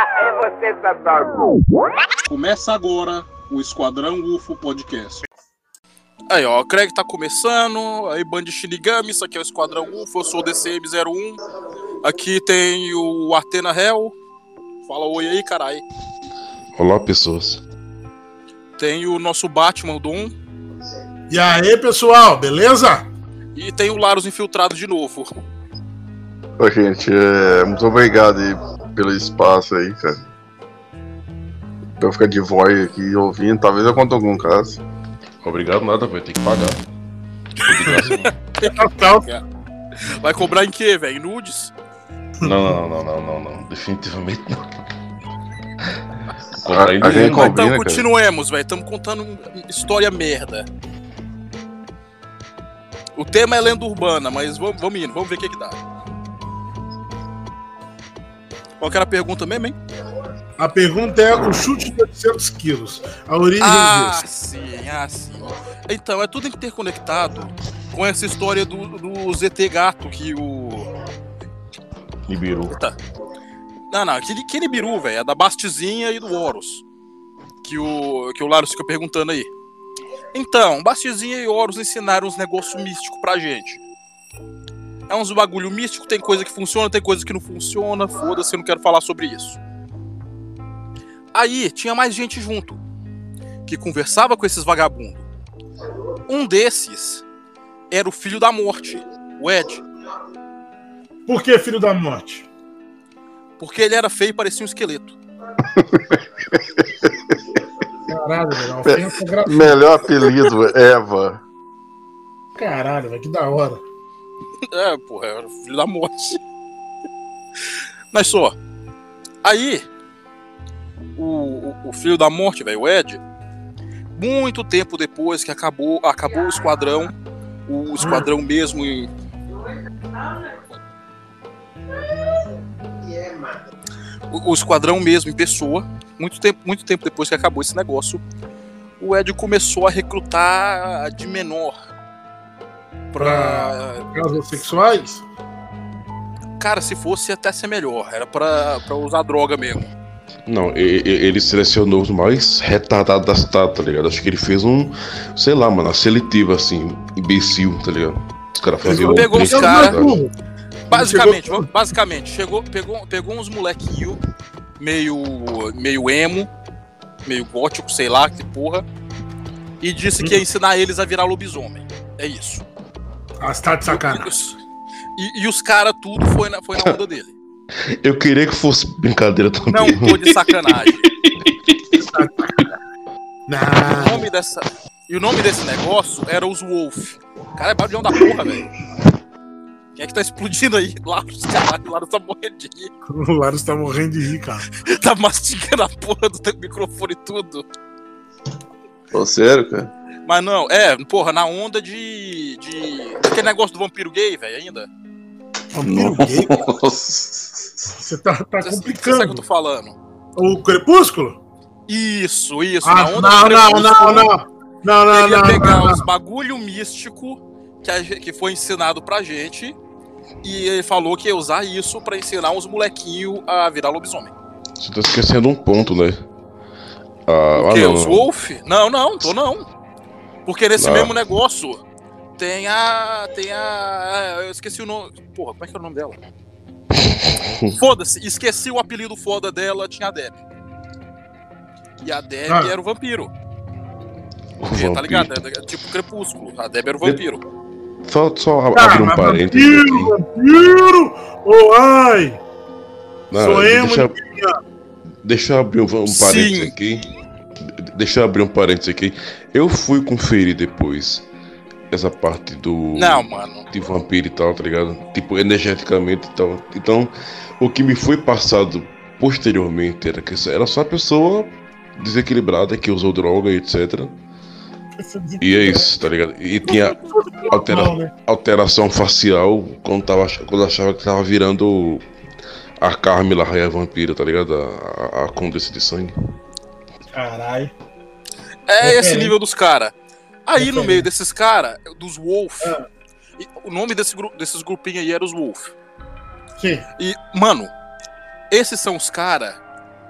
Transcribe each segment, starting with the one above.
É você. Começa agora o Esquadrão UFO Podcast. Aí, ó, o Craig tá começando, aí Band Shinigami, isso aqui é o Esquadrão UFO, eu sou o DCM-01. Aqui tem o Atena Hell. Fala oi aí, carai. Olá, pessoas. Tem o nosso Batman Doom. E aí, pessoal, beleza? E tem o Larus Infiltrado de novo. Ô, gente, é, muito obrigado aí pelo espaço aí, cara. Pra eu ficar de voz aqui ouvindo, talvez eu conte algum caso. Obrigado nada, vai ter que pagar. Vai cobrar em quê, velho? Nudes? Não, não, não, não, não, não. Definitivamente não. A, a gente Mas então combina, cara. continuemos, velho. Estamos contando história merda. O tema é lenda urbana, mas vamos, vamos indo, vamos ver o que, que dá. Qual que era a pergunta mesmo, hein? A pergunta é o chute de 800 quilos. A origem Ah, disso. sim, ah, sim. Então, é tudo interconectado com essa história do, do ZT Gato que o. Nibiru. Tá. Não, não, aquele, aquele Biru, velho, é da Bastizinha e do Horus. Que o, que o Larus fica perguntando aí. Então, Bastizinha e Horus ensinaram uns negócios místicos pra gente. É uns bagulho místico, tem coisa que funciona, tem coisa que não funciona. Foda-se, eu não quero falar sobre isso. Aí tinha mais gente junto que conversava com esses vagabundos. Um desses era o filho da morte, o Ed, Por que filho da morte? porque ele era feio e parecia um esqueleto. Caralho, velho. é Uma ofensa gratuita. Melhor apelido, Eva. Caralho, velho. Que da hora. É, porra, era o filho da morte. Mas só, aí, o, o, filho da morte, velho, o Ed, muito tempo depois que acabou, acabou o esquadrão, o esquadrão mesmo em. O, o esquadrão mesmo em pessoa, muito tempo, muito tempo depois que acabou esse negócio, o Ed começou a recrutar de menor pra Casos sexuais? Cara, se fosse até ser melhor. Era pra, pra usar droga mesmo. Não, ele selecionou os mais retardados da cidade, tá ligado? Acho que ele fez um, sei lá, mano, uma seletiva assim, imbecil, tá ligado? Os caras faziam. pegou um os print, cara- ligado? burro. Basicamente, chegou- basicamente, chegou, pegou, pegou uns molequinho meio, meio emo, meio gótico, sei lá, que porra, e disse que ia ensinar eles a virar lobisomem. É isso. Ah, você tá de E, sacanagem. os- e- e os caras tudo foi na, foi na onda dele. Eu queria que fosse brincadeira também. Não tô de sacanagem. O Não. nome dessa, e o nome desse negócio era os Wolf. Cara, é barulhão da porra, velho. Quem é que tá explodindo aí? Larus, caralho, Larus tá morrendo de rir. O Larus tá morrendo de rir, cara. Tá mastigando a porra do teu microfone e tudo. Ô, sério, cara? Mas não, é, porra, na onda de. de. Aquele negócio do vampiro gay, velho, ainda. Vampiro gay. Nossa. Você tá, tá Você- Você sabe o que eu complicando. tô falando? O Crepúsculo? Isso, isso, Ah, na não, onda não, do não, crepúsculo, não. Não, não, Ele ia não, pegar não, não. os bagulho místico que, a que foi ensinado pra gente. E ele falou que ia usar isso pra ensinar uns molequinhos a virar lobisomem. Você tá esquecendo um ponto, né? Ah, O ah, quê? não, Os não. Wolf? Não, não, tô não. Porque nesse Não. mesmo negócio tem a. Tem a. Eu esqueci o nome. Porra, como é que é o nome dela? Foda-se, esqueci o apelido foda dela, tinha a Deb. E a Deb Ah. era o vampiro. Porque, tá ligado? É tipo crepúsculo. A Deb era o vampiro. Só, só ab- Ah, abrir um parênteses Vampiro, aqui. vampiro! Oh, ai! Não, Sou emo, deixa, deixa eu abrir um, um parênteses Sim. aqui. De- Deixa eu abrir um parênteses aqui. Eu fui conferir depois essa parte do. Não, mano. de vampiro e tal, tá ligado? Tipo, energeticamente e tal. Então, o que me foi passado posteriormente era que era só a pessoa desequilibrada que usou droga e etc. E é isso, tá ligado? E tinha altera- Não, né? alteração facial quando, tava, quando achava que tava virando a Carmila Raia Vampira, tá ligado? A, a, a Condessa de Sangue. Caralho. É esse nível dos caras. Aí no meio desses caras, dos Wolf, Ah. o nome desse gru- desses grupinhos aí era os Wolf. Sim. E, mano, esses são os caras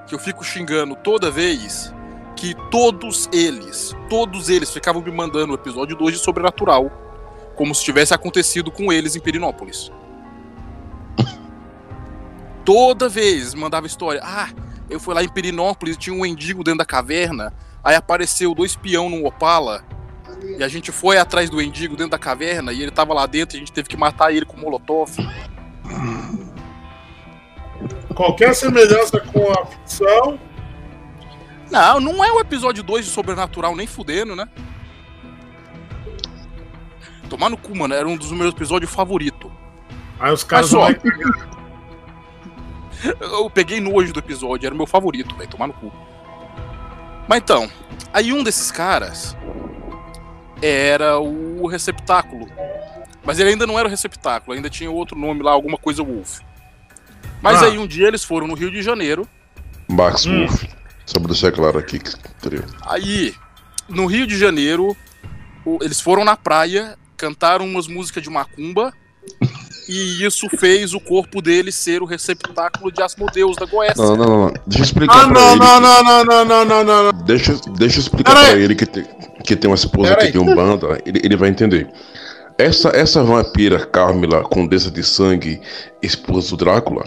que eu fico xingando toda vez que todos eles, todos eles ficavam me mandando o episódio 2 de Sobrenatural, como se tivesse acontecido com eles em Perinópolis. toda vez mandava história. Ah, eu fui lá em Perinópolis, tinha um mendigo dentro da caverna, aí apareceu dois peão num Opala. E a gente foi atrás do mendigo dentro da caverna e ele tava lá dentro e a gente teve que matar ele com molotov. Qualquer semelhança com a ficção. Não, não é o episódio 2 de Sobrenatural nem fudendo, né? Tomar no cu, mano, era um dos meus episódios favoritos. Aí os caras Mas, ó, Eu peguei nojo do episódio, era o meu favorito, velho, tomar no cu. Mas então, aí um desses caras era o receptáculo. Mas ele ainda não era o receptáculo, ainda tinha outro nome lá, alguma coisa Wolf. Mas Ah. aí um dia eles foram no Rio de Janeiro, Max Hum. Wolf. Só pra deixar claro aqui que? Aí, no Rio de Janeiro, eles foram na praia, cantaram umas músicas de macumba, e isso fez o corpo dele ser o receptáculo de Asmodeus da Goécia. Não, não, não, não. Deixa eu explicar Ah, pra não, ele. não, não, não, não, não, não, não, não. Deixa, deixa eu explicar Pera pra aí. ele que tem, que tem uma esposa Pera que aí. tem um banda, ele, ele vai entender. Essa, essa vampira Carmila, condessa de sangue, esposa do Drácula,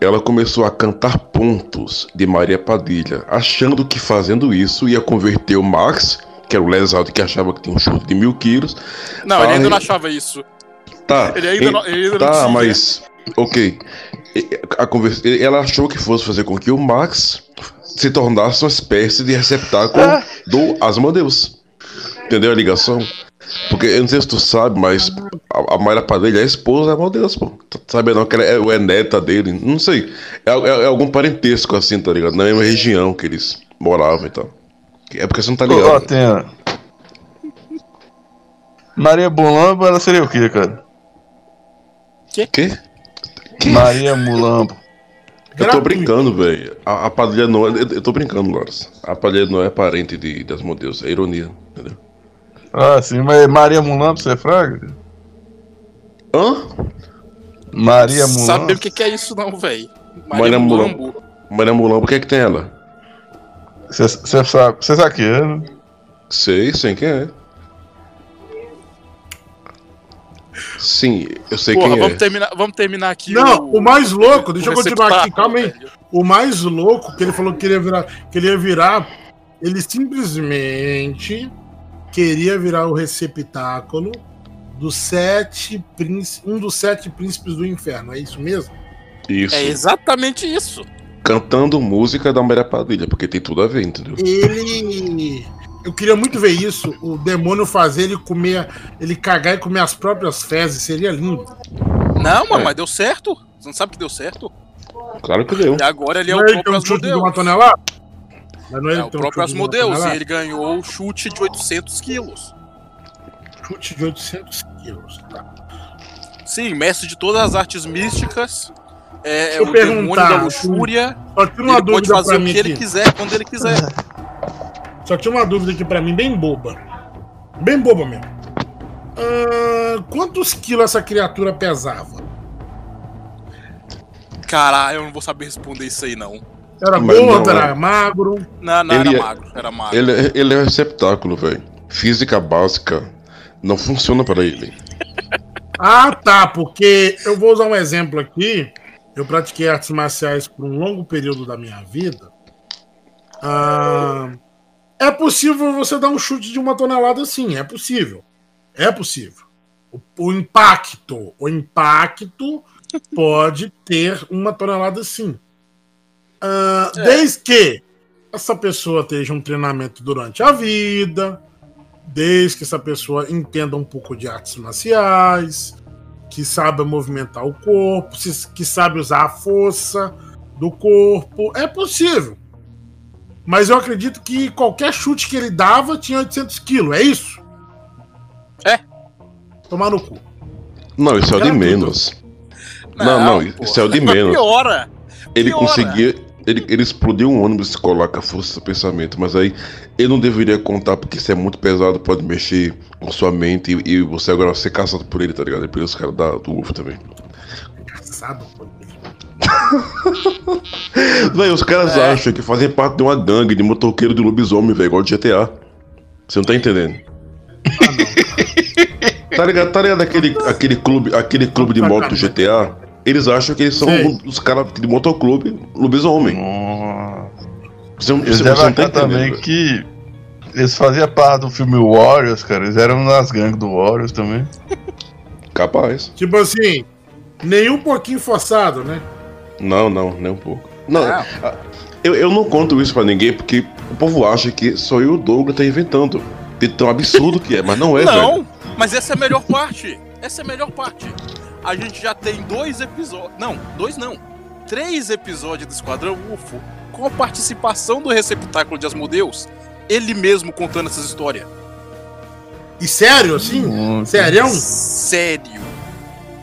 ela começou a cantar pontos de Maria Padilha, achando que fazendo isso ia converter o Max, que era o lesado que achava que tinha um chute de mil quilos. Não, ele Ai. ainda não achava isso. Tá, Ele ainda em- não, ele ainda não Tá, tinha. mas. Ok. A conversa, ela achou que fosse fazer com que o Max se tornasse uma espécie de receptáculo do Asmodeus. Entendeu a ligação? Porque eu não sei se tu sabe, mas a, a Mayra Padilha é a esposa do Asmodeus, pô. Tu sabe não que ela é, é neta dele? Não sei. É, é- é algum parentesco assim, tá ligado? Na mesma região que eles moravam e tal. É porque você não tá Ó, ligado. Atena. Maria Mulambo, ela seria o quê, cara? Quê? Maria Mulambo. Eu tô brincando, velho. A, a Padilha não é. Eu, eu tô brincando, Loras. A Padilha não é parente de, das Asmodeus, é ironia, entendeu? Ah, sim, mas Maria Mulambo, você é fraga? Hã? Maria Mulambo. Sabe o que, que é isso, não, velho? Maria Maria Mulambo. Mulambo. Maria Mulambo, o que é que tem ela? Você sabe, você sabe que é, né? Sei, sei quem é. Sim, eu sei Porra, quem vamos, é. terminar, vamos terminar aqui. Não, o mais louco, deixa eu o continuar aqui, calma aí. O mais louco que ele falou que queria virar, que ele ia virar, ele simplesmente queria virar o receptáculo dos sete príncipes, um dos sete príncipes do inferno, é isso mesmo? Isso. É exatamente isso. Cantando música da Maria Padilha, porque tem tudo a ver, entendeu? Ele eu queria muito ver isso, o demônio fazer ele comer, ele cagar e comer as próprias fezes, seria lindo. Não, mano, É. mas deu certo. Você não sabe que deu certo? Claro que deu. E agora ele é Não o é ele tem próprio um chute de Asmodeus. uma tonelada? Mas não é É ele o um próprio Asmodeus. E ele ganhou o chute de 800 quilos. Chute de 800 quilos. Tá. Sim, mestre de todas as artes místicas. É, é o demônio da luxúria. Só Ele pode fazer o que ele aqui. quiser, quando ele quiser. Só tinha uma dúvida aqui pra mim, bem boba. Bem boba mesmo. Ah, quantos quilos essa criatura pesava? Caralho, eu não vou saber responder isso aí, não. Era gordo, não, era é. magro? Não, não, Ele era é- magro, era magro. Ele, é- ele é um receptáculo, velho. Física básica não funciona para ele. Ah, tá, porque eu vou usar um exemplo aqui. Eu pratiquei artes marciais por um longo período da minha vida. Ah, é possível você dar um chute de uma tonelada sim, é possível. É possível. O, o impacto, o impacto pode ter uma tonelada sim. Ah, Desde que essa pessoa esteja um treinamento durante a vida, desde que essa pessoa entenda um pouco de artes marciais, que saiba movimentar o corpo, que sabe usar a força. do corpo. É possível. Mas eu acredito que qualquer chute que ele dava tinha 800 quilos, é isso? É. Tomar no cu. Não, isso é o de menos. Não, não, pô. isso é o de menos. Piora. Ele Piora. conseguia. Ele, ele explodiu um ônibus escolar com a força do pensamento, mas aí ele não deveria contar porque isso é muito pesado, pode mexer com sua mente e, e você agora vai ser caçado por ele, tá ligado? E por os caras da- do UFO também. Caçado, pô. Véi, os caras É. acham que fazem parte de uma gangue de motoqueiro de lobisomem, velho, igual de GTA. Você não tá entendendo? tá ligado, tá ligado aquele, aquele clube, aquele clube de moto do GTA? Eles acham que eles são um- os caras de motoclube lobisomem. Nossa. Você, você, você não tá também velho. que eles faziam parte do filme Warriors, cara. Eles eram nas gangues do Warriors também. Capaz. Tipo assim, nem um pouquinho forçado, né? Não, não, nem um pouco. Não, eu, eu não conto isso pra ninguém porque o povo acha que só eu e o Douglas tá inventando. De tão absurdo que é, mas não é, velho. Não, mas essa é a melhor parte. Essa é a melhor parte. A gente já tem dois episódios. Não, dois não. Três episódios do Esquadrão UFO com a participação do receptáculo de Asmodeus. Ele mesmo contando essas histórias. E sério, assim? Nossa. Sério? Sério.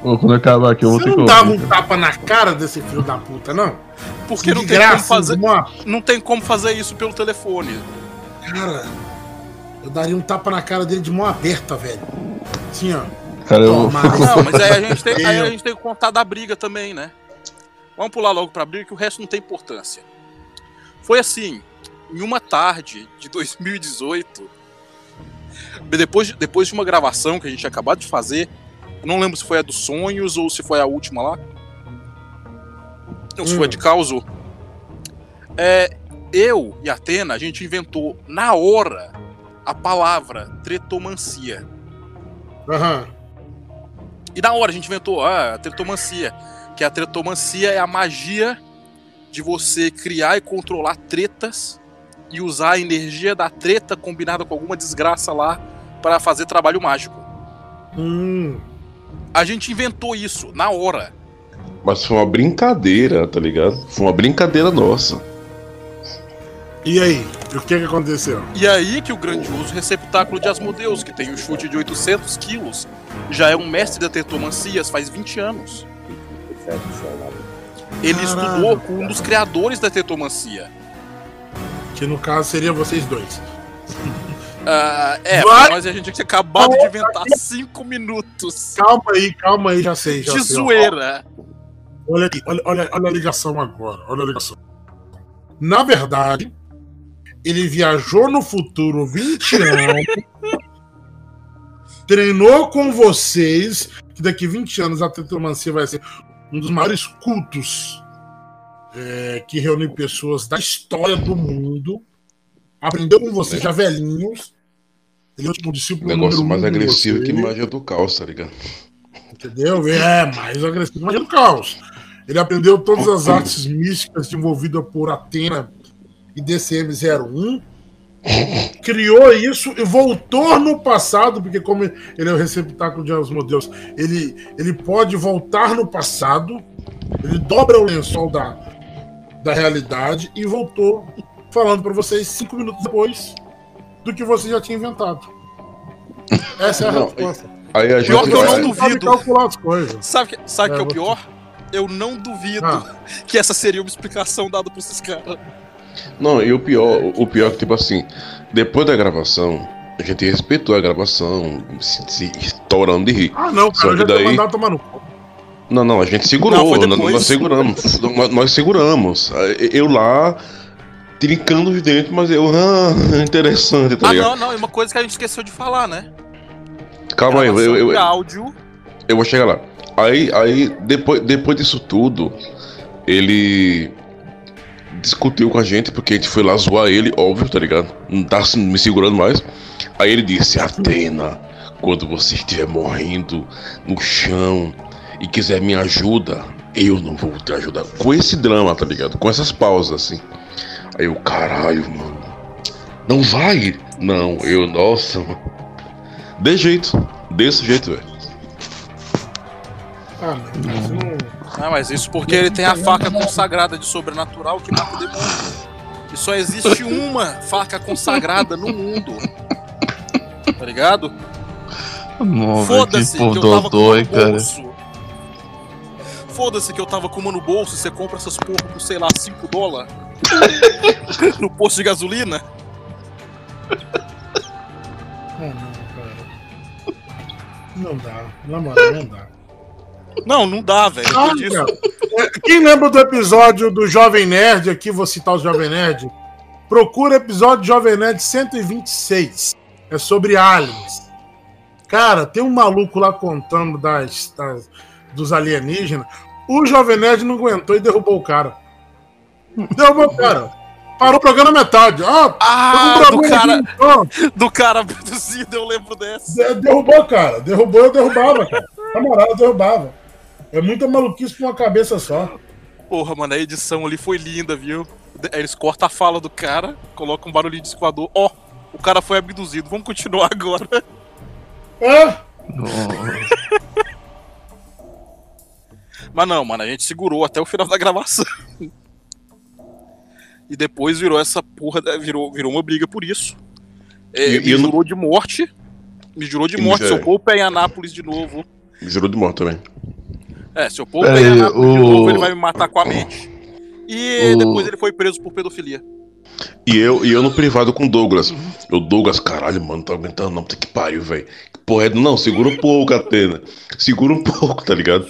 Quando acabar aqui eu vou Você ter que não dava um tapa na cara desse filho da puta, não? Porque não tem, como graça, fazer, de uma- não tem como fazer isso pelo telefone. Cara, eu daria um tapa na cara dele de mão aberta, velho. Assim, ó. Cara, eu. Não, mas aí a gente tem, aí a gente tem que contar da briga também, né? Vamos pular logo pra briga que o resto não tem importância. Foi assim, em uma tarde de 2018, depois de, depois de uma gravação que a gente tinha acabado de fazer, não lembro se foi a dos sonhos ou se foi a última lá. Ou se foi a Hum. de Causo. É, eu e a Atena, a gente inventou na hora a palavra tretomancia. Aham. E na hora a gente inventou ah, a tretomancia. Que a tretomancia é a magia de você criar e controlar tretas e usar a energia da treta combinada com alguma desgraça lá para fazer trabalho mágico. Hum. A gente inventou isso na hora. Mas foi uma brincadeira, tá ligado? Foi uma brincadeira nossa. E aí? O que que aconteceu? E aí que o grandioso receptáculo de Asmodeus, que tem um chute de 800 quilos, já é um mestre da tretomancia faz 20 anos. Ele Caralho. estudou com um dos criadores da tretomancia. Que no caso seria vocês dois. Ah, é, Vai. mas a gente tinha acabado de inventar cinco minutos Calma aí, calma aí, já sei, já de sei. ó. zoeira. Olha aqui, olha, olha, olha a ligação agora, olha a ligação. Na verdade, ele viajou no futuro 20 anos, treinou com vocês, que daqui 20 anos a Tetromancia vai ser um dos maiores cultos é, que reúne pessoas da história do mundo. Aprendeu com vocês já velhinhos. Ele é o tipo discípulo Negócio mais um agressivo que vocês. magia do caos, tá ligado? Entendeu? É, mais agressivo, mas é do caos. Ele aprendeu todas as artes místicas desenvolvidas por Atena e DCM-01. Criou isso e voltou no passado, porque como ele é o receptáculo de Asmodeus, ele, ele pode voltar no passado, ele dobra o lençol da, da realidade e voltou falando para vocês cinco minutos depois do que você já tinha inventado. Essa é a Não, resposta. Aí a gente Pior que eu não duvido. Sabe o que, sabe É, que é o pior? Eu não duvido Ah. que essa seria uma explicação dada pra esses caras. Não, e o pior, o pior é que, tipo assim, depois da gravação, a gente respeitou a gravação, se, se estourando de rir. Ah, não, Só cara, eu que já daí- mandado tomar no cu. Não, não, a gente Não, segurou, foi nós, nós seguramos, nós, nós seguramos. Eu lá, trincando os dentes, mas eu, ah, interessante, tá Ah, ligado? não, não, e uma coisa que a gente esqueceu de falar, né? Calma aí, eu, eu, eu, áudio. eu vou chegar lá. Aí, aí depois, depois disso tudo, ele discutiu com a gente, porque a gente foi lá zoar ele, óbvio, tá ligado? Não tá me segurando mais. Aí ele disse, Atena, quando você estiver morrendo no chão e quiser minha ajuda, eu não vou te ajudar. Com esse drama, tá ligado? Com essas pausas, assim. Aí eu, caralho, mano. Não vai? Não, eu, nossa, mano. De jeito, desse jeito, velho. Ah, isso não. Ah, mas isso porque ele tem a faca consagrada de sobrenatural que mata o demônio. E só existe uma faca consagrada no mundo. Tá ligado? Foda-se que que eu tava com uma no cara. bolso. Foda-se que eu tava com uma no bolso e você compra essas porra por, sei lá, 5 dólares. no posto de gasolina. Ah, não, cara. Não dá. Na moral, não dá. Não, não dá, velho. Ah. É, Quem lembra do episódio do Jovem Nerd, aqui vou citar o Jovem Nerd, procura o episódio Jovem Nerd 126. É sobre aliens. Cara, tem um maluco lá contando das, das- dos alienígenas. O Jovem Nerd não aguentou e derrubou o cara. Derrubou o cara. Parou o programa metade. Ah, Ah, com do cara, aqui, então. do cara abduzido, eu lembro dessa. De- Derrubou, cara. Derrubou, eu derrubava, cara. Na moral, eu derrubava. É muita maluquice com uma cabeça só. Porra, mano, a edição ali foi linda, viu? Eles cortam a fala do cara, colocam um barulhinho de escoador. Ó, o cara foi abduzido. Vamos continuar agora. É? Mas não, mano, a gente segurou até o final da gravação. E depois virou essa porra, da- virou, virou uma briga por isso. É, E- me e eu não- jurou de morte. Me jurou de morte. Se é. eu pôr o pé em Anápolis de novo. Me jurou de morte também. É, se eu pôr o pé em Anápolis de o- novo, ele vai me matar com a mente. E O- depois ele foi preso por pedofilia. E eu, e eu no privado com o Douglas. O Douglas, caralho, mano, não tô aguentando não, puta que pariu, velho. Que Porra, é... não, segura um pouco, Atena. Segura um pouco, tá ligado?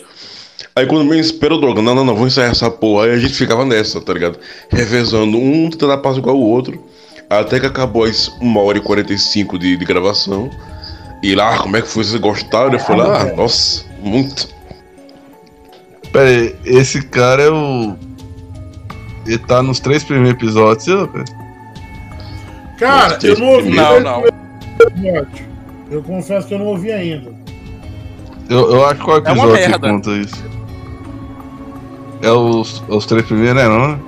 Aí quando me espera o Douglas, não, não, não, vou ensaiar essa porra. Aí a gente ficava nessa, tá ligado? Revezando, um tentando dar passo igual o outro. Até que acabou as 1 hora e 45 de, de gravação. E lá, ah, como é que foi? Vocês gostaram? Eu falei, ah, nossa, muito. Pera aí, esse cara é o. Ele tá nos três primeiros episódios, cara. Cara, eu não ouvi Não, não. episódio. Eu confesso que eu não ouvi ainda. Eu, eu acho que qual É uma episódio que merda. conta isso? É os, os três primeiros, né? Não, né?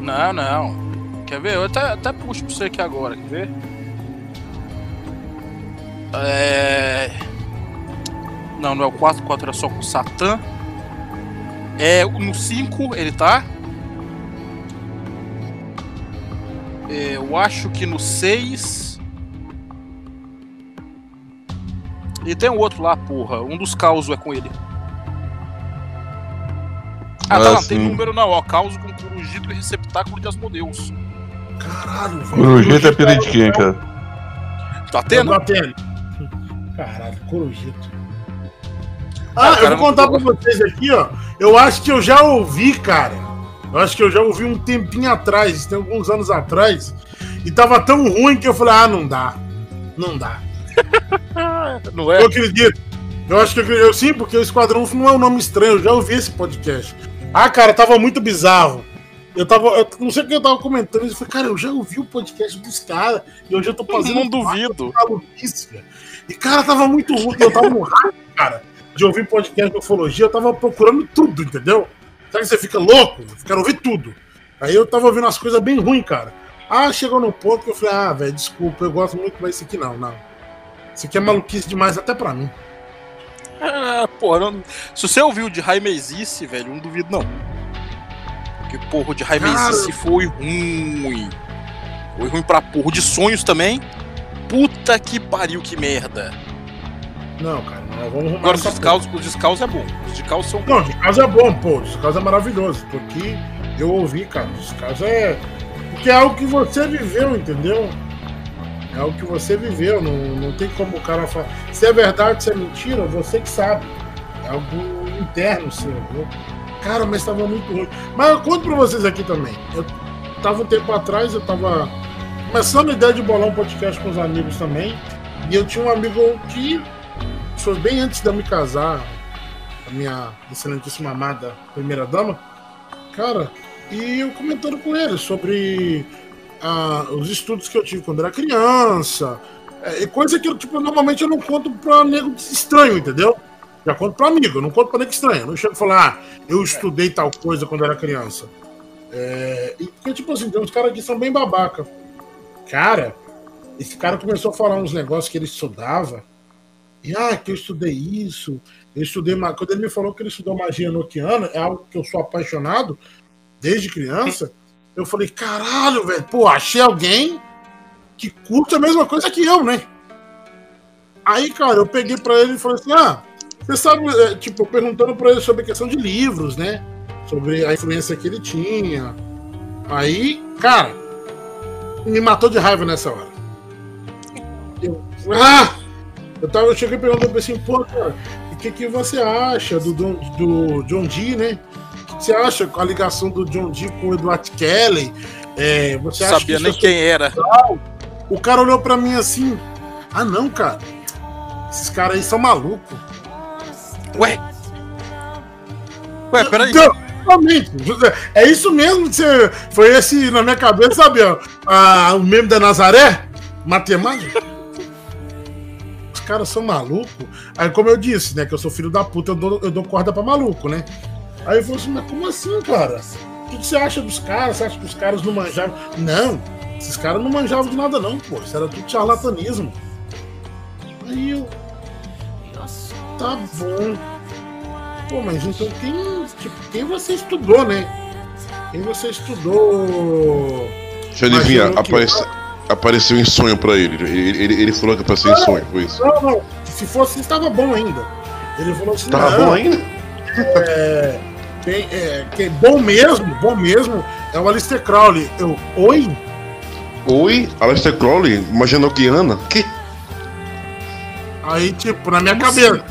Não, não. Quer ver? Eu até, até puxo pra você aqui agora, quer ver? É. Não, não é o 4, o 4 era só com o Satã. É, no 5 ele tá. É, eu acho que no 6. E tem um outro lá, porra. Um dos causos é com ele. Ah, tá, Ah, não, tem número não, ó. Causo com Corujito e receptáculo de Asmodeus. Caralho, velho. Corujito é apelido de quem, cara? Tá tendo? batendo. Caralho, Corujito. Ah, Ah, cara, eu vou contar pra vocês aqui, ó. Eu acho que eu já ouvi, cara. Eu acho que eu já ouvi um tempinho atrás, tem alguns anos atrás. E tava tão ruim que eu falei, ah, não dá. Não dá. Não é? Eu acredito. Eu acho que eu acredito. Sim, porque o Esquadrão não é um nome estranho. Eu já ouvi esse podcast. Ah, cara, tava muito bizarro. Eu tava. Eu não sei o que eu tava comentando. Eu falei, cara, eu já ouvi o podcast dos caras. E hoje eu tô fazendo. Não duvido. maluquice, velho. E, cara, tava muito ruim. Eu tava no raio, cara, de ouvir podcast de ufologia. Eu tava procurando tudo, entendeu? Sabe que você fica louco? Eu quero ouvir tudo. Aí eu tava ouvindo as coisas bem ruins, cara. Ah, chegou no ponto que eu falei, ah, velho, desculpa, eu gosto muito, mas isso aqui não, não. Isso aqui é maluquice demais até pra mim. Ah, porra, não- se você ouviu de Raimezice, velho, não duvido não. Porque, porra, de Raimezice foi ruim. Foi ruim pra porra. De sonhos também. Puta que pariu, que merda. Não, cara, não, vamos arrumar Agora os descalços, os descalços é bom. Os descalços são Não, de casa é bom, pô. De casa é maravilhoso. Porque eu ouvi, cara. De casa é. Porque é algo que você viveu, entendeu? É algo que você viveu. Não, não tem como o cara falar. Se é verdade, se é mentira, você que sabe. É algo interno seu, viu? Cara, mas tava muito ruim. Mas eu conto pra vocês aqui também. Eu tava um tempo atrás, eu tava começando a ideia de bolar um podcast com os amigos também. E eu tinha um amigo que foi bem antes de eu me casar, a minha excelentíssima amada primeira dama, cara, e eu comentando com ele sobre ah, os estudos que eu tive quando era criança, é, coisa que eu, tipo, normalmente eu não conto pra nego estranho, entendeu? Já conto pra amigo, eu não conto pra nego estranho. Eu não chego e falo, ah, eu estudei tal coisa quando era criança. É, e porque, tipo assim, tem uns caras que são bem babaca. Cara, esse cara começou a falar uns negócios que ele estudava. E ah, que eu estudei isso, eu estudei. Quando ele me falou que ele estudou magia noquiana, é algo que eu sou apaixonado desde criança. Eu falei, caralho, velho, pô, achei alguém que curte a mesma coisa que eu, né? Aí, cara, eu peguei pra ele e falei assim: ah, você sabe, é, tipo, perguntando pra ele sobre a questão de livros, né? Sobre a influência que ele tinha. Aí, cara, me matou de raiva nessa hora. Eu, ah! Eu, tava, eu cheguei perguntando pra ele assim, pô, cara, o que, que você acha do, do, do John Dee, né? Você acha com a ligação do John Dee com o Edward Kelly? É, você acha Sabia que nem é quem era. o cara olhou pra mim assim: Ah, não, cara. Esses caras aí são malucos. Ué? Ué, peraí. Realmente. É isso mesmo que você. Foi esse na minha cabeça, sabe? ó, a- o meme da Nazaré? Matemática. Os caras são malucos. Aí, como eu disse, né? Que eu sou filho da puta, eu dou, eu dou corda pra maluco, né? Aí eu falei assim, mas como assim, cara? O que, que você acha dos caras? Você acha que os caras não manjavam? Não, esses caras não manjavam de nada, não, pô. Isso era tudo charlatanismo. Aí eu. Tá bom. Pô, mas então quem, tipo, quem você estudou, né? Quem você estudou. Deixa eu adivinhar, Imaginou que- aparece- apareceu em sonho pra ele. Ele, ele, ele falou que apareceu em sonho, foi isso. Não, não. Se fosse, estava bom ainda. Ele falou assim: Tava não, bom ainda? É, quem, é, quem- bom mesmo, bom mesmo, é o Alistair Crowley. Eu, oi? Oi, Aleister Crowley, Magenoquiana? Que? Aí, tipo, na minha cabeça.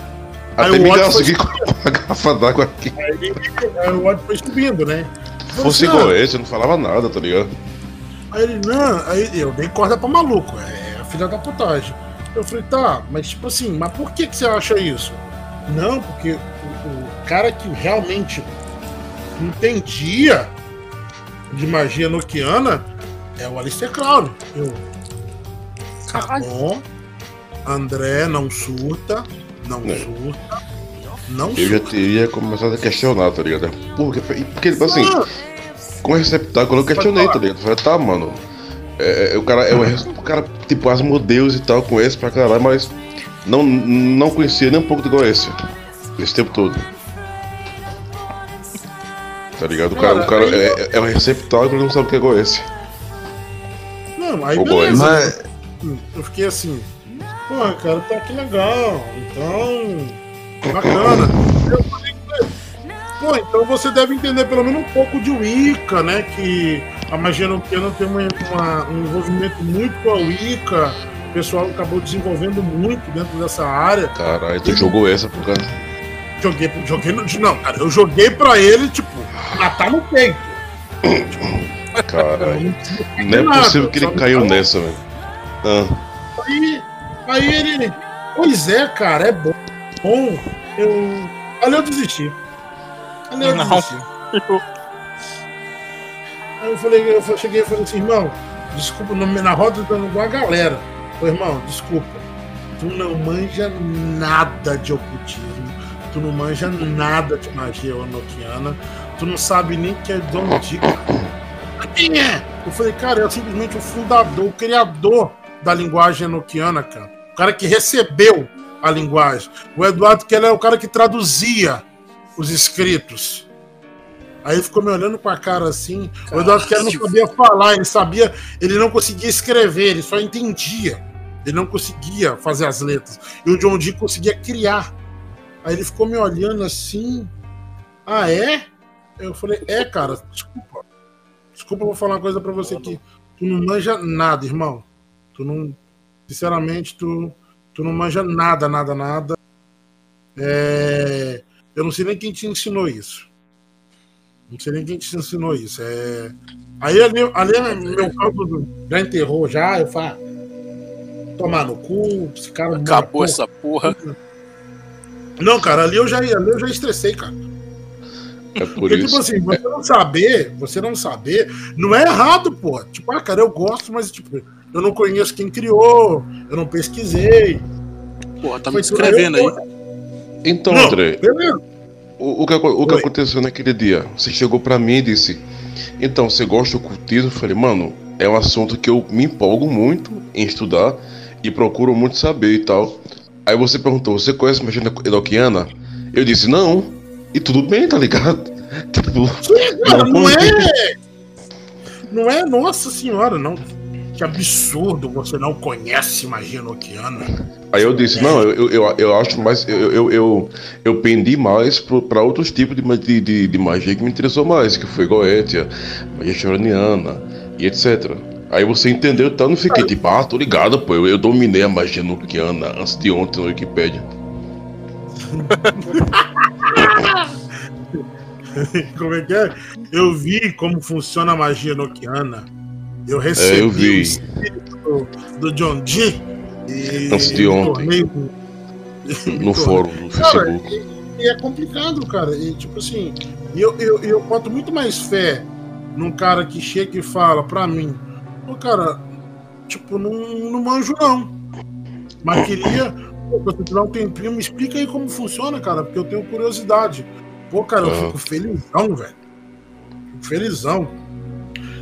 Aí Até o me foi- com a garrafa d'água aqui. Aí, aí o ódio foi subindo, né? Fosse Falei assim, igual esse, eu não falava nada, tá ligado? Aí ele, não, aí eu dei corda pra maluco, é a filha da putagem. Eu falei, tá, mas tipo assim, mas por que, que você acha isso? Não, porque o, o cara que realmente entendia de magia noquiana é o Alistair Crowley. Eu, tá bom, André, não surta, não É. surta, não Eu já surta. teria começado a questionar, tá ligado? Porque, porque tipo assim, Ah, com o receptáculo eu questionei, tá ligado? Eu falei, tá, mano. É, é, o cara, é, o o cara, tipo, Asmodeus e tal, conhece pra caralho, mas não, não conhecia nem um pouco de Goécia. Esse tempo todo. Tá ligado? O cara, o cara é, é, é um receptáculo e não sabe o que é Goécia. Não, aí Ô, beleza. Mas Eu fiquei assim, pô, cara, tá que legal. Então, bacana. Eu falei com ele, pô, então você deve entender pelo menos um pouco de Wicca, né? Que a magia noquiana tem uma, uma- um envolvimento muito com a Wicca. O pessoal acabou desenvolvendo muito dentro dessa área. Caralho, tu jogou essa por causa. Joguei, joguei no, não, cara, eu joguei pra ele, tipo, matar no peito. Caralho. Não é possível que ele caiu nessa, velho. Ah, Aí, aí ele, pois é, cara, é bom. Bom, eu. Ali eu desisti. Ali eu desisti. Aí eu falei, eu cheguei e falei assim, irmão, desculpa, na roda dando igual a galera. Falei, irmão, desculpa. Tu não manja nada de ocultismo. Tu não manja nada de magia enoquiana. Tu não sabe nem que é Dom Dica. Quem é? Eu falei, cara, é simplesmente o fundador, o criador da linguagem enoquiana, cara. O cara que recebeu a linguagem. O Eduardo Keller é o cara que traduzia os escritos. Aí ele ficou me olhando com a cara assim. O Eduardo Keller não sabia falar, ele sabia, ele não conseguia escrever, ele só entendia. Ele não conseguia fazer as letras. E o John Dee conseguia criar. Aí ele ficou me olhando assim. Ah, é? Eu falei, é, cara, desculpa. Desculpa, eu vou falar uma coisa pra você aqui. Tu não manja nada, irmão. Tu não. Sinceramente, tu, tu não manja nada, nada, nada. É, eu não sei nem quem te ensinou isso. Não sei nem quem te ensinou isso. É, aí ali, ali é meu campo já enterrou já. Eu falo, tomar no cu, esse cara. Acabou porra. essa porra. Não, cara, ali eu já, ali eu já estressei, cara. É por Porque, tipo isso. assim, você não saber, você não saber, não é errado, pô. Tipo, ah, cara, eu gosto, mas, tipo, eu não conheço quem criou, eu não pesquisei. Porra, tá me escrevendo aí. Então, Não, André, o, o que, o que aconteceu naquele dia? Você chegou pra mim e disse: Então, você gosta do ocultismo? Eu falei, mano, é um assunto que eu me empolgo muito em estudar e procuro muito saber e tal. Aí você perguntou, você conhece magia enoquiana? Eu disse, não. E tudo bem, tá ligado? Tipo, Cara, não conheço. é. Não é, nossa senhora, não. Que absurdo, você não conhece magia noquiana. Aí eu disse, não, eu, eu, eu acho mais. Eu, eu, eu, eu pendi mais pra outros tipos de, de, de, magia que me interessou mais, que foi Goetia, magia choraniana e etc. Aí você entendeu, então não fiquei tipo, ah, tô ligado, pô, eu, eu dominei a magia nucleana antes de ontem no Wikipedia. Como é que é? Eu vi como funciona a magia noquiana. Eu recebi É, eu vi. o espírito do, do John Dee. E Antes de me ontem. tornei- No fórum do Cara, Facebook. E é complicado, cara. E, tipo assim, eu, eu, eu boto muito mais fé num cara que chega e fala pra mim, pô, cara, tipo, não, não manjo não. Mas queria, pô, se você tiver um tempinho, me explica aí como funciona, cara, porque eu tenho curiosidade. Pô, cara, eu fico felizão, velho. Fico felizão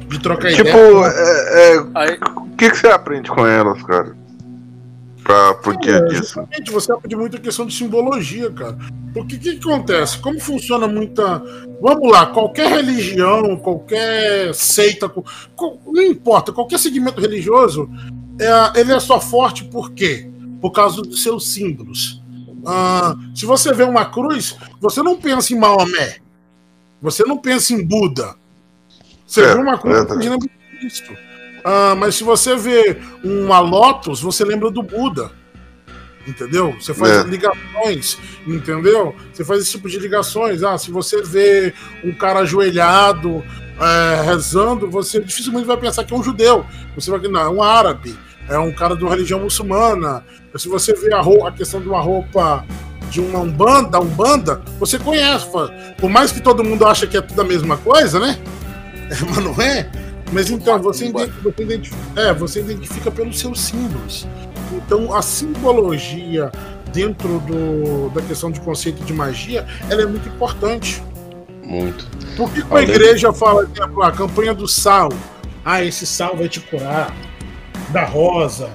de trocar Tipo, ideia. é, é, o que, que você aprende com elas, cara? Pra, por que É, disso? justamente, você aprende muita questão de simbologia, cara. Porque o que, que acontece? Como funciona muita. Vamos lá, qualquer religião, qualquer seita, co- não importa, qualquer segmento religioso, é, ele é só forte por quê? Por causa dos seus símbolos. Ah, se você vê uma cruz, você não pensa em Maomé. Você não pensa em Buda. Você É, vê uma cruz, você lembra de Cristo. Ah, mas se você vê uma Lotus, você lembra do Buda. Entendeu? Você faz É. ligações, entendeu? Você faz esse tipo de ligações. Ah, se você vê um cara ajoelhado, é, rezando, você dificilmente vai pensar que é um judeu. Você vai não, é um árabe, é um cara de uma religião muçulmana. Se você vê a, roupa, a questão de uma roupa de uma umbanda, umbanda, você conhece. Por mais que todo mundo acha que é tudo a mesma coisa, né? Mas não é. Mas então, você, ident- você identifica, é, você identifica pelos seus símbolos. Então, a simbologia dentro do, da questão de conceito de magia, ela é muito importante. Muito. Por que, a igreja fala, por exemplo, a campanha do sal? Ah, esse sal vai te curar. Da rosa,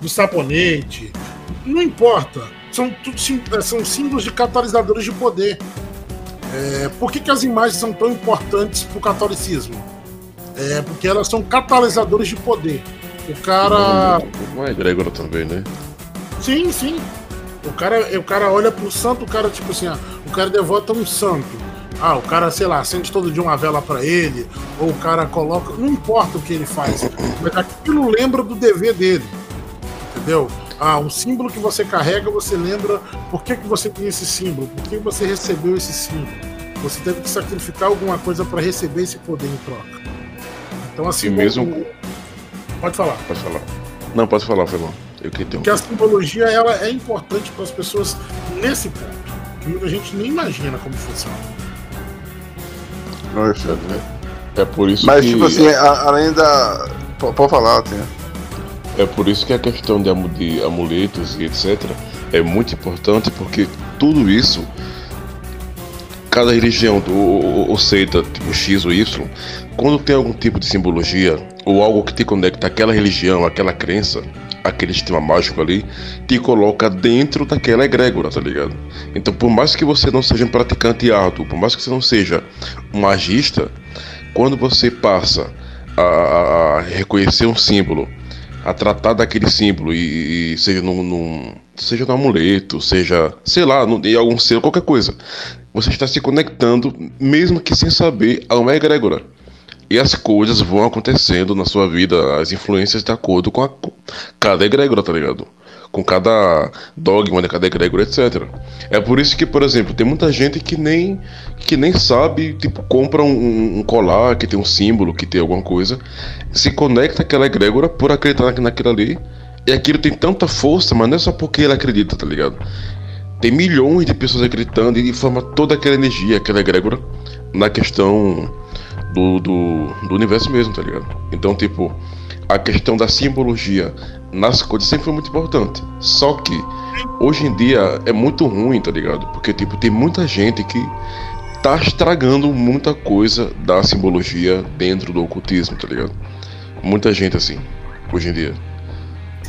do sabonete. Não importa. São, tudo, eh, são símbolos de catalisadores de poder. É, por que, que as imagens são tão importantes para o catolicismo? É porque elas são catalisadores de poder. O cara. Não é egrégora também, né? Sim, sim. O cara, o cara olha pro santo, o cara, tipo assim, ah, o cara devota um santo. Ah, o cara, sei lá, acende todo dia uma vela pra ele, ou o cara coloca. Não importa o que ele faz, mas aquilo lembra do dever dele. Entendeu? Ah, um símbolo que você carrega, você lembra por que, que você tem esse símbolo, por que você recebeu esse símbolo. Você teve que sacrificar alguma coisa pra receber esse poder em troca. Então, assim. E mesmo- o- Pode falar. Pode falar. Não, pode falar, bom. Eu que tenho. Porque a simbologia ela é importante para as pessoas nesse ponto. Que muita gente nem imagina como funciona. Não, eu sei. É por isso Mas, que. tipo assim, a- além da. P- Pode falar, tem. É por isso que a questão de, de amuletos e etc. é muito importante, porque tudo isso, cada religião, ou, ou, ou seita, tipo X ou Y, quando tem algum tipo de simbologia, ou algo que te conecta àquela religião, àquela crença, aquele sistema mágico ali, te coloca dentro daquela egrégora, tá ligado? Então, por mais que você não seja um praticante árduo, por mais que você não seja um magista, quando você passa a, a- a reconhecer um símbolo, a tratar daquele símbolo e, e seja num, num- seja no amuleto, seja, sei lá, em algum selo, qualquer coisa. Você está se conectando, mesmo que sem saber, a uma egrégora. E as coisas vão acontecendo na sua vida, as influências de acordo com, a, com cada egrégora, tá ligado? Com cada dogma de cada egrégora, etc. É por isso que, por exemplo, tem muita gente que nem que nem sabe, tipo, compra um, um colar que tem um símbolo, que tem alguma coisa, se conecta àquela egrégora por acreditar na- naquilo ali, e aquilo tem tanta força, mas não é só porque ele acredita, tá ligado? Tem milhões de pessoas acreditando e forma toda aquela energia, aquela egrégora, na questão do, do, do universo mesmo, tá ligado? Então, tipo, a questão da simbologia nas coisas sempre foi muito importante. Só que, hoje em dia, é muito ruim, tá ligado? Porque, tipo, tem muita gente que tá estragando muita coisa da simbologia dentro do ocultismo, tá ligado? Muita gente assim, hoje em dia.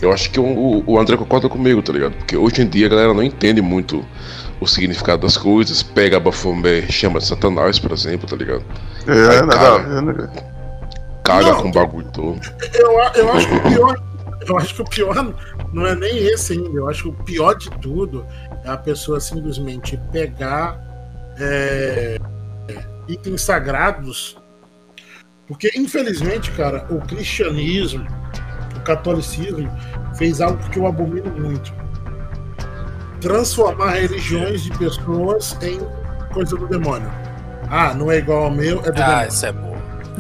Eu acho que o, o André concorda comigo, tá ligado? Porque hoje em dia a galera não entende muito o significado das coisas. Pega a Bafomé, chama de Satanás, por exemplo, tá ligado? É, Aí nada a caga, ver, né, cara? caga Não. com o bagulho todo. Eu, eu acho que o pior. Eu acho que o pior não é nem esse ainda. Eu acho que o pior de tudo é a pessoa simplesmente pegar é, itens sagrados. Porque, infelizmente, cara, o cristianismo, o catolicismo, fez algo que eu abomino muito. Transformar religiões de pessoas em coisa do demônio. Ah, não é igual ao meu, é do Ah, demônio. isso é bom.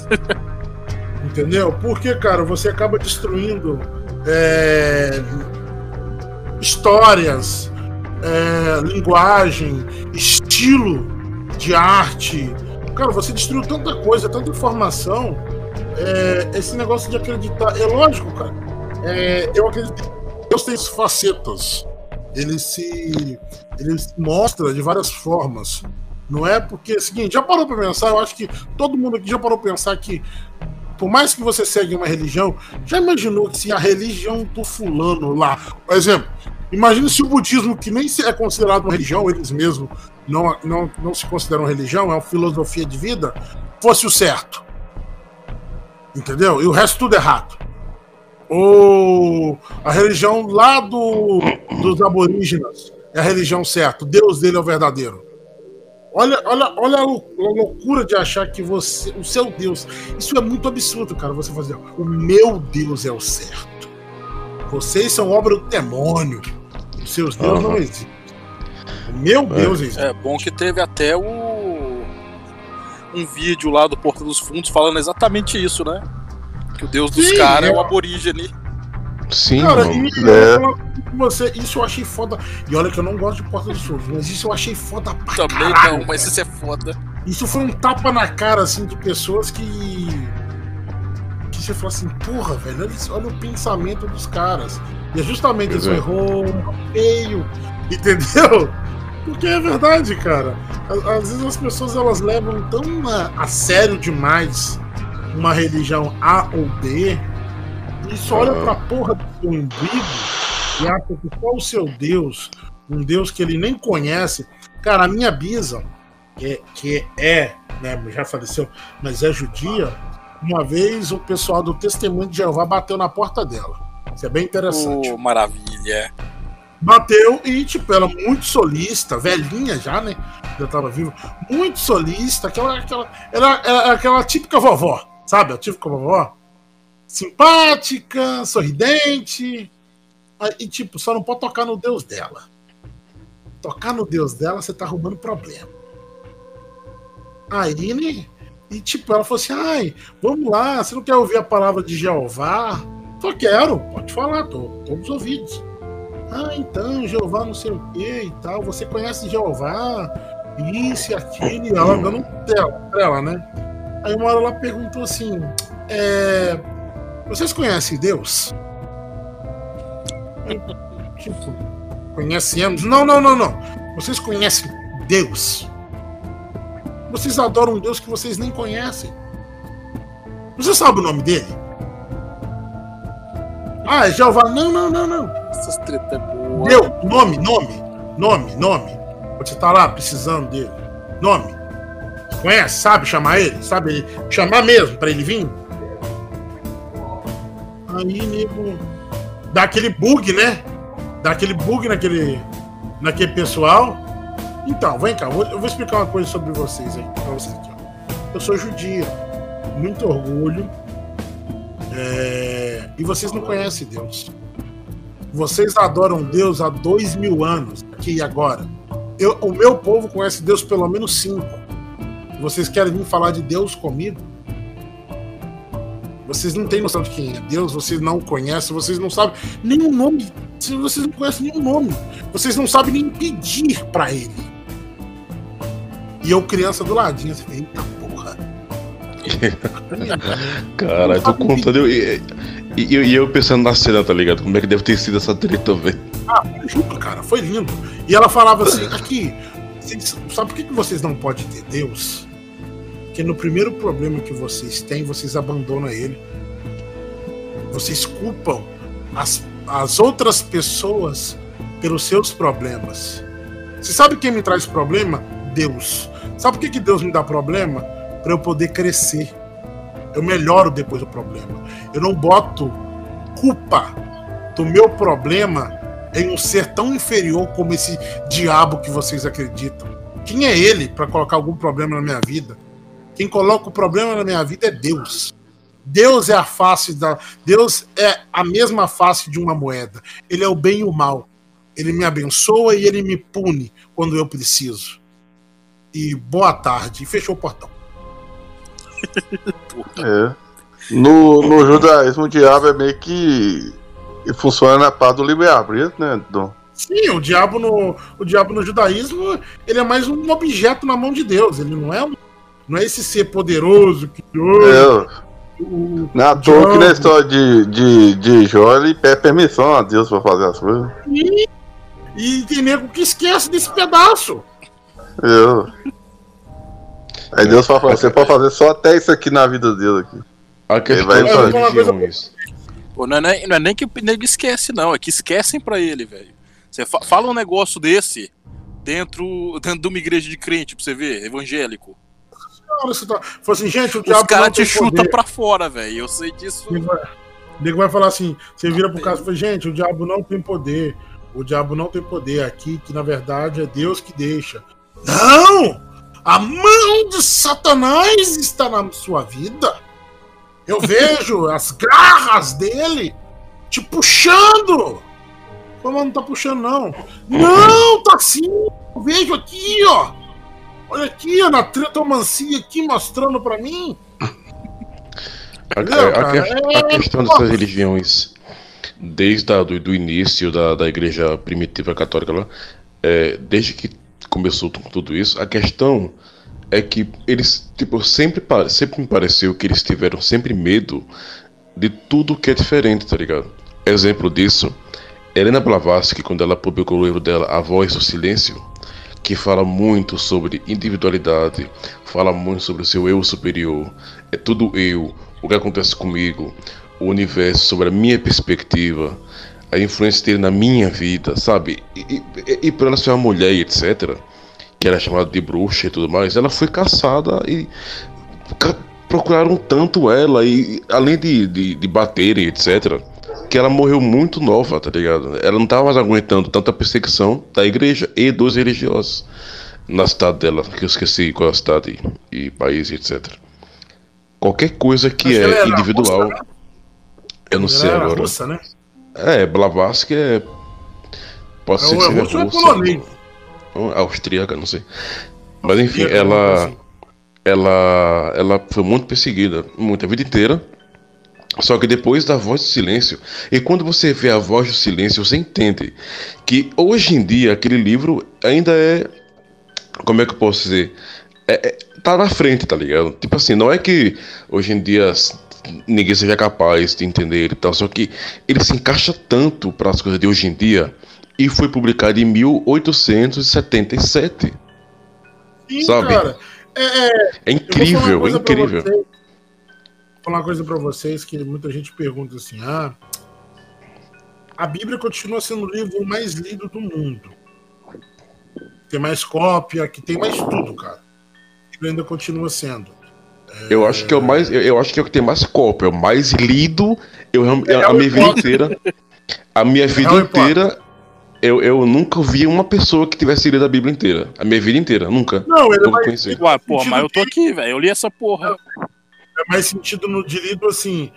Entendeu? Porque, cara, você acaba destruindo é, histórias, é, linguagem, estilo de arte. Cara, você destruiu tanta coisa, tanta informação. é, esse negócio de acreditar. É lógico, cara. É, eu acredito que Deus tem facetas. Ele se. Ele se mostra de várias formas. Não é porque é seguinte, já parou pra pensar? Eu acho que todo mundo aqui já parou pra pensar que por mais que você segue uma religião, já imaginou que se a religião do fulano lá, por exemplo, imagina se o budismo, que nem é considerado uma religião, eles mesmos não, não, não se consideram religião, é uma filosofia de vida, fosse o certo. Entendeu? E o resto tudo errado. Ou a religião lá do, dos aborígenas é a religião certa, o Deus dele é o verdadeiro. Olha, olha, olha a lou- a loucura de achar que você, o seu Deus. Isso é muito absurdo, cara. Você fazer, o meu Deus é o certo. Vocês são obra do demônio. Os seus deuses não Aham. existem. O meu Deus existe. É bom que teve até o um vídeo lá do Porta dos Fundos falando exatamente isso, né? Que o deus dos caras é o aborígene. Sim, Cara, mano. e É. você, isso eu achei foda. E olha que eu não gosto de Porta dos Fundos, mas isso eu achei foda pra Também caralho, não, mas isso é foda. Isso foi um tapa na cara, assim, de pessoas que. Que você fala assim, porra, velho, olha, olha o pensamento dos caras. E é justamente Pois isso, é. errou, feio, entendeu? Porque é verdade, cara. Às, às vezes as pessoas elas levam tão a, a sério demais uma religião A ou B e só olha pra porra do seu umbigo e acha que só o seu Deus, um Deus que ele nem conhece. Cara, a minha bisa, que é, que é né, já faleceu, mas é judia, uma vez o pessoal do Testemunho de Jeová bateu na porta dela. Isso é bem interessante. Ô, maravilha. Bateu e, tipo, ela muito solista, velhinha já, né? Já tava viva. Muito solista, aquela. aquela era aquela típica vovó, sabe? A típica vovó. Simpática, sorridente. E, tipo, só não pode tocar no Deus dela. Tocar no Deus dela, você tá arrumando problema. Aí, né? E, tipo, ela falou assim: ai, vamos lá, você não quer ouvir a palavra de Jeová? Só quero, pode falar, tô todos os ouvidos. Ah, então, Jeová não sei o que e tal. Você conhece Jeová? Isso e aquilo. E ela dando um dela, pra ela, né? Aí uma hora ela perguntou assim: é, Vocês conhecem Deus? Aí, tipo, conhecemos? Não, não, não, não. Vocês conhecem Deus? Vocês adoram um Deus que vocês nem conhecem. Você sabe o nome dele? Ah, é Jeová. Não, não, não, não. Essas treta é boa. Deu, nome, nome, nome, nome. Você tá lá precisando dele. Nome. Conhece? Sabe chamar ele? Sabe? Chamar mesmo pra ele vir? Aí, nego. Dá aquele bug, né? Dá aquele bug naquele. naquele pessoal. Então, vem cá, eu vou, eu vou explicar uma coisa sobre vocês aí. Pra vocês aqui, ó. Eu sou judia. Muito orgulho. É, E vocês não conhecem Deus. Vocês adoram Deus há dois mil anos, aqui e agora. Eu, o meu povo conhece Deus pelo menos cinco. Vocês querem vir falar de Deus comigo? Vocês não têm noção de quem é Deus, vocês não conhecem, vocês não sabem nenhum nome. Vocês não conhecem nenhum nome. Vocês não sabem nem pedir pra ele. E eu, criança do ladinho, assim, eita porra. Caralho, tô contando. E, e, e- e eu pensando na cena, tá ligado? Como é que deve ter sido essa treta, velho? Ah, lindo, cara, foi lindo. E ela falava assim: aqui, sabe por que vocês não podem ter Deus? Porque no primeiro problema que vocês têm, vocês abandonam ele. Vocês culpam as as outras pessoas pelos seus problemas. Você sabe quem me traz problema? Deus. Sabe por que, que Deus me dá problema? Para eu poder crescer. Eu melhoro depois do problema. Eu não boto culpa do meu problema em um ser tão inferior como esse diabo que vocês acreditam. Quem é ele para colocar algum problema na minha vida? Quem coloca o problema na minha vida é Deus. Deus é a face da. Deus é a mesma face de uma moeda. Ele é o bem e o mal. Ele me abençoa e ele me pune quando eu preciso. E boa tarde. E fechou o portão. É. No, no judaísmo, o diabo é meio que. que funciona na paz do livre-arbítrio, né, Dom? Sim, o diabo no, o diabo no judaísmo, ele é mais um objeto na mão de Deus. Ele não é um, não é esse ser poderoso que É. Na toa que na história de, de, de Jó, ele pede permissão a Deus pra fazer as coisas. E, e tem nego que esquece desse pedaço. Eu. Aí Deus fala pra você, você pode fazer só até isso aqui na vida dele aqui. A Ele vai fazer. religiões. Pô, não, é nem, não é nem que o nego esquece, não. É que esquecem pra ele, velho. Você fa- fala um negócio desse dentro, dentro de uma igreja de crente pra você ver, evangélico. Olha, você tá, fala assim, gente, o Os diabo não caras te tem chutam poder. pra fora, velho. Eu sei disso. O nego vai- o nego vai falar assim, você vira pro caso e fala, gente, o diabo não tem poder. O diabo não tem poder aqui, que na verdade é Deus que deixa. Não! A mão de Satanás está na sua vida. Eu vejo as garras dele te puxando. Como não tá puxando, não? Não, tá sim. Eu vejo aqui, ó. Olha aqui, ó, na tretomancia aqui mostrando pra mim. A, a- a a questão dessas religiões, desde a, do, do início da, da igreja primitiva católica lá, é, desde que começou com tudo isso, a questão é que eles, tipo, sempre, sempre me pareceu que eles tiveram sempre medo de tudo que é diferente, tá ligado? Exemplo disso, Helena Blavatsky, quando ela publicou o livro dela, A Voz do Silêncio, que fala muito sobre individualidade, fala muito sobre o seu eu superior, é tudo eu, o que acontece comigo, o universo, sobre a minha perspectiva, a influência dele na minha vida, sabe? E, e, e por ela ser uma mulher e etc., que era chamada de bruxa e tudo mais, ela foi caçada e procuraram tanto ela, e além de, de, de baterem, etc., que ela morreu muito nova, tá ligado? Ela não tava mais aguentando tanta perseguição da igreja e dos religiosos na cidade dela, que eu esqueci qual é a cidade e país, etc. Qualquer coisa que Acho que é era individual, russa, né? eu não Ela sei agora. russa, né? É, Blavatsky é. Pode ser É que seja russo ou é russa, polonês? ou austríaca, não sei. Mas enfim, Austríaca, coisa ela, ela, ela foi muito perseguida, muito a vida inteira. Só que depois da voz do silêncio, e quando você vê a voz do silêncio, você entende que hoje em dia aquele livro ainda é. Como é que eu posso dizer? É, é- tá na frente, tá ligado? Tipo assim, não é que hoje em dia ninguém seja capaz de entender ele e tal, só que ele se encaixa tanto para as coisas de hoje em dia e foi publicado em 1877. Sim, Sabe? cara. É, é, É incrível, é incrível. Falar uma coisa pra vocês que muita gente pergunta assim: ah, a Bíblia continua sendo o livro mais lido do mundo. Tem mais cópia, que tem mais tudo, cara. A Bíblia ainda continua sendo. Eu acho que é o mais. Eu, eu acho que é o que tem mais cópia, é o mais lido. Eu, eu- a minha vida inteira. A minha vida Harry inteira. Eu, eu nunca vi uma pessoa que tivesse lido a Bíblia inteira. A minha vida inteira, nunca. Não, ele é mais, conhecer. Ué, porra, mas eu tô aqui, velho. Eu li essa porra. é mais sentido no de lido assim.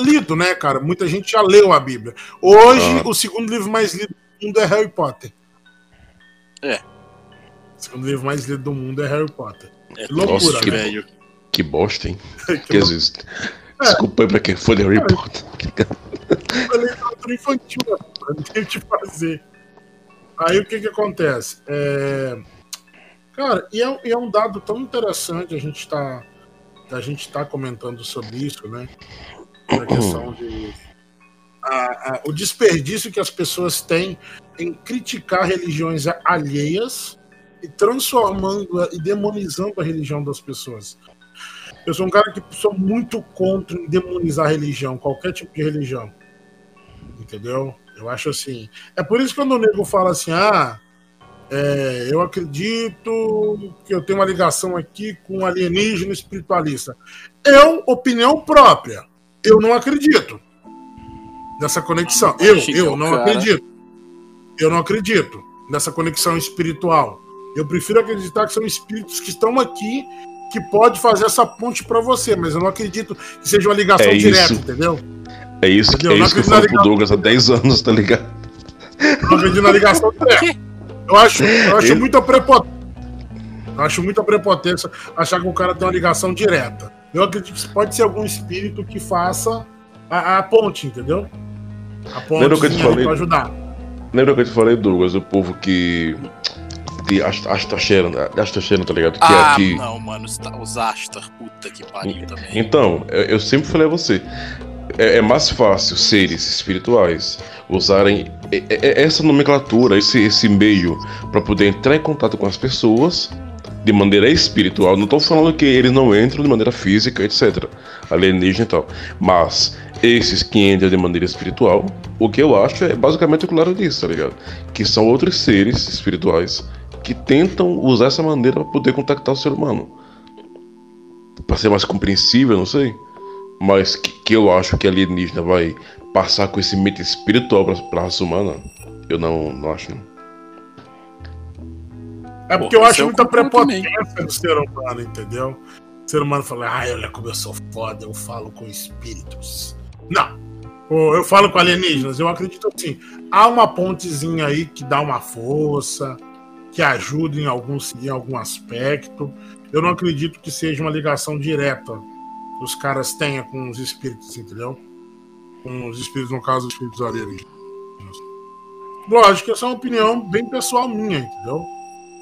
Lido, né, cara? Muita gente já leu a Bíblia. Hoje, Ah. o segundo livro mais lido do mundo é Harry Potter. É. O segundo livro mais lido do mundo é Harry Potter. É Que loucura, Nossa, que, né? velho. que bosta, hein? Que Que às vezes. Desculpa aí pra quem foi de Harry Potter. é literatura infantil, não tem o que fazer. Aí o que que acontece? É... Cara, e é, e é um dado tão interessante a gente tá, a gente tá comentando sobre isso, né? A questão de a- a- o desperdício que as pessoas têm em criticar religiões alheias e transformando e demonizando a religião das pessoas. Eu sou um cara que sou muito contra em demonizar religião, qualquer tipo de religião. entendeu? Eu acho assim. É por isso que quando o nego fala assim, ah, é, eu acredito que eu tenho uma ligação aqui com alienígena espiritualista. Eu, opinião própria, eu não acredito nessa conexão. Eu, eu não cara. acredito. Eu não acredito nessa conexão espiritual. Eu prefiro acreditar que são espíritos que estão aqui que pode fazer essa ponte para você, mas eu não acredito que seja uma ligação É direta, isso. entendeu? É isso, Entendeu? é isso que eu falo pro. Douglas há 10 anos, tá ligado? Eu não acredito na ligação direta. Eu acho, eu acho Ele- muita prepotência. Acho muita prepotência achar que o cara tem uma ligação direta. Eu acredito que pode ser algum espírito que faça a, a ponte, entendeu? A ponte Lembra que eu te falei? para ajudar. Lembra que eu te falei, Douglas, o povo que. que Asta- Astacheran, Astacheran, tá ligado? Que é Ah, aqui. não, mano, os Ta- os Astar, puta que pariu também. Então, eu, eu sempre falei a você. É, é mais fácil seres espirituais usarem e- e- essa nomenclatura, esse, esse meio, para poder entrar em contato com as pessoas de maneira espiritual. Não estou falando que eles não entram de maneira física, etc. Alienígena e tal. Mas esses que entram de maneira espiritual, o que eu acho é basicamente o claro disso, tá ligado? Que são outros seres espirituais que tentam usar essa maneira para poder contactar o ser humano. Para ser mais compreensível, não sei. Mas que, que eu acho que a alienígena vai passar conhecimento espiritual para a raça humana, eu não, não acho. Não. É porque Pô, eu acho eu muita prepotência do ser humano, entendeu? O ser humano fala, ah, olha como eu sou foda, eu falo com espíritos. Não. Eu falo com alienígenas, eu acredito assim. Há uma pontezinha aí que dá uma força, que ajuda em algum, em algum aspecto. Eu não acredito que seja uma ligação direta que os caras tenham com os espíritos, entendeu? Com os espíritos, no caso, os espíritos alienígenas. Lógico que essa é uma opinião bem pessoal minha, entendeu?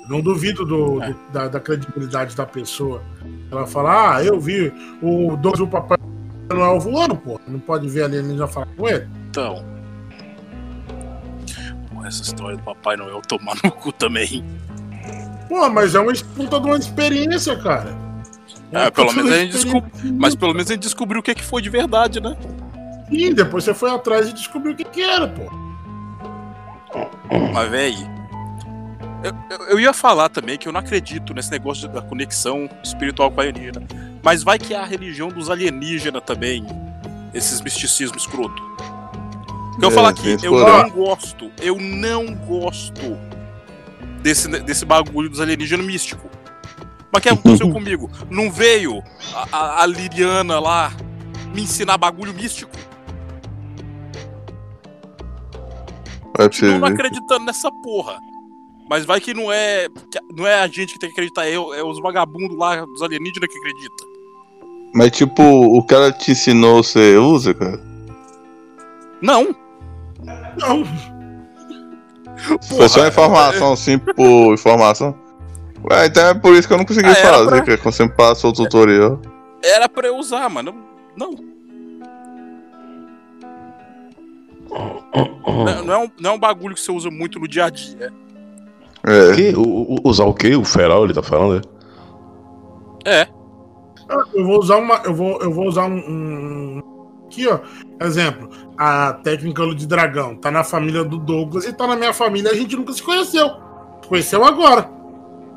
Eu não duvido do, É. do- da, da credibilidade da pessoa. Ela fala, ah, eu vi o Douglas do Papai Noel voando, pô. Não pode ver alienígena falar com ele. Então. Porra, essa história do Papai Noel tomar no cu também. Pô, mas é uma puta de uma experiência, cara. É, uma pelo menos a gente descobriu. Mas pelo menos a gente descobriu o que, é que foi de verdade, né? Sim, depois você foi atrás e descobriu o que, que era, pô. Mas, véi. Eu, eu- eu ia falar também que eu não acredito nesse negócio da conexão espiritual com a alienígena. Mas vai que é a religião dos alienígenas também. Esses misticismos escroto. Que eu É, falar aqui, eu não gosto. Eu não gosto desse, desse bagulho dos alienígenas místico. Mas o que aconteceu comigo? Não veio a, a, a Liriana lá me ensinar bagulho místico? Vai pra você Continuo não acreditando nessa porra. Mas vai que não é. que Não é a gente que tem que acreditar, é, é os vagabundos lá dos alienígenas que acreditam. Mas tipo, o cara te ensinou, você usa, cara? Não! Não. Foi só informação, assim, por informação? Ué, então é por isso que eu não consegui Ah, fazer, pra- que quando você me passou o tutorial. Era pra eu usar, mano. Não. Não, não é um, não é um bagulho que você usa muito no dia a dia. É. Que? O, o- usar o quê? O feral, ele tá falando, é? É. Eu vou usar uma. Eu vou, eu vou usar um, um- Aqui, ó. Exemplo. A técnica de dragão tá na família do Douglas e tá na minha família. A gente nunca se conheceu. Se conheceu agora.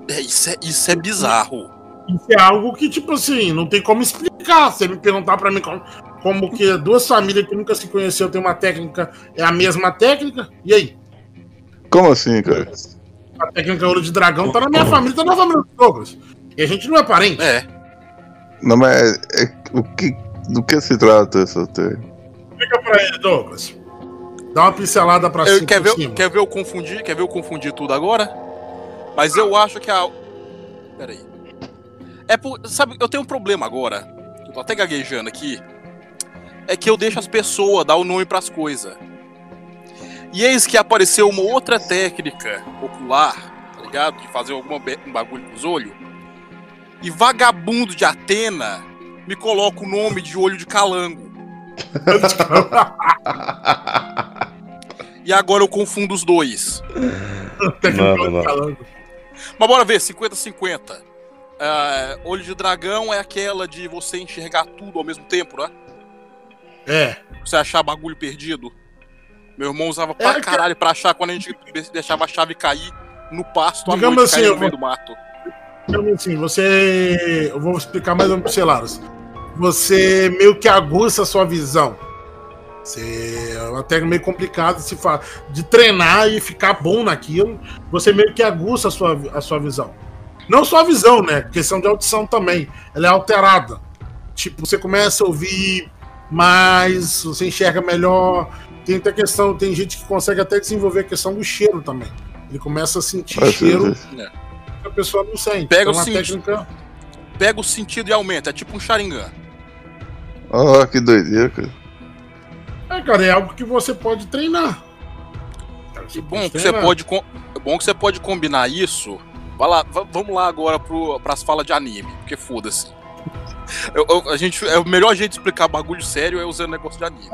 É, isso, é, isso é bizarro. Isso é algo que, tipo assim, não tem como explicar. Você me perguntar pra mim como, como que duas famílias que nunca se conheceu tem uma técnica, é a mesma técnica? E aí? Como assim, cara? A técnica ouro de dragão tá na minha família, tá na família do Douglas. E a gente não é parente. É. Não, mas é, é- o que, do que se trata essa técnica? Explica pra ele, Douglas. Dá uma pincelada pra Eu- cima. quer, ver, cima. quer ver eu confundir? Quer ver eu confundir tudo agora? Mas eu acho que a. Peraí. É por. Sabe, eu tenho um problema agora. Eu tô até gaguejando aqui. É que eu deixo as pessoas dar o nome pras coisas. E eis que apareceu uma outra técnica ocular, tá ligado? De fazer algum um bagulho com os olhos. E vagabundo de Atena me coloca o nome de olho de calango. E agora eu confundo os dois. Técnica Não, Mas bora ver, 50-50. Ah, olho de dragão é aquela de você enxergar tudo ao mesmo tempo, né? É. Você achar bagulho perdido. Meu irmão usava pra É, caralho pra achar quando a gente deixava a chave cair no pasto Digamos noite, assim, eu no meio vou- do mato. Então, assim, você. Eu vou explicar mais ou menos pra você, Laros. Você meio que aguça a sua visão. Você é uma técnica meio complicada de, se fa... de treinar e ficar bom naquilo. Você meio que aguça a sua, a sua visão. Não só a visão, né? Questão de audição também. Ela é alterada. Tipo, você começa a ouvir mais, você enxerga melhor. Tem até questão, tem gente que consegue até desenvolver a questão do cheiro também. Ele começa a sentir cheiro sim. que a pessoa não sente. Pega é o uma sentido. técnica. Pega o sentido e aumenta, é tipo um Sharingan. Ah, que doideira, cara. É, cara, é algo que você pode treinar. Que bom que você pode. com- É bom que você pode combinar isso. Vai lá, va- vamos lá agora pro, pras falas de anime, porque foda-se. Eu- eu- a gente, é o melhor jeito de explicar bagulho sério é usando negócio de anime.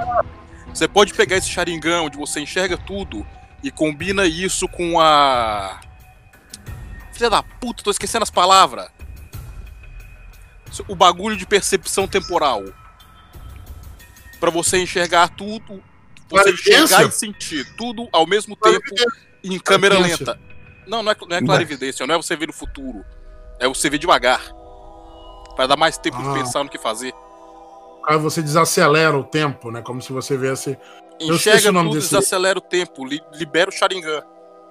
Você pode pegar esse Sharingan onde você enxerga tudo e combina isso com a. Filha da puta, tô esquecendo as palavras. O bagulho de percepção temporal. Pra você enxergar tudo. Você enxergar e sentir tudo ao mesmo tempo em câmera lenta. Não, não é, não é clarividência, não é você ver no futuro. É você ver devagar. Pra dar mais tempo Ah. de pensar no que fazer. Aí você desacelera o tempo, né? Como se você viesse. Enxerga o nome tudo, desse- desacelera o tempo, li- libera o Sharingan.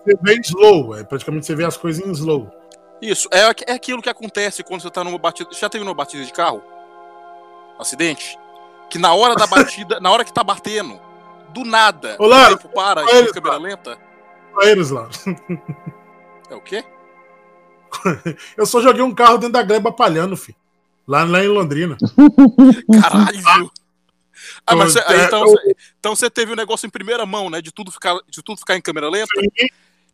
Você vê em slow, é praticamente você vê as coisas em slow. Isso, é, é aquilo que acontece quando você tá numa batida. Já teve numa batida de carro? Acidente? Que na hora da batida, na hora que tá batendo, do nada, Olá, o tempo para e eles câmera lenta. Pra eles lá. É o quê? Eu só joguei um carro dentro da gleba palhando, filho. Lá, lá em Londrina. Caralho! Ah, mas você- aí, É, então, você- então teve o negócio em primeira mão, né? De tudo ficar, de tudo ficar em câmera lenta.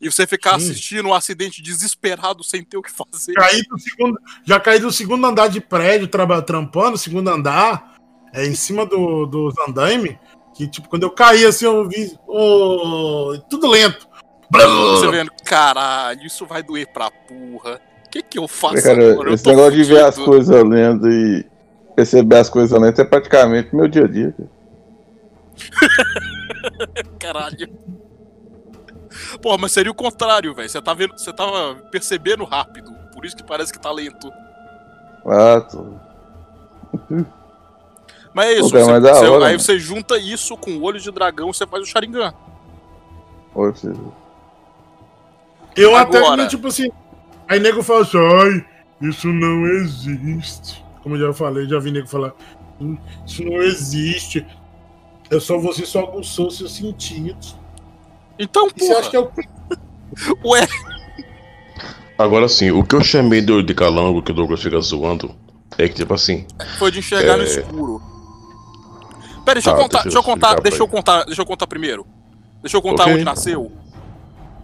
E você ficar Sim. assistindo um acidente desesperado sem ter o que fazer. Caí do segundo, já caí do segundo andar de prédio, trampando, segundo andar, é, em cima do, dos andaime. Que, tipo, quando eu caí assim, eu vi. ô, tudo lento. Você vendo, caralho, isso vai doer pra porra. O que que eu faço Cara, agora? Esse negócio de ver as coisas lendo e perceber as coisas lendo é praticamente meu dia a dia. cara. Caralho. Pô, mas seria o contrário, velho. Você tá vendo, você tava percebendo rápido. Por isso que parece que tá lento. Ah, tô... Mas é isso. Pô, cara, você- mas você- hora, aí mano. você junta isso com o olho de dragão, você faz o Sharingan. Olha pra você ver. Eu até, Agora. tipo assim. Aí nego fala assim, ai, isso não existe. Como eu já falei, já vi nego falar, "Hum, isso não existe. É só você só aguçou seus sentidos. Então, E você acha que é o. Ué, Agora sim, o que eu chamei de, de calango que o Douglas fica zoando é que, tipo assim, foi de enxergar no É. escuro. Pera, deixa eu Tá, contar, deixa eu contar, deixa eu contar, deixa eu contar primeiro. Deixa eu contar Ok. onde nasceu.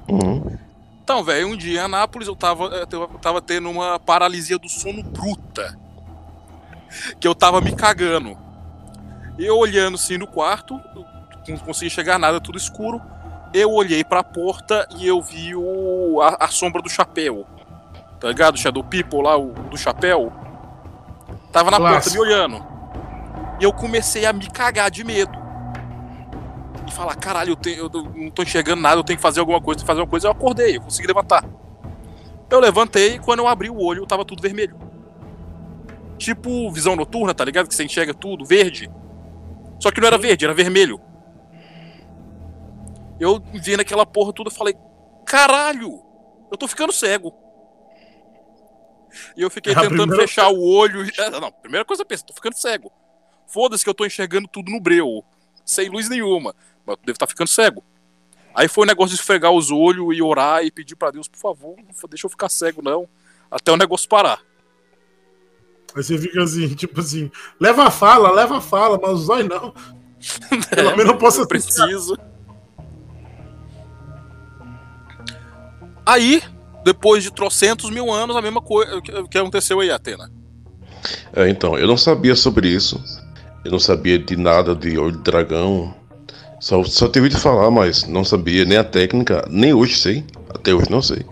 uhum, Então, velho, um dia em Anápolis eu tava, eu tava- eu tava tendo uma paralisia do sono bruta. Que eu tava me cagando. Eu olhando assim no quarto, não consegui enxergar nada, tudo escuro. Eu olhei pra porta e eu vi o, a, a sombra do chapéu. Tá ligado? O Shadow People lá, o do chapéu. Tava na porta Clássico. me olhando. E eu comecei a me cagar de medo. E falar, caralho, eu, tenho, eu não tô enxergando nada, eu tenho que fazer alguma coisa, tenho que fazer alguma coisa. Eu acordei, eu consegui levantar. Eu levantei e quando eu abri o olho, tava tudo vermelho. Tipo visão noturna, tá ligado? Que você enxerga tudo, verde. Só que não era verde, era vermelho. Eu vi naquela porra tudo e falei, caralho, eu tô ficando cego. E eu fiquei É tentando primeira fechar o olho. Não, primeira coisa eu pensei, tô ficando cego. Foda-se que eu tô enxergando tudo no breu, sem luz nenhuma. Mas eu devo estar ficando cego. Aí foi o negócio de esfregar os olhos e orar e pedir pra Deus, por favor, deixa eu ficar cego, não. Até o negócio parar. Aí você fica assim, tipo assim, leva a fala, leva a fala, mas os olhos não. Pelo menos eu posso eu preciso. Aí, depois de trocentos mil anos, a mesma coisa. O que, o que aconteceu aí, Atena? É, então, eu não sabia sobre isso. Eu não sabia de nada de olho de dragão. Só, só tive de falar, mas não sabia nem a técnica, nem hoje sei. Até hoje não sei.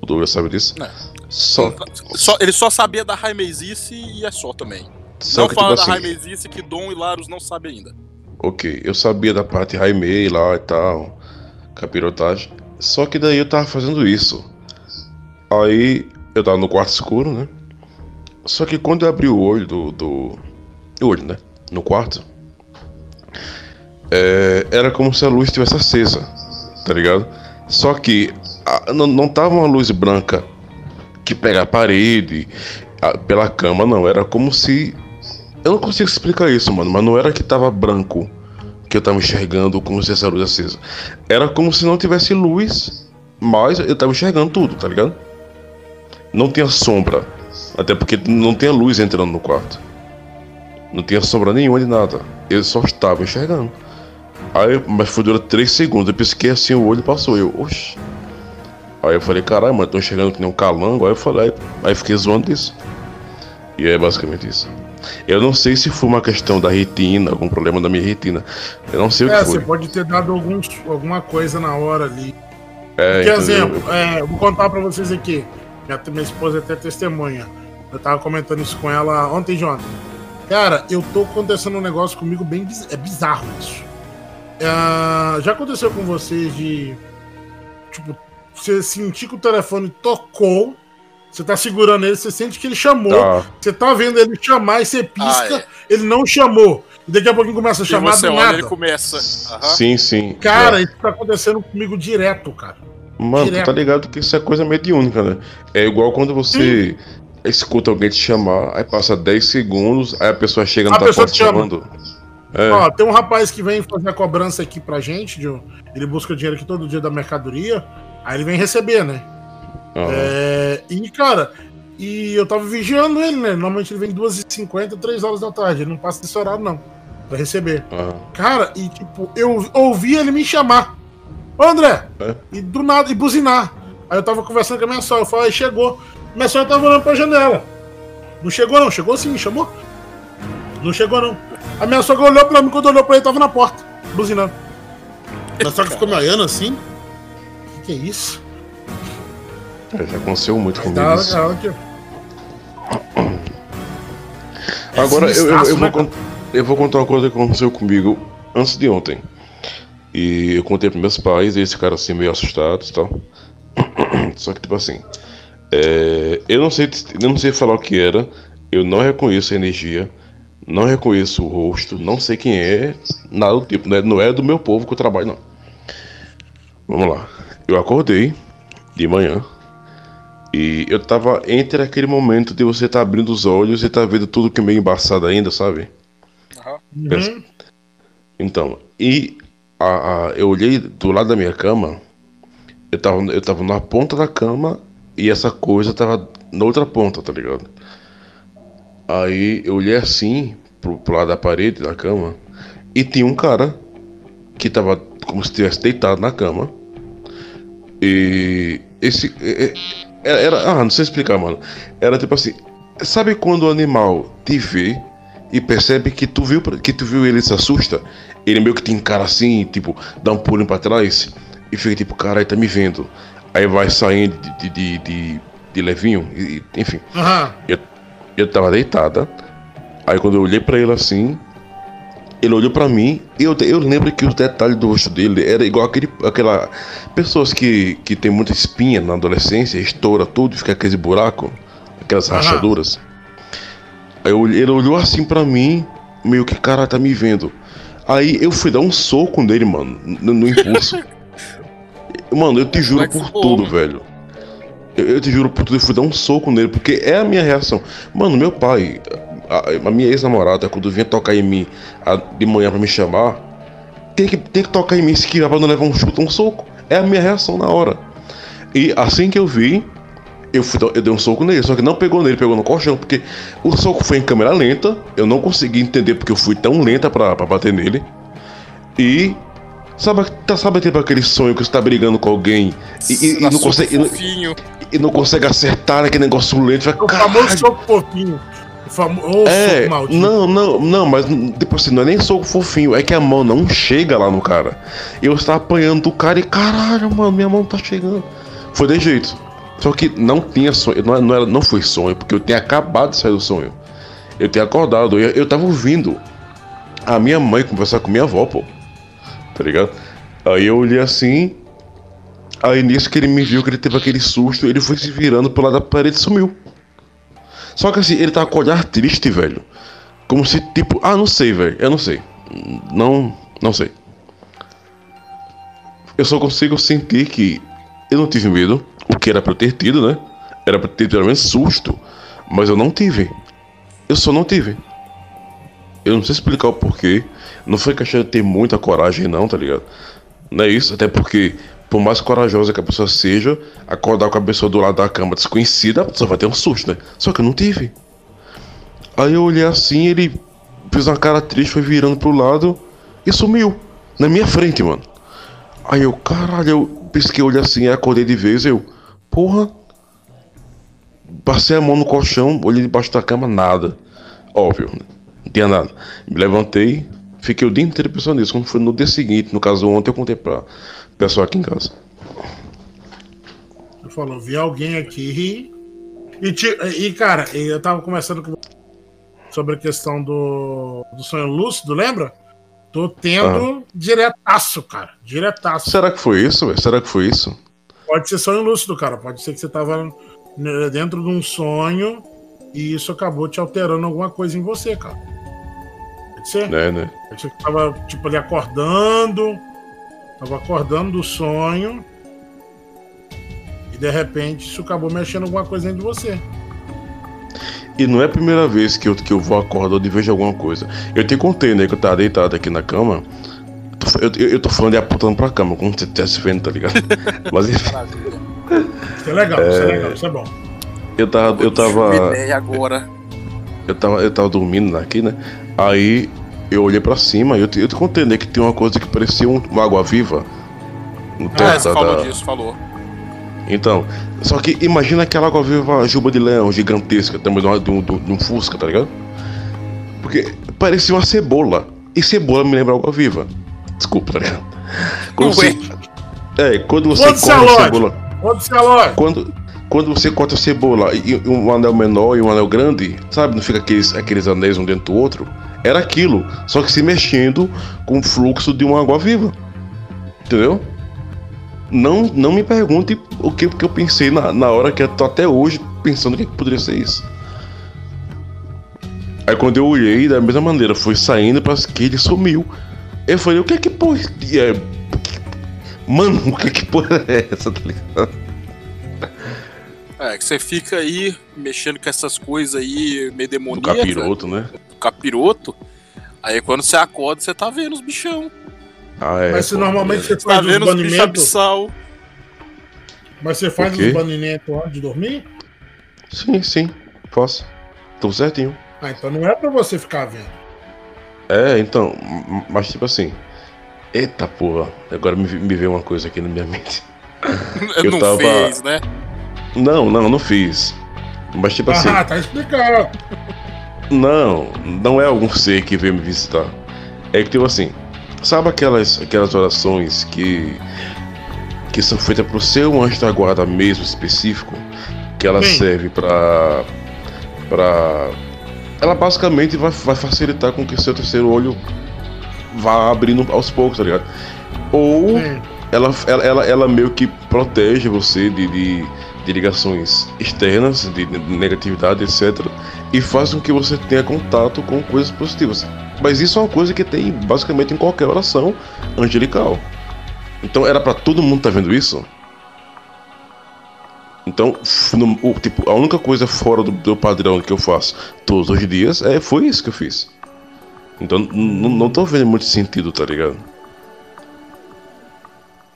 O Douglas sabe disso. Não. Só, Só- ele só sabia da Raimezice e é só também. só não que fala tipo da assim. Raimezice que Dom e Larus não sabem ainda. Ok, eu sabia da parte Raimei lá e tal, capirotagem. Só que daí eu tava fazendo isso. Aí eu tava no quarto escuro, né? Só que quando eu abri o olho do. do o olho, né? No quarto. é, era como se a luz estivesse acesa, tá ligado? Só que a- não, não tava uma luz branca que pega a parede, a- pela cama, não. Era como se. Eu não consigo explicar isso, mano, mas não era que tava branco que eu tava enxergando como se essa luz acesa. Era como se não tivesse luz, mas eu tava enxergando tudo, tá ligado? Não tinha sombra. Até porque não tinha luz entrando no quarto. Não tinha sombra nenhuma de nada. Eu só estava enxergando. Aí, mas foi durante 3 segundos. Eu pisquei assim o olho passou. Eu, oxi. Aí eu falei, caralho, mano, tô enxergando que nem um calango. Aí eu falei, aí fiquei zoando disso. E é basicamente isso. Eu não sei se foi uma questão da retina, algum problema da minha retina. Eu não sei o É, que você foi. pode ter dado alguns, alguma coisa na hora ali. É, Por exemplo, é, eu vou contar pra vocês aqui. Minha, minha esposa é até testemunha. Eu tava comentando isso com ela ontem, Jonathan. Cara, eu tô acontecendo um negócio comigo bem biz- é bizarro isso. É, já aconteceu com vocês de. Tipo, você sentir que o telefone tocou, você tá segurando ele, você sente que ele chamou, Tá. você tá vendo ele chamar e você pisca, Ah, é. ele não chamou. E daqui a pouquinho começa a E chamar você do olha, nada. ele começa. Aham. Sim, sim. Cara, É. isso tá acontecendo comigo direto, cara. Mano, tu direto. tá ligado que isso é coisa mediúnica, né? É igual quando você escuta alguém te chamar, aí passa 10 segundos, aí a pessoa chega na pessoa porta te chama. chamando. É, Ó, tem um rapaz que vem fazer a cobrança aqui pra gente, de um- ele busca dinheiro aqui todo dia da mercadoria, aí ele vem receber, né? aham. É, e, cara, e eu tava vigiando ele, né? Normalmente ele vem 2h50, 3 horas da tarde, ele não passa desse horário, não, pra receber. aham. Cara, e tipo, eu ouvi ele me chamar. Ô André! É? E do nada, e buzinar. Aí eu tava conversando com a minha sogra, eu falei, chegou. Minha sogra tava olhando pra janela. Não chegou não, chegou sim, chamou. Não chegou não. A minha sogra olhou pra mim, quando olhou pra ele, tava na porta, buzinando. Minha sogra ficou me olhando assim. O que, que é isso? É, já aconteceu muito comigo Tá, isso. ela aqui. É Agora, eu, eu- eu vou né, cont- eu vou contar uma coisa que aconteceu comigo antes de ontem. E eu contei pros meus pais, e eles ficaram assim meio assustados e tal. Só que, tipo assim, é, eu, não sei, eu não sei falar o que era, eu não reconheço a energia, não reconheço o rosto, não sei quem é, nada do tipo, né? não é do meu povo que eu trabalho, não. Vamos lá. Eu acordei de manhã e eu tava entre aquele momento de você tá abrindo os olhos e tá vendo tudo que é meio embaçado ainda, sabe? Uhum. Então, e a, a- eu olhei do lado da minha cama, eu tava, eu tava na ponta da cama e essa coisa tava na outra ponta, tá ligado? Aí eu olhei assim pro, pro lado da parede da cama e tinha um cara que tava como se estivesse deitado na cama. E esse. é- Era. Ah, não sei explicar, mano. Era tipo assim. Sabe quando o animal te vê e percebe que tu viu, que tu viu ele se assusta? Ele meio que te encara assim, tipo, dá um pulinho pra trás e fica tipo, caralho, tá me vendo. Aí vai saindo de, de, de, de, levinho, e, enfim. Aham. Eu, eu tava deitada. Aí quando eu olhei pra ele assim, ele olhou pra mim e eu, eu lembro que os detalhes do rosto dele era igual aquele, aquela. Pessoas que, que tem muita espinha na adolescência, estoura tudo, fica aquele buraco, aquelas Aham. rachaduras. Aí eu ele olhou assim pra mim, meio que, cara, tá me vendo. Aí eu fui dar um soco nele, mano, no, no impulso. mano, eu te juro Moleque por ficou tudo, velho. Eu, eu te juro por tudo, eu fui dar um soco nele, porque é a minha reação. Mano, meu pai, a, a minha ex-namorada, quando vinha tocar em mim a- de manhã pra me chamar, tem que, tem que tocar em mim se quiser pra não levar um chute um soco. É a minha reação na hora. E assim que eu vi, eu, fui, eu dei um soco nele, só que não pegou nele, pegou no colchão, porque o soco foi em câmera lenta, eu não consegui entender porque eu fui tão lenta pra bater nele. E. Sabe, tá, sabe tipo aquele sonho que você tá brigando com alguém e, e- e não consegue, e não- e não consegue acertar aquele negócio lento? Vai, O famoso soco fofinho. O famo... Ô, é, soco maldito. não, não, não, mas tipo assim, não é nem soco fofinho, é que a mão não chega lá no cara. Eu estava apanhando do cara e caralho, mano, minha mão tá chegando. Foi de jeito. Só que não tinha sonho, não, não, era, não foi sonho, porque eu tinha acabado de sair do sonho. Eu tinha acordado, eu, eu tava ouvindo a minha mãe conversar com minha avó, pô. Tá ligado? Aí eu olhei assim. Aí nisso que ele me viu que ele teve aquele susto, ele foi se virando pro lado da parede e sumiu. Só que assim, ele tava com o olhar triste, velho. Como se tipo, ah, não sei, velho. Eu não sei. Não, não sei. Eu só consigo sentir que eu não tive medo, o que era pra eu ter tido, né? Era pra ter pelo menos susto, mas eu não tive. Eu só não tive. Eu não sei explicar o porquê. Não foi questão de ter muita coragem, não, tá ligado? Não é isso, até porque, por mais corajosa que a pessoa seja, acordar com a pessoa do lado da cama desconhecida, a pessoa vai ter um susto, né? Só que eu não tive. Aí eu olhei assim, ele fez uma cara triste, foi virando pro lado e sumiu. Na minha frente, mano. Aí eu, caralho, eu pisquei o olho assim, aí acordei de vez, eu, porra. Passei a mão no colchão, olhei debaixo da cama, nada. Óbvio, né? não tinha nada. Me levantei, fiquei o dia inteiro pensando nisso. Quando foi no dia seguinte, no caso ontem, eu contei pra pessoal aqui em casa. Ele falou, vi alguém aqui. E, e, cara, eu tava conversando com sobre a questão do, do sonho lúcido, lembra? Tô tendo diretaço, cara. Diretaço. Será que foi isso, velho? Será que foi isso? Pode ser sonho lúcido, cara. Pode ser que você tava né, dentro de um sonho e isso acabou te alterando alguma coisa em você, cara. Pode ser? Né, né? Pode ser que tava, tipo, ali acordando. Tava acordando do sonho. E de repente isso acabou mexendo alguma coisa dentro de você. E não é a primeira vez que eu, que eu vou acordando e vejo alguma coisa. Eu te contei, né, que eu tava deitado aqui na cama. Eu, eu, eu tô falando e apontando pra cama, como você estivesse vendo, tá ligado? Mas enfim, Isso é legal, isso é legal, isso é bom. eu tava. Eu tava. Eu tava, eu tava dormindo aqui, né? Aí eu olhei pra cima e eu te, eu te contei, né, que tem uma coisa que parecia um- uma água viva. No Ah, teto você da- falou da- disso, falou. Então, só que imagina aquela água viva juba de leão gigantesca, tamanho de, um, de um Fusca, tá ligado? Porque parecia uma cebola. E cebola me lembra água viva. Desculpa, tá ligado? Quando você, é, quando você Foda-se corta a a loja. cebola. Loja. Quando, quando você corta a cebola e um anel menor e um anel grande, sabe? Não fica aqueles, aqueles anéis um dentro do outro. Era aquilo, só que se mexendo com o fluxo de uma água viva. Entendeu? Não, não me pergunte o que, que eu pensei na, na hora que eu tô até hoje pensando o que, que poderia ser isso. Aí quando eu olhei, da mesma maneira, foi saindo para que ele sumiu. Eu falei, o que é que porra é, Mano, o que que porra é essa, tá ligado? É, que você fica aí mexendo com essas coisas aí, meio Do demoníacas. capiroto, né? do capiroto. Aí quando você acorda, você tá vendo os bichão. Ah, é. Mas se normalmente você. Tá vendo os bichos abissal. Mas você faz os banimentos antes de dormir? Sim, sim, posso. Tô certinho. Ah, então não é pra você ficar vendo. É, então, mas tipo assim. Eita porra, agora me, me veio uma coisa aqui na minha mente. Eu não tava- fez, né? Não, não, não fiz. Mas tipo assim, Ah, tá explicado. não, não é algum ser que veio me visitar. É que tipo assim, sabe aquelas, aquelas orações que que são feitas pro seu anjo da guarda mesmo específico, que ela Sim. serve pra para ela basicamente vai, vai facilitar com que seu terceiro olho vá abrindo aos poucos, tá ligado? Ou Sim. ela, ela, ela meio que protege você de, de, de ligações externas, de, de negatividade, etc. E faz com que você tenha contato com coisas positivas. Mas isso é uma coisa que tem basicamente em qualquer oração angelical. Então era pra todo mundo tá vendo isso? Então, no- o, tipo, a única coisa fora do, do padrão que eu faço todos os dias é, foi isso que eu fiz. Então, não tô vendo muito sentido, tá ligado?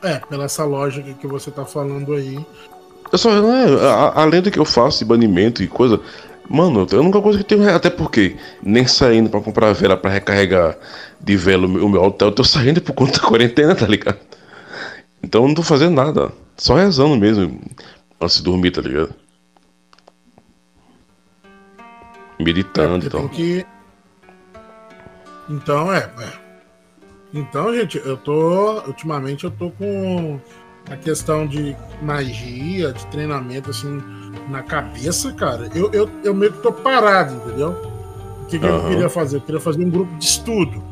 É, pela essa lógica que você tá falando aí. Eu só, né, a- além do que eu faço de banimento e coisa, mano, a única coisa que eu tenho, até porque nem saindo pra comprar vela pra recarregar de vela o meu, hotel, eu tô saindo por conta da quarentena, tá ligado? Então eu não tô fazendo nada, só rezando mesmo, antes de dormir, tá ligado? Meditando e tem tal. que. Então, é, é. Então, gente, eu tô. Ultimamente eu tô com a questão de magia, de treinamento, assim, na cabeça, cara. Eu, eu, eu meio que tô parado, entendeu? O que, que eu Aham. queria fazer? Eu queria fazer um grupo de estudo.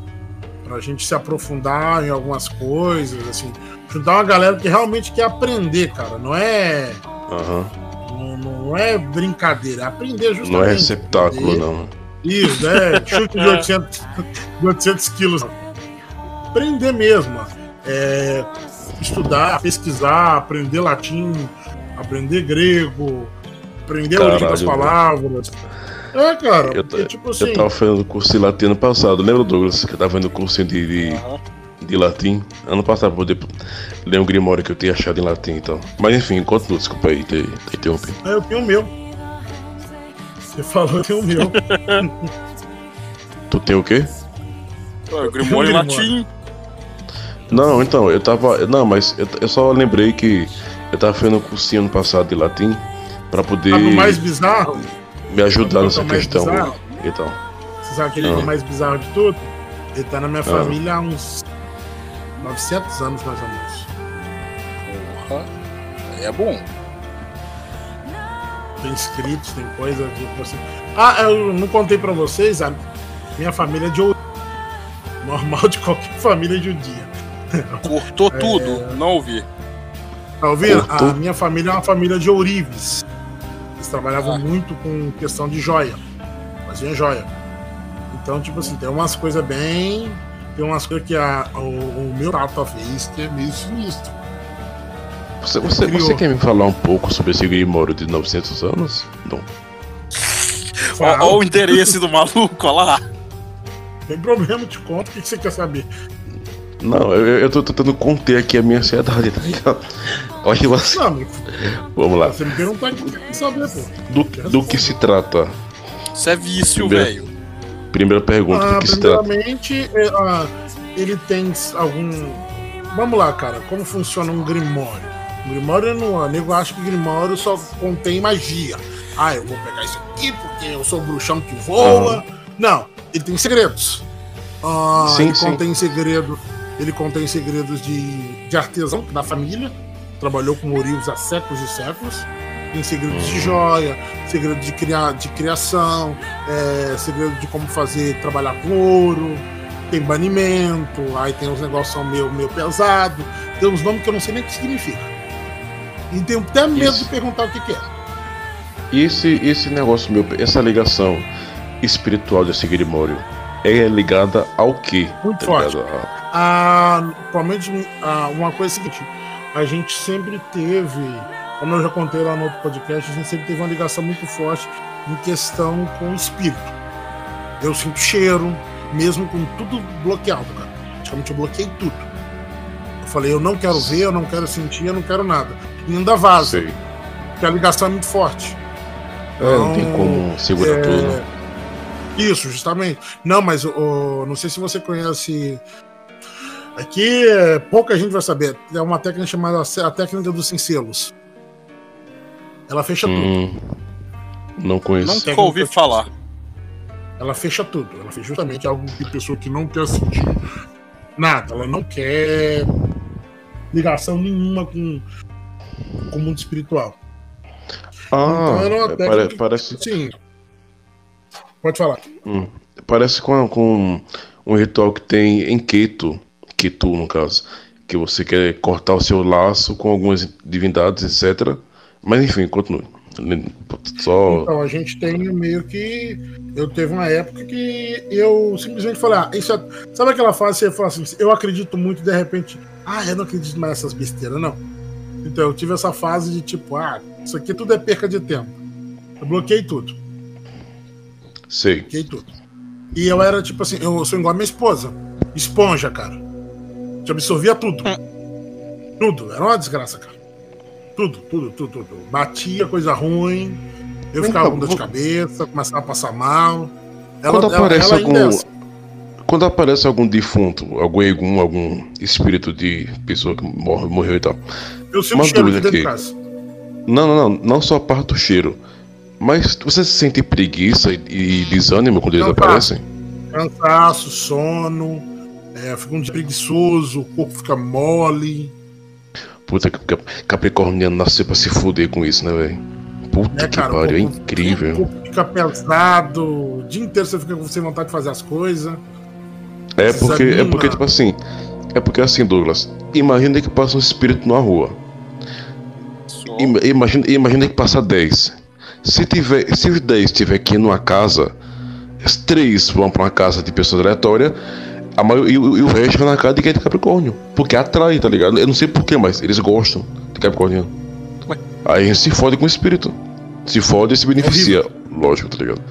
Pra gente se aprofundar em algumas coisas, assim. Juntar uma galera que realmente quer aprender, cara. Não é. Aham. Não, não é brincadeira, é aprender justamente. Não é receptáculo, aprender. não. Isso, é chute de 800, de 800 quilos. Aprender mesmo. É, estudar, pesquisar, aprender latim, aprender grego, aprender a origem das Caralho, palavras. É, cara, Eu, porque, tipo assim, eu tava fazendo curso de latim ano passado. Lembra, Douglas, que eu tava fazendo curso de, de, de latim? Ano passado, pra poder ler um grimório que eu tinha achado em latim e tal. Mas enfim, continua, desculpa aí ter, ter interrompido. é, eu tenho o meu. Você falou, eu tenho o meu. Tu tem o quê? Ué, Grimório em Grimório. latim. Não, então, eu tava. Não, mas eu, eu só lembrei que eu tava fazendo um cursinho ano passado de latim pra poder o mais bizarro? me ajudar nessa o mais questão bizarro? e tal. Você sabe aquele Ah. mais bizarro de tudo? Ele tá na minha Ah. família há uns 900 anos, mais ou menos. Porra. Aí é bom. Tem escritos, tem coisa tipo assim. Ah, eu não contei pra vocês, a minha família é de. Normal de qualquer família judia. Cortou É. tudo, não ouvi. Tá ouvindo? Cortou. A minha família é uma família de ourives. Eles trabalhavam Ah. muito com questão de joia. Faziam joia. Então, tipo assim, tem umas coisas bem. Tem umas coisas que a, o, o meu tata fez que é meio sinistro. Você, você, você quer me falar um pouco sobre esse grimório de 900 anos? Não. Ó o interesse do maluco, ó lá. Tem problema, te conto. O que que você quer saber? Não, eu, eu tô tentando conter aqui a minha ansiedade, tá ligado? Olha você. Não, Vamos lá. você me perguntar o que saber, pô. Do, do que se trata? Isso é vício, velho. Primeira pergunta, Ah, do que se trata? primeiramente, é, ah, ele tem algum. Vamos lá, cara. Como funciona um grimório? Um grimório não. O nego acha que grimório só contém magia. Ah, eu vou pegar isso aqui porque eu sou o bruxão que voa. Não, ele tem segredos. Ah, Sim, ele sim. contém segredo. Ele contém segredos de, de artesão da família. Trabalhou com ourives há séculos e séculos. Tem segredos de joia, segredo de, criar, de criação, é, segredo de como fazer, trabalhar com ouro, tem banimento, aí tem uns negócios meio, meio pesado, tem uns nomes que eu não sei nem o que significa. E tenho até medo Isso. de perguntar o que, que é. E esse, esse negócio meu, essa ligação espiritual desse grimório é ligada ao quê? Muito Tá forte. ligado? Ah, ah, uma coisa é a seguinte: a gente sempre teve, como eu já contei lá no outro podcast, a gente sempre teve uma ligação muito forte em questão com o espírito. Eu sinto cheiro, mesmo com tudo bloqueado, cara. Praticamente eu bloqueei tudo. Eu falei, eu não quero ver, eu não quero sentir, eu não quero nada. E ainda vaza, Sei. porque a ligação é muito forte. É, não tem Então, como segurar é, tudo. Isso, justamente. Não, mas ô, não sei se você conhece. Aqui é, pouca gente vai saber. É uma técnica chamada a técnica dos cincelos. Ela fecha tudo. Hum, não conheço. Não tem. Nunca ouvi falar. Ela fecha tudo. Ela fecha justamente algo que pessoa que não quer sentir nada. Ela não quer ligação nenhuma com, com o mundo espiritual. Ah, Então, é, técnica pare- que- parece, Sim. Pode falar. hum, parece com, com um ritual que tem em Keto, Ketu no caso, que você quer cortar o seu laço com algumas divindades, etc. Mas enfim, continue. Só. Então, a gente tem meio que. Eu teve uma época que eu simplesmente falei, ah, isso é... sabe aquela fase que você fala assim, eu acredito muito, de repente, ah, eu não acredito mais nessas besteiras, não. Então, eu tive essa fase de tipo, ah, isso aqui tudo é perca de tempo. Eu bloqueei tudo, Sei. bloqueei tudo. E eu era tipo assim, eu sou igual a minha esposa, esponja, cara. Te absorvia tudo. Tudo, era uma desgraça, cara. Tudo, tudo, tudo, tudo. Batia coisa ruim, eu ficava cá, com dor de cabeça, começava a passar mal. Quando aparece ainda algum. é assim. Quando aparece algum defunto, algum egum, algum espírito de pessoa que morre, morreu e tal. Eu sinto uma cheiro dúvida dentro de aqui. casa. Não, não, não. Não só a parte do cheiro. Mas você sente preguiça e, e desânimo quando eles tá. aparecem? Cansaço, sono, é, fica um dia preguiçoso, o corpo fica mole. Puta que Capricorniano nasceu pra se fuder com isso, né, velho? Puta né, que cara? pariu, é o corpo- O incrível. corpo fica pesado, o dia inteiro você fica com sem vontade de fazer as coisas. É porque, é porque, tipo assim. É porque assim, Douglas. Imagina que passa um espírito numa rua. Imagina, imagina que passa 10. Se, tiver, se os 10 estiver aqui numa casa, os 3 vão pra uma casa de pessoas aleatórias, a maio- e, o- e o resto vai na casa de quem é de Capricórnio. Porque atrai, tá ligado? Eu não sei porquê, mas eles gostam de Capricórnio. Ué. Aí a gente se fode com o espírito. Se fode e se beneficia. Lógico, tá ligado?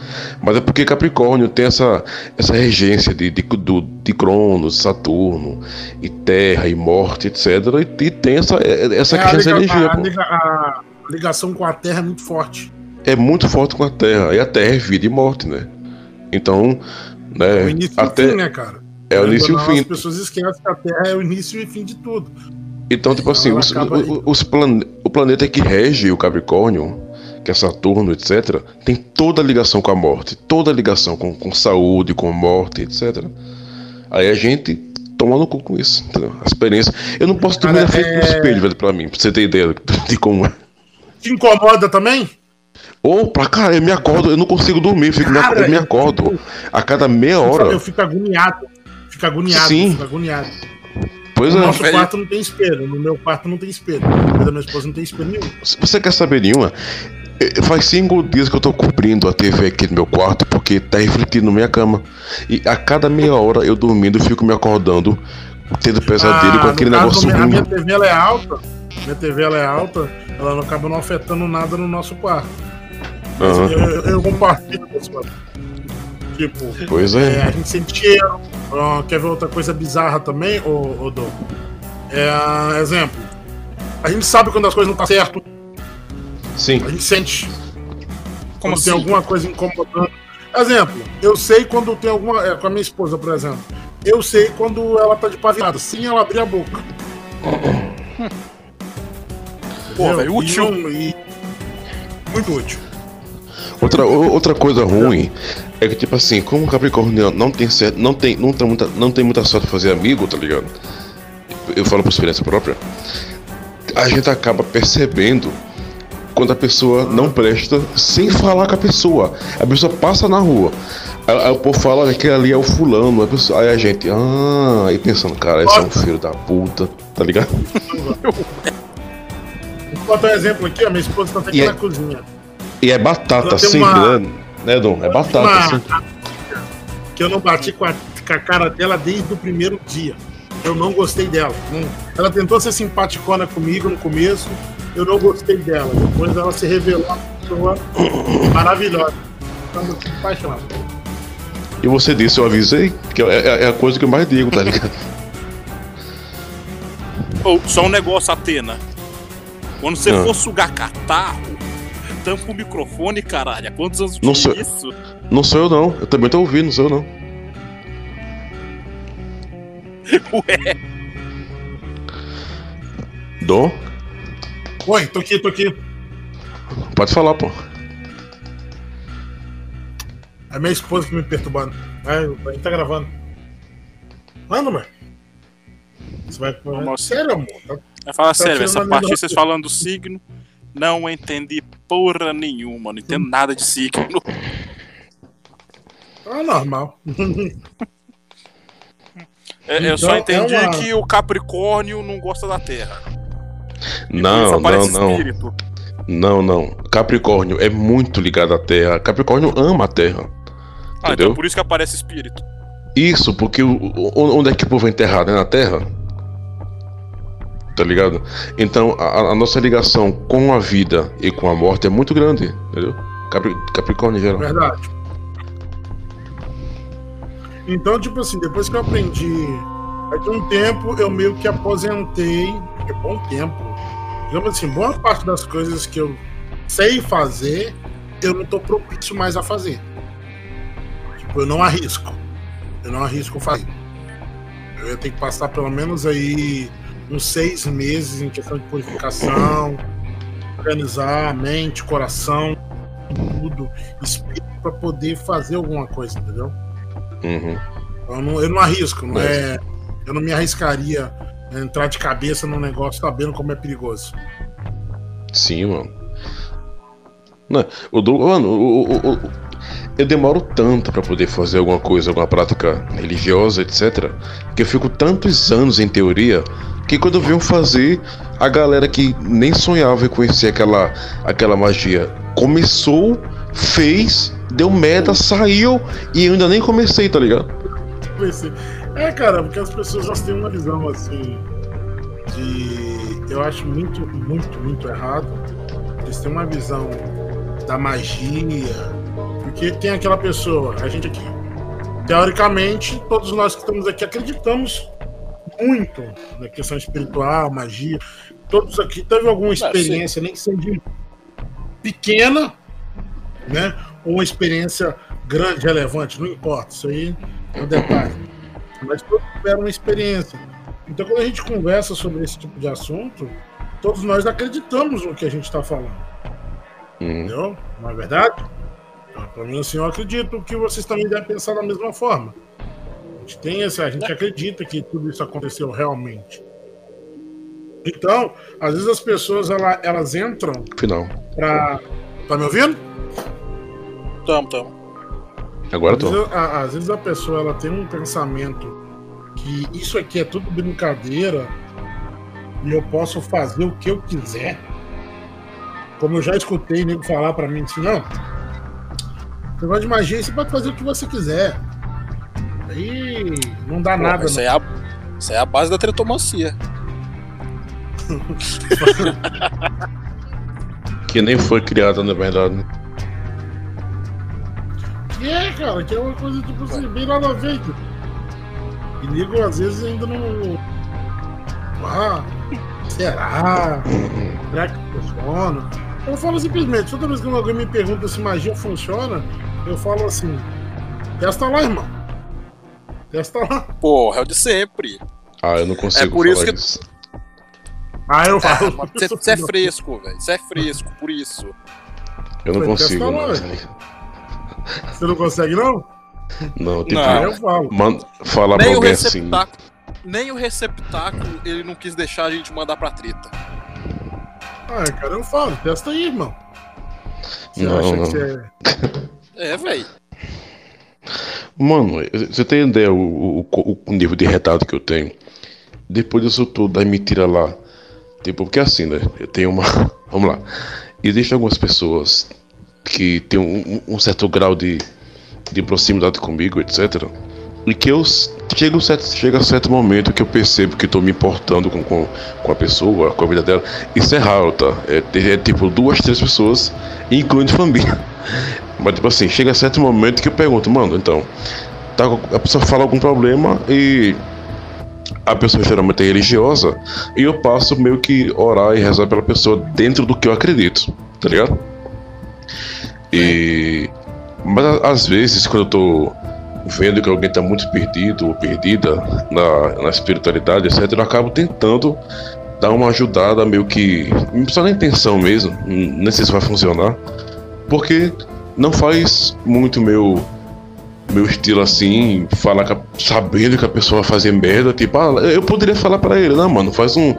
Mas é porque Capricórnio tem essa, essa regência de, de, do, de Cronos, Saturno, e Terra, e Morte, etc. E, e tem essa, essa É, a, questão dessa liga- energia, a- a liga- a ligação com a Terra é muito forte. é muito forte com a Terra. E a Terra é vida e morte, né? Então, É né? o início até, fim, né, cara? É o início e o fim. As pessoas esquecem que a Terra é o início e o fim de tudo. Então, tipo assim, ela os, os plane- o planeta que rege o Capricórnio, que é Saturno, etc., tem toda a ligação com a morte, toda a ligação com, com saúde, com morte, etc. Aí a gente toma no cu com isso, entendeu? A experiência. Eu não posso dormir Cara, na frente do é- espelho, velho, pra mim, pra você ter ideia de como é. Te incomoda também? Ou pra cara, eu me acordo, eu não consigo dormir, eu, Cara, eu me acordo a cada meia hora. Eu fico agoniado. Fico agoniado, Sim. fico agoniado. Pois no é. nosso velho. quarto não tem espelho. No meu quarto não tem espelho. No da minha esposa não tem espelho nenhum. Se você quer saber nenhuma, eh, faz cinco dias que eu tô cobrindo a TV aqui no meu quarto porque tá refletindo na minha cama. E a cada meia hora eu dormindo, eu fico me acordando, tendo pesadelo com Ah, no aquele negócio minha- A minha. TV ela é alta. Minha TV ela é alta. Ela não acaba não afetando nada no nosso quarto. Aham. eu, eu, eu compartilho com. Tipo, Pois é, é. a gente sente cheiro. Ah, quer ver outra coisa bizarra também, ô, ô Dom? É, exemplo. A gente sabe quando as coisas não estão certo. Sim. A gente sente. Como quando assim? tem alguma coisa incomodando. Exemplo, eu sei quando tem alguma. é, com a minha esposa, por exemplo. Eu sei quando ela tá de pá virada, sem ela abrir a boca. Pô, velho, útil. E e- Muito útil. Outra, outra coisa ruim é que, tipo assim, como o Capricórnio não tem certo, não tem, não tem muita, não tem muita sorte de fazer amigo, tá ligado? Eu falo por experiência própria. A gente acaba percebendo quando a pessoa não presta sem falar com a pessoa. A pessoa passa na rua. Aí, aí o povo fala "Olha, aquele ali é o fulano. A pessoa- aí a gente, ah, aí pensando, cara, esse é um filho da puta, tá ligado? Vou botar um exemplo aqui, a minha esposa tá aqui E é- na cozinha. E é batata, assim, uma- né? né, Dom? É batata, Uma- assim. Que eu não bati com a, com a cara dela desde o primeiro dia. Eu não gostei dela. Não- Ela tentou ser simpaticona comigo no começo. Eu não gostei dela. Depois ela se revelou uma pessoa maravilhosa. Estamos apaixonados. E você disse, eu avisei, que é, é- é a coisa que eu mais digo, tá ligado? Ô, só um negócio, Atena. Quando você Ah. for sugar catarro, tampa o microfone, caralho. Há quantos anos Não sou- é isso? Não sou eu não, eu também tô ouvindo, não sou eu não. Ué, Dom, Oi, tô aqui, tô aqui. pode falar, pô. É minha esposa que me perturbando. É, a gente tá gravando. Manda, mãe. Você vai. Vamos Sério, amor? Tá- vai falar Tá sério, essa parte vocês falando do signo, não entendi porra nenhuma, não entendo nada de signo. Tá normal. É, eu só Então, é entendi uma- que o Capricórnio não gosta da Terra. Não, não, não. espírito. Não, não. Capricórnio é muito ligado à Terra. Capricórnio ama a Terra. Ah, Entendeu? então por isso que aparece espírito. Isso, porque o, o- onde é que o povo é enterrado? É na Terra? Tá ligado? Então, a, a nossa ligação com a vida e com a morte é muito grande, entendeu? Capri- Capricórnio em geral. Verdade. Então, tipo assim, depois que eu aprendi, daqui um tempo eu meio que aposentei, é bom tempo. Digamos assim, boa parte das coisas que eu sei fazer, eu não tô propício mais a fazer. Tipo, eu não arrisco. Eu não arrisco fazer. Eu ia ter que passar pelo menos aí uns seis meses em questão de purificação, organizar mente, coração, tudo, espírito para poder fazer alguma coisa, entendeu? Uhum. Eu não, eu não arrisco, não é. Eu não me arriscaria a entrar de cabeça num negócio sabendo como é perigoso. Sim, mano. Não, mano, o, o, eu demoro tanto pra poder fazer alguma coisa, alguma prática religiosa, etc. Que eu fico tantos anos em teoria que quando venho fazer, a galera que nem sonhava em conhecer aquela, aquela magia começou, fez, deu merda, saiu e eu ainda nem comecei, tá ligado? É, cara, porque as pessoas elas têm uma visão assim de. Eu acho muito, muito, muito errado. Eles têm uma visão da magia. Porque tem aquela pessoa, a gente aqui. Teoricamente, todos nós que estamos aqui acreditamos muito na questão espiritual, magia. Todos aqui teve alguma experiência, nem que seja pequena, né? Ou uma experiência grande, relevante, não importa. Isso aí é um detalhe. Mas todos tiveram uma experiência. Então, quando a gente conversa sobre esse tipo de assunto, todos nós acreditamos no que a gente está falando. Entendeu? Não é verdade? Então, Para mim, assim, eu acredito que vocês também devem pensar da mesma forma. A gente tem esse, a gente acredita que tudo isso aconteceu realmente. Então, às vezes as pessoas ela- elas entram Final. pra. Tá me ouvindo? Tamo, tamo. Agora Às tô. vezes, a- às vezes a pessoa ela tem um pensamento que isso aqui é tudo brincadeira e eu posso fazer o que eu quiser. Como eu já escutei nego falar pra mim assim, não. Você gosta de magia, você pode fazer o que você quiser. Aí não dá Pô, nada. Isso não. é a, isso é a base da tretomancia. Que nem foi criada, na verdade. Que é, cara, que é uma coisa tipo assim, bem nada a ver. E nego às vezes ainda não. Ah, será? Será que funciona? Eu falo simplesmente, toda vez que alguém me pergunta se magia funciona, eu falo assim, testa lá, irmão. Testa lá. Porra, é o de sempre. Ah, eu não consigo É por isso que- isso. Ah, eu Ah, falo. Você você é fresco, velho. Você é fresco, por isso. Eu não Foi, consigo, não. Você não consegue, não? Não, tipo, Não. Ah, eu falo. man- falar pra Nem o alguém assim. receptáculo. Nem o receptáculo ele não quis deixar a gente mandar pra treta. Ah, cara, eu falo, testa aí, irmão. Você Não, acha não. que você é. É, velho. Mano, você tem ideia o, o, o nível de retardo que eu tenho? Depois disso tudo, das mentiras lá. Tipo, porque assim, né? Eu tenho uma. Vamos lá. Existem algumas pessoas que têm um, um certo grau de, de proximidade comigo, etc. E que eu chega um certo, chega a certo momento que eu percebo que estou me importando com, com, com a pessoa, com a vida dela. Isso é raro, tá? É, é tipo duas, três pessoas, incluindo família. Mas tipo assim, chega certo momento que eu pergunto, mano, então, tá, a pessoa fala algum problema e a pessoa geralmente é religiosa e eu passo meio que orar e rezar pela pessoa dentro do que eu acredito, tá ligado? E mas às vezes quando eu tô vendo que alguém tá muito perdido ou perdida na, na espiritualidade, etc, eu acabo tentando dar uma ajudada meio que só na intenção mesmo, nem sei se vai funcionar, porque não faz muito meu meu estilo assim, falar a- sabendo que a pessoa vai fazer merda, tipo, ah, eu poderia falar pra ele, não, mano, faz um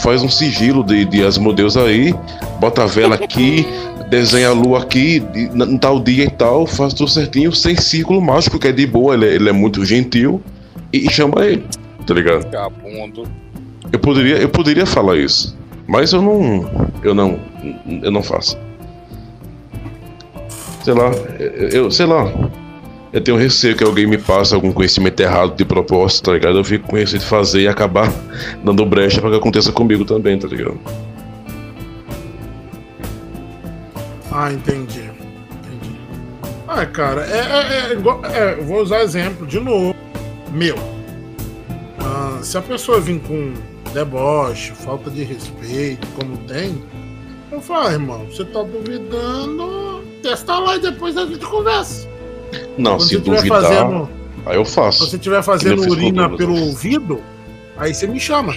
faz um sigilo de, de Asmodeus aí, bota a vela aqui, desenha a lua aqui, de- na- em tal dia e tal, faz tudo certinho, sem círculo mágico, que é de boa, ele é, ele é muito gentil, e, e chama ele, tá ligado? Eu poderia, eu poderia falar isso, mas eu não, eu não, eu não faço. Sei lá, eu, sei lá. Eu tenho receio que alguém me passe algum conhecimento errado de propósito, tá ligado? Eu fico com receio de fazer e acabar dando brecha pra que aconteça comigo também, tá ligado? Ah, entendi. Entendi. Ah, cara, é, é- é igual- é, vou usar exemplo de novo. Meu. Ah, se a pessoa vir com deboche, falta de respeito, como tem, eu falo, ah, irmão, você tá duvidando, testa lá e depois a gente conversa. Não, Quando se duvidar, fazendo, aí eu faço. se você estiver fazendo urina pelo ouvido, aí você me chama.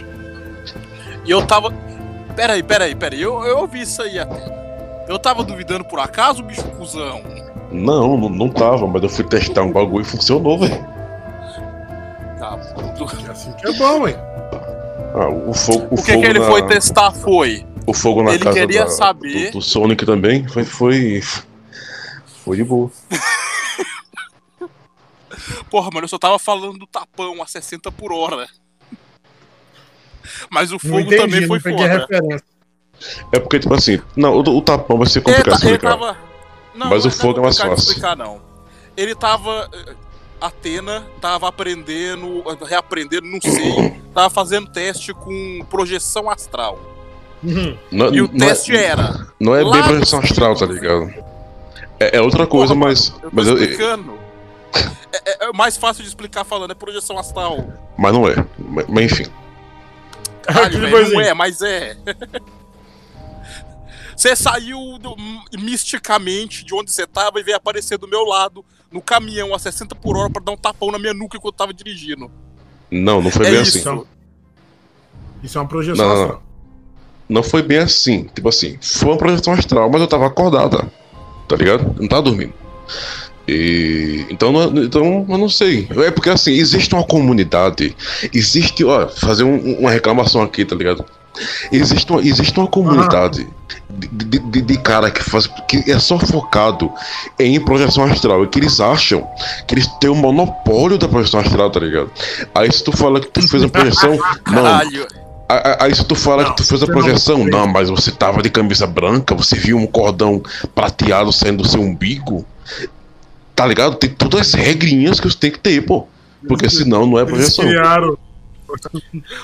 E eu tava. Peraí, peraí, peraí. Eu, eu ouvi isso aí até. Eu tava duvidando por acaso, bicho cuzão. Não, não, não tava, mas eu fui testar um bagulho e funcionou, velho. Vagabundo. É assim que é bom, hein? Ah, o fogo, o O que, fogo que ele na, foi testar foi. O fogo na Ele casa queria da- saber- do, do Sonic também foi, foi, foi de boa. Porra, mano, eu só tava falando do tapão a 60 por hora. Mas o fogo entendi, também foi foda. É porque, tipo assim, não, o, o tapão vai ser Ele, complicado ele explicar. tava. Não, Mas não o fogo é mais fácil. Explicar, não. Ele tava. eh, Atena tava aprendendo, reaprendendo, não sei. Tava fazendo teste com projeção astral. Uhum. Não, E o não teste é, era. Não é bem projeção astral, tá ligado? É, é outra coisa, Porra, mas. Eu tô Mas, eu- explicando. É, é- é mais fácil de explicar falando, é projeção astral. mas não é. Mas, mas enfim. Caralho, velho, não é, mas é. Você saiu do- misticamente de onde você tava e veio aparecer do meu lado no caminhão a 60 por hora pra dar um tapão na minha nuca enquanto eu tava dirigindo. Não, não foi é bem isso. assim. Isso é uma projeção Não, não, astral. Não foi bem assim. Tipo assim, foi uma projeção astral, mas eu tava acordada. Tá ligado? Não tava dormindo. E, então, não- então, eu não sei. É porque assim, existe uma comunidade. Existe, ó, fazer um- uma reclamação aqui, tá ligado? Existe uma, existe uma comunidade de, de, de- cara que faz que é só focado em projeção astral. E que eles acham que eles têm o monopólio da projeção astral, tá ligado? Aí se tu fala que tu fez uma projeção. A- Aí se tu fala Não, que tu fez a não projeção, fez. não, mas você tava de camisa branca, você viu um cordão prateado saindo do seu umbigo. Tá ligado? Tem todas as regrinhas que você tem que ter, pô. Porque senão não é Eles projeção. criaram.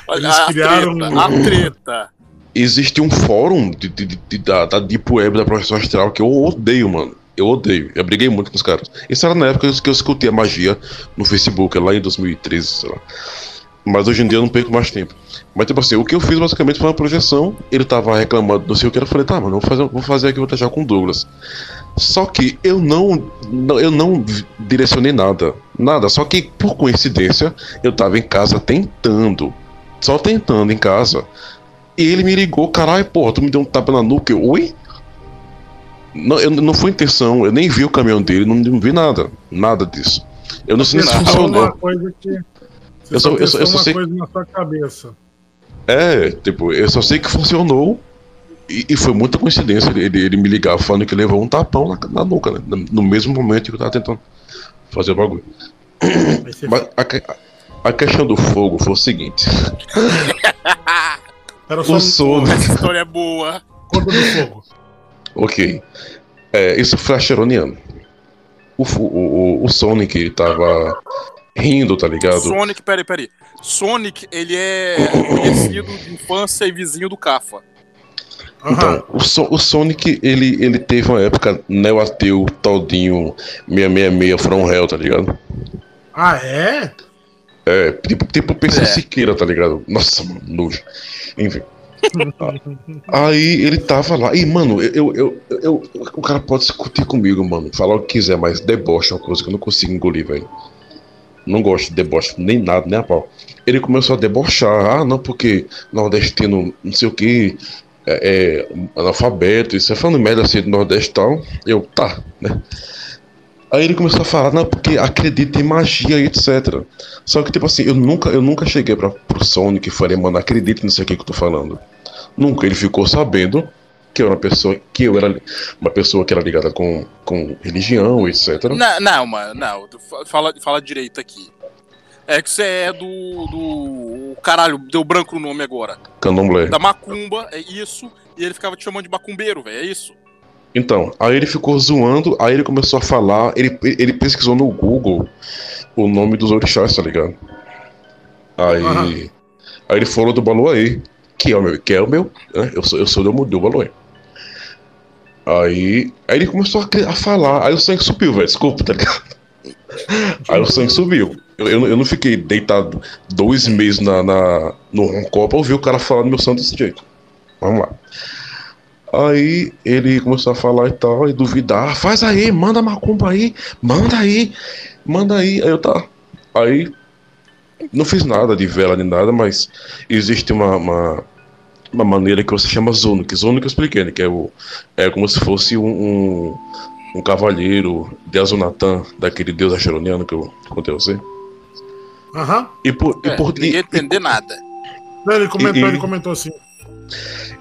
Olha Eles a criaram treta, um- a treta. Existe um fórum de, de- de- da, da Deep Web da projeção astral que eu odeio, mano. Eu odeio. Eu briguei muito com os caras. Isso era na época que eu escutei a magia no Facebook, lá em 2013, sei lá. Mas hoje em dia eu não perco mais tempo. Mas, tipo assim, o que eu fiz basicamente foi uma projeção. Ele tava reclamando, não sei o que. Eu falei, tá, mano, vou fazer, vou fazer aqui, vou deixar com o Douglas. Só que eu não, eu não direcionei nada. Nada. Só que, por coincidência, eu tava em casa tentando. Só tentando em casa. E ele me ligou, caralho, porra, tu me deu um tapa na nuca. Eu, oi? Não, eu, não foi intenção, eu nem vi o caminhão dele, não, não vi nada. Nada disso. Eu não sei se funcionou. uma coisa que. Você Eu só eu só- eu só uma sei- coisa na sua cabeça. É, tipo, eu só sei que funcionou e, e foi muita coincidência ele, ele me ligar falando que levou um tapão na, na nuca, né? No, mesmo momento que eu tava tentando fazer o bagulho. Mas a, a questão do fogo foi o seguinte: Era só o sono. Essa história é boa. conta do fogo. Ok. É, isso foi acheroniano. O, fo- o, o, o Sonic ele tava rindo, tá ligado? Sonic, peraí, peraí. Sonic, ele é conhecido de infância e vizinho do Cafa. Aham. Então, o, So- o Sonic, ele, ele teve uma época neo-ateu, todinho, 666 from hell, tá ligado? Ah, é? É, tipo, tipo PC É. Siqueira, tá ligado? Nossa, mano, nojo. Enfim. Aí ele tava lá. E, mano, eu, eu, eu, eu- o cara pode discutir comigo, mano. Falar o que quiser, mas deboche é uma coisa que eu não consigo engolir, velho. Não gosto de deboche, nem nada, nem a pau. Ele começou a debochar. Ah, não, porque nordestino, não sei o que, é, é analfabeto. Isso é falando merda assim do Nordeste tal. Eu, tá, né? Aí ele começou a falar, não, porque acredita em magia e etc. Só que, tipo assim, eu nunca, eu nunca cheguei pra, pro Sonic e falei, mano, acredita nisso aqui que eu tô falando. Nunca. Ele ficou sabendo que eu era uma pessoa, que eu era uma pessoa que era ligada com, com religião, etc. Não, não, mano, não. Fa- Fala, fala direito aqui. É que você é do. do. Caralho, deu branco no nome agora. Candomblé. Da Macumba, é isso. E ele ficava te chamando de macumbeiro, velho. É isso. Então, aí ele ficou zoando, aí ele começou a falar, ele, ele pesquisou no Google o nome dos orixás, tá ligado? Aí, Aham. aí ele falou do Baluaê, que é o meu, que é o meu, né? Eu sou, eu sou do, do Baluaê. Aí, aí ele começou a, a falar, aí o sangue subiu, velho, desculpa, tá ligado? Aí o sangue subiu. Eu, eu, não- eu não fiquei deitado dois meses na, na, no roncó pra ouvir o cara falar do meu santo desse jeito. Vamos lá. Aí ele começou a falar e tal, e duvidar. "Ah, Faz aí, manda macumba aí, manda aí, manda aí. Aí eu tá. Aí não fiz nada de vela nem nada, mas existe uma, uma, uma maneira que você chama Zono que eu expliquei, né? Que é, o, é como se fosse um, um, um cavalheiro de Azunatan, daquele deus acheroniano que eu contei a você. Aham. E por, e É, por, ninguém e- entender nada. Não, ele comentou, E- e- ele comentou assim.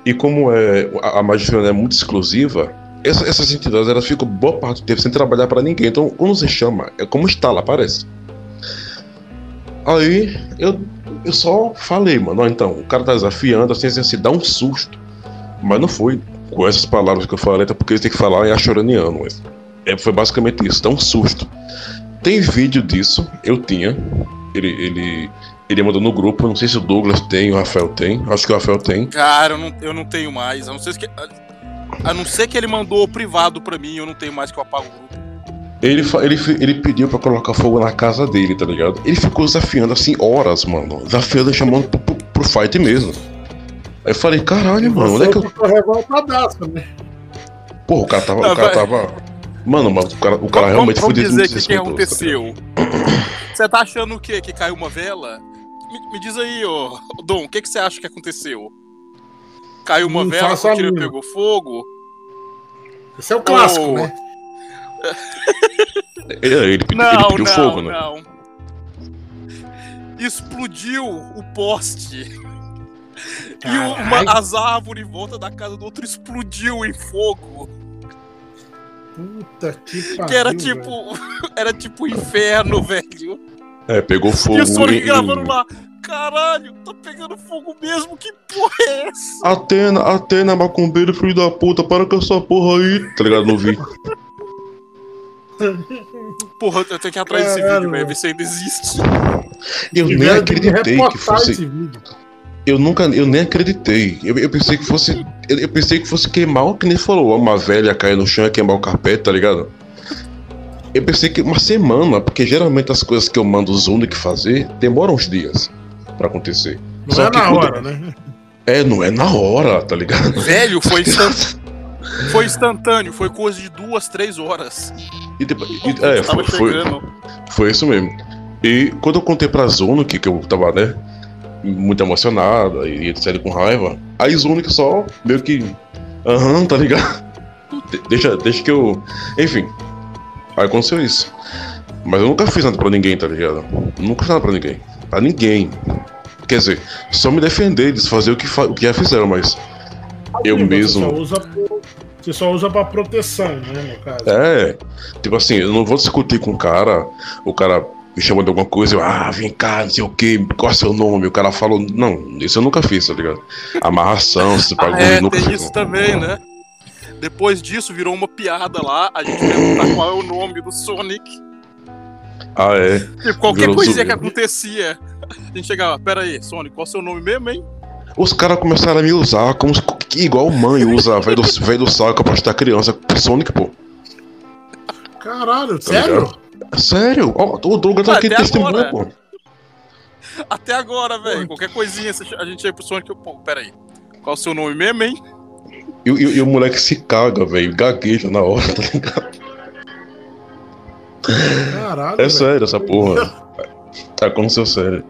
E como é, a, a magia é muito exclusiva, essa- essas entidades elas ficam boa parte do tempo sem trabalhar pra ninguém. Então, quando você chama, é como está lá, parece. Aí eu, eu só falei, mano, ó, então, o cara tá desafiando, assim, assim, assim, dá um susto. Mas não foi com essas palavras que eu falei, até porque eles têm que falar em achoraniano. Mas é, foi basicamente isso, dá um susto. Tem vídeo disso, eu tinha. Ele, ele, ele mandou no grupo, não sei se o Douglas tem, o Rafael tem. Acho que o Rafael tem. Cara, eu não, eu não tenho mais. A não ser que. A não ser que ele mandou privado pra mim, eu não tenho mais que eu apago o grupo. Ele, ele, ele pediu pra colocar fogo na casa dele, tá ligado? Ele ficou desafiando assim horas, mano. Desafiando, chamando pro, pro, pro fight mesmo. Aí eu falei, caralho, mano, onde é que eu. revoltadaço, né? Porra, o cara tava. Não, o cara vai- tava. Mano, mas o cara, o cara realmente vamos, foi vamos dizer que o que tá aconteceu. Você tá achando o quê? Que caiu uma vela? Me, me diz aí, ô Dom, o que, que você acha que aconteceu? Caiu uma Não vela, o tiro pegou fogo? Esse é o clássico, Ô, né? É, ele, ele Não, pediu não, fogo, né? não. Explodiu o poste. E uma- as árvores em volta da casa do outro explodiu em fogo. Puta que pariu. Que era velho. tipo. Era tipo inferno, velho. É, pegou fogo. E o Sonic em- gravando lá. Caralho, tá pegando fogo mesmo? Que porra é essa? Atena, Atena, macumbeiro, filho da puta, para com essa porra aí. Tá ligado? Não vi. Porra, eu tenho que ir atrás desse vídeo, velho. Ver se ainda existe. Eu nem Tiveram que acreditei que fosse. Eu nunca, eu nem acreditei. Eu, eu pensei que fosse. Eu, eu pensei que fosse queimar o que nem falou, uma velha cair no chão e queimar o carpete, tá ligado? Eu pensei que uma semana, porque geralmente as coisas que eu mando o Zunic fazer demoram uns dias pra acontecer. Não Só é que na quando- hora, né? É, não é na hora, tá ligado? Velho, foi instantâneo. Foi instantâneo, foi coisa de duas, três horas. E depois, e- é, foi, foi, foi isso mesmo. E quando eu contei pra Zunic, que eu tava, né, muito emocionada e etc com raiva, a Zunic só meio que. Aham, tá ligado? De- Deixa, deixa que eu. Enfim. Aí aconteceu isso. Mas eu nunca fiz nada pra ninguém, tá ligado? Nunca fiz nada pra ninguém. Pra ninguém. Quer dizer, só me defender, desfazer o que, fa- o que já fizeram, mas. Eu Você mesmo. só usa, por- você só usa pra proteção, né, no caso. É, tipo assim, eu não vou discutir com o cara, o cara me chamou de alguma coisa, eu, ah, vem cá, não sei o que, qual é seu nome? O cara falou, não, isso eu nunca fiz, tá ligado? Amarração, esse Ah, bagulho, é, nunca tem fiz. isso não. também, né? Depois disso, virou uma piada lá, a gente perguntar qual é o nome do Sonic. Ah, é. Tipo, qualquer Virou coisinha zumbi. que acontecia. A gente chegava, pera aí, Sonic, qual é o seu nome mesmo, hein? Os caras começaram a me usar como igual mãe usa velho do, velho do saco pra estar criança. Sonic, pô. Caralho, Tá sério? ligado? Sério? Ó, o Douglas tá aqui testemunha, pô. Até agora, velho. Qualquer coisinha, a gente chega pro Sonic, eu, pô, pera aí. Qual é o seu nome mesmo, hein? E, e- e o moleque se caga, velho, gagueja na hora, tá ligado? Caralho. É sério essa porra. Aconteceu sério.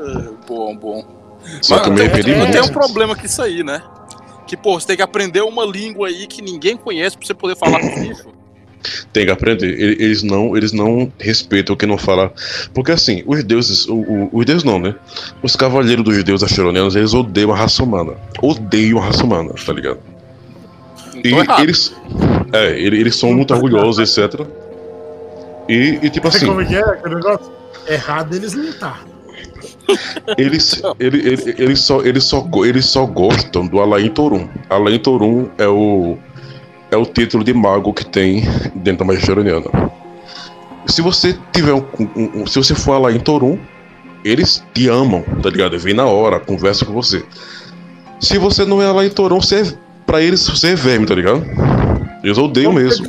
É, bom, bom. Só eu me tem, tem um problema com isso aí, né? Que, pô, você tem que aprender uma língua aí que ninguém conhece pra você poder falar com o bicho. Tem que aprender. Ele- Eles não, eles não respeitam quem não fala. Porque assim, os deuses, o, o- os deuses não, né? Os cavaleiros dos deuses achoronianos, eles odeiam a raça humana. Odeiam a raça humana, tá ligado? Não E errado. eles. É, ele- eles são muito orgulhosos, etc. E, e tipo Sabe assim, como é que é aquele negócio? Errado eles não tá. Eles, ele, ele- eles, só, eles, só, eles só gostam do Alain Torum. Alain Torum é o, é o título de mago que tem dentro da magia choroniana. Se você tiver um, um- um- Se você for Alain Torum, eles te amam, tá ligado? Vem na hora, conversa com você. Se você não é Alain Torum, você é, pra eles você é verme, tá ligado? Eles odeiam Como mesmo.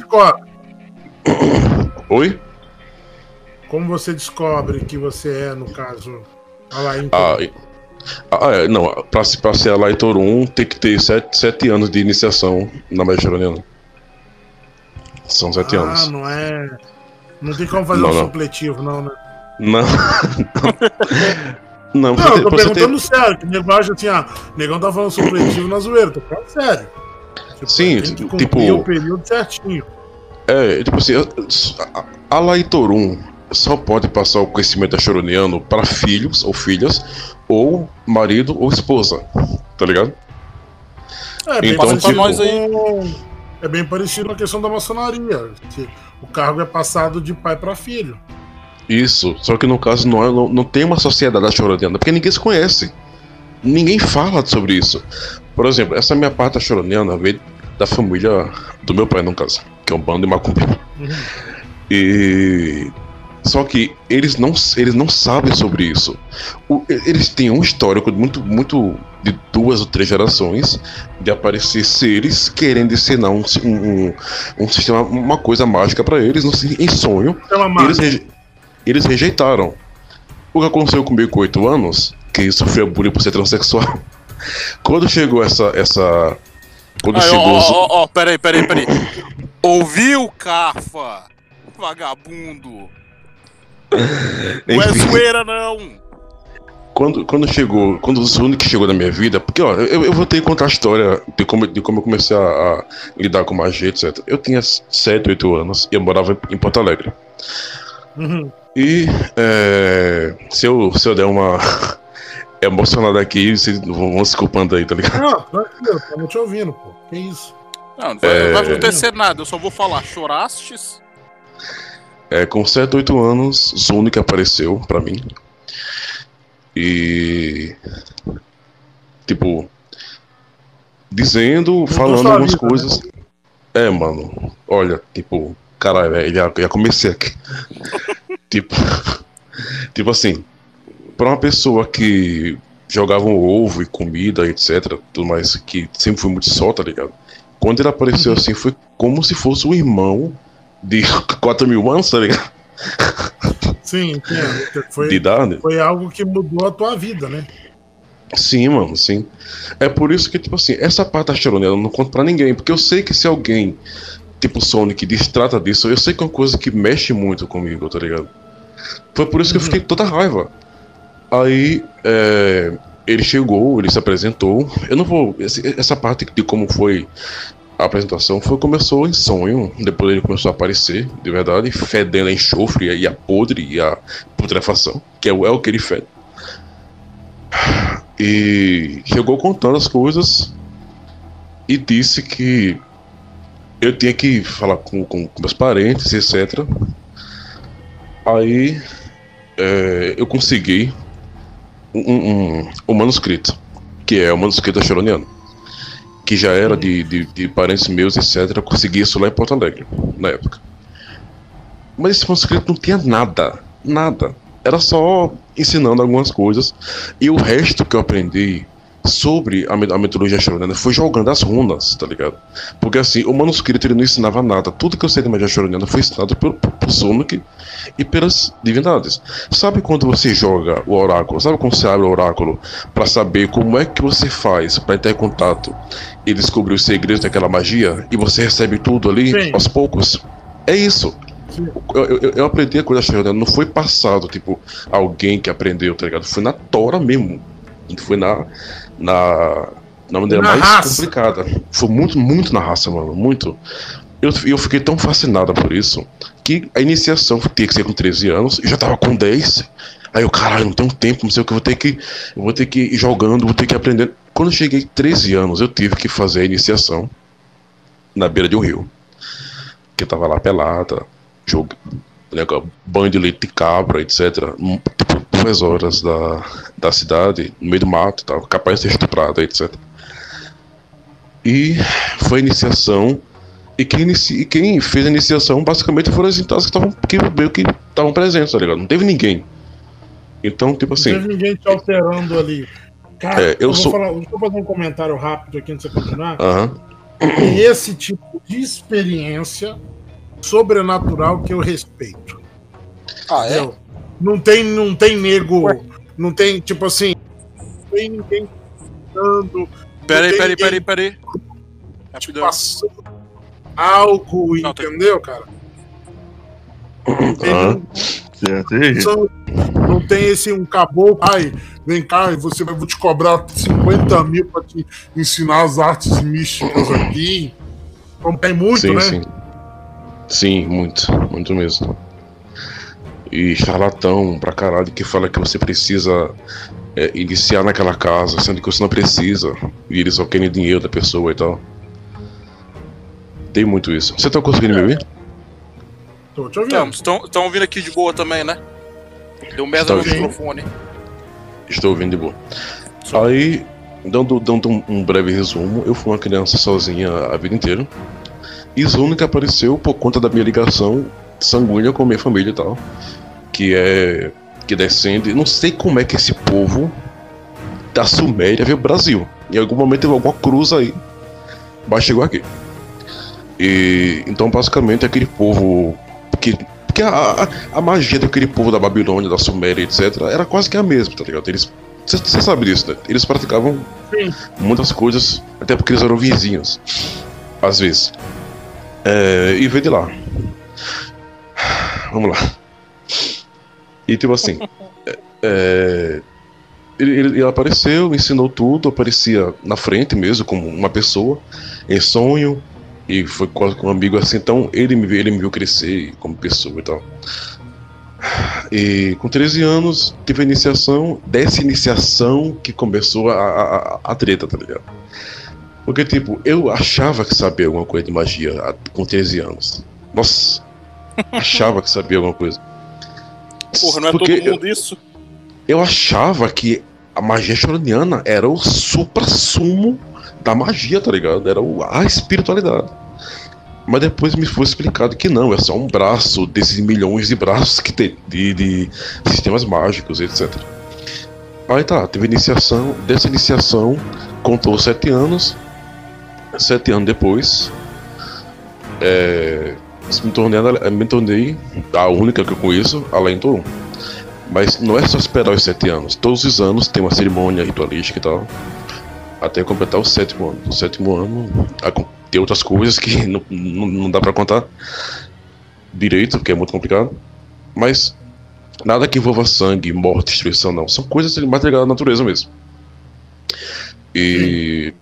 Oi? como você descobre que você é, no caso, a lá em Ah, ah, é, não, pra, pra ser a Lightor 1 tem que ter sete, sete anos de iniciação na magia choroniana. São sete Ah, anos. não é. Não tem como fazer Não, um não. supletivo, não, né? Não. não, Não, pra eu tô você ter- perguntando sério, que nego acha assim, ah, o negão tá falando supletivo na zoeira, tô falando sério. Tipo, Sim, cumprir tipo- o período certinho. É, tipo assim, a- a Laitor 1 só pode passar o conhecimento choroniano para filhos ou filhas, ou marido ou esposa, tá ligado? É bem, Então, pra nós aí. é bem parecido com a questão da maçonaria. que o cargo é passado de pai para filho. Isso, só que no caso não, é- não, não tem uma sociedade da Choroniana, porque ninguém se conhece. Ninguém fala sobre isso. Por exemplo, essa minha parte da Choroniana veio da família do meu pai, no caso, que é um bando de macumbeiro. E. Só que eles não, eles não sabem sobre isso. O- eles têm um histórico muito, muito de duas ou três gerações de aparecer seres querendo ensinar um, um, um sistema, uma coisa mágica pra eles no- em sonho. É E eles, reje- eles rejeitaram. O que aconteceu comigo com 8 anos, que sofreu bullying por ser transexual. Quando chegou essa. essa quando ó, chegou. os- ó, ó, ó, peraí, peraí, peraí. Ouviu, Cafa? Vagabundo. Não é zoeira, não. Quando, quando chegou, quando o Zuni que chegou na minha vida, porque ó, eu, eu vou ter que contar a história de como, de como eu comecei a, a lidar com magia, etc. Eu tinha 7, 8 anos e eu morava em Porto Alegre. Uhum. E é, se, eu, se eu der uma emocionada aqui, vocês vão, se culpando aí, tá ligado? Não, tranquilo, tamo te ouvindo, pô. Que isso? Não, não vai, É. não vai acontecer nada. Eu só vou falar. Chorastes? É, com 7, 8 anos, Zuni que apareceu pra mim. E. Tipo. Dizendo, falando algumas vida, coisas. É, mano. Olha, tipo. Caralho, velho, já, já comecei aqui. tipo. Tipo assim. Pra uma pessoa que jogava um ovo e comida, etc. Tudo mais, que sempre foi muito só, tá ligado? Quando ele apareceu assim, foi como se fosse um irmão de 4 mil anos, tá ligado? Sim, entendo. De Foi, idade. foi algo que mudou a tua vida, né? Sim, mano, sim. É por isso que, tipo assim, essa parte da Chironela eu não conto pra ninguém, porque eu sei que se alguém, tipo Sonic, distrata disso, eu sei que é uma coisa que mexe muito comigo, tá ligado? Foi por isso que eu fiquei com toda raiva. Aí, é, ele chegou, ele se apresentou. Eu não vou. Essa parte de como foi a apresentação foi começou em sonho, depois ele começou a aparecer, de verdade, fedendo a enxofre e a podre e a putrefação, que é, o- é o que ele fede. E chegou contando as coisas e disse que eu tinha que falar com, com, com meus parentes, etc. Aí é, eu consegui um, um, um manuscrito, que é o manuscrito Choroniano, que já era de, de, de parentes meus, etc. Eu consegui isso lá em Porto Alegre, na época. Mas esse manuscrito não tinha nada, nada. Era só ensinando algumas coisas. E o resto que eu aprendi sobre a, a mitologia choroniana foi jogando as runas, tá ligado? Porque assim, o manuscrito ele não ensinava nada. Tudo que eu sei da magia choroniana foi ensinado por, por, por Sonic e pelas divindades. Sabe quando você joga o oráculo? Sabe quando você abre o oráculo pra saber como é que você faz pra entrar em contato e descobrir os segredos daquela magia e você recebe tudo ali Sim. aos poucos? É isso. Eu, eu, eu aprendi a coisa choroniana, não foi passado, tipo, alguém que aprendeu, tá ligado? Foi na tora mesmo. Foi na. Na, na maneira Na mais raça. complicada. Foi muito, muito na raça, mano. Muito. Eu, eu fiquei tão fascinado por isso que a iniciação tinha que ser com 13 anos, eu já tava com 10. Aí eu, caralho, não tenho tempo, não sei o que, eu vou ter que. Eu vou ter que ir jogando, vou ter que aprender. Quando eu cheguei 13 anos, eu tive que fazer a iniciação na beira de um rio. Que tava lá pelada, jogo, né, banho de leite de cabra, etc. Hum, Tipo, duas horas da, da cidade, no meio do mato, tal, capaz de ser estuprada, etc. E foi a iniciação. E quem, inici, e quem fez a iniciação basicamente foram as entidades que estavam que meio que estavam presentes, tá ligado? Não teve ninguém. Então, tipo assim. Não teve ninguém te alterando ali. Cara, É, eu eu, vou sou- falar, deixa eu fazer um comentário rápido aqui antes de você continuar. É esse tipo de experiência sobrenatural que eu respeito. Ah, é? Entendeu? Não tem, não tem nego, não tem, tipo assim, não tem ninguém dando, Peraí, tem peraí, ninguém peraí, peraí. Rapidão. passando álcool, Não, tem- entendeu, cara? Não tem, não tem esse um caboclo, ai, vem cá, você vai vou te cobrar 50 mil pra te ensinar as artes místicas aqui. Como tem muito, sim, né? sim. Sim, muito, muito mesmo. E charlatão pra caralho que fala que você precisa é, iniciar naquela casa, sendo que você não precisa, e eles só querem dinheiro da pessoa e tal. Tem muito isso. Você tá conseguindo me ouvir? Tô te ouvindo. Estamos, estão, estão ouvindo aqui de boa também, né? Deu merda no ouvindo. microfone. Estou ouvindo de boa. Aí, dando, dando um, um breve resumo, eu fui uma criança sozinha a vida inteira. E Zunica apareceu por conta da minha ligação sanguínea com a minha família e tal. Que é. que descende. Não sei como é que esse povo da Suméria veio ao Brasil. Em algum momento teve alguma cruz aí. Mas chegou aqui. E então basicamente aquele povo que. Porque a, a, a magia daquele povo da Babilônia, da Suméria, etc., era quase que a mesma, tá ligado? Eles. Você sabe disso, né? Eles praticavam Sim. muitas coisas, até porque eles eram vizinhos. Às vezes. É, e veio de lá. Vamos lá. E tipo assim. é, é, ele, ele- apareceu, ensinou tudo, aparecia na frente mesmo, como uma pessoa, em sonho, e foi quase que um amigo assim. Então ele me, viu- ele me viu crescer como pessoa e tal. E com 13 anos tive a iniciação, dessa iniciação que começou a, a, a- treta, tá ligado? Porque, tipo, eu achava que sabia alguma coisa de magia com 13 anos. Nossa, achava que sabia alguma coisa. Porra, não é Porque todo mundo isso? eu achava que a magia choroniana era o supra-sumo da magia, tá ligado? Era o, a espiritualidade. Mas depois me foi explicado que não, é só um braço desses milhões de braços que tem de, de sistemas mágicos, etc. Aí tá, teve iniciação, dessa iniciação contou sete anos. Sete anos depois, é, me, tornei, me tornei a única que eu conheço, além do mas não é só esperar os sete anos. Todos os anos tem uma cerimônia ritualística e tal. Até completar o sétimo ano. O sétimo ano tem outras coisas que não, não, não dá pra contar direito, porque é muito complicado. Mas nada que envolva sangue, morte, destruição, não. São coisas mais ligadas à natureza mesmo. E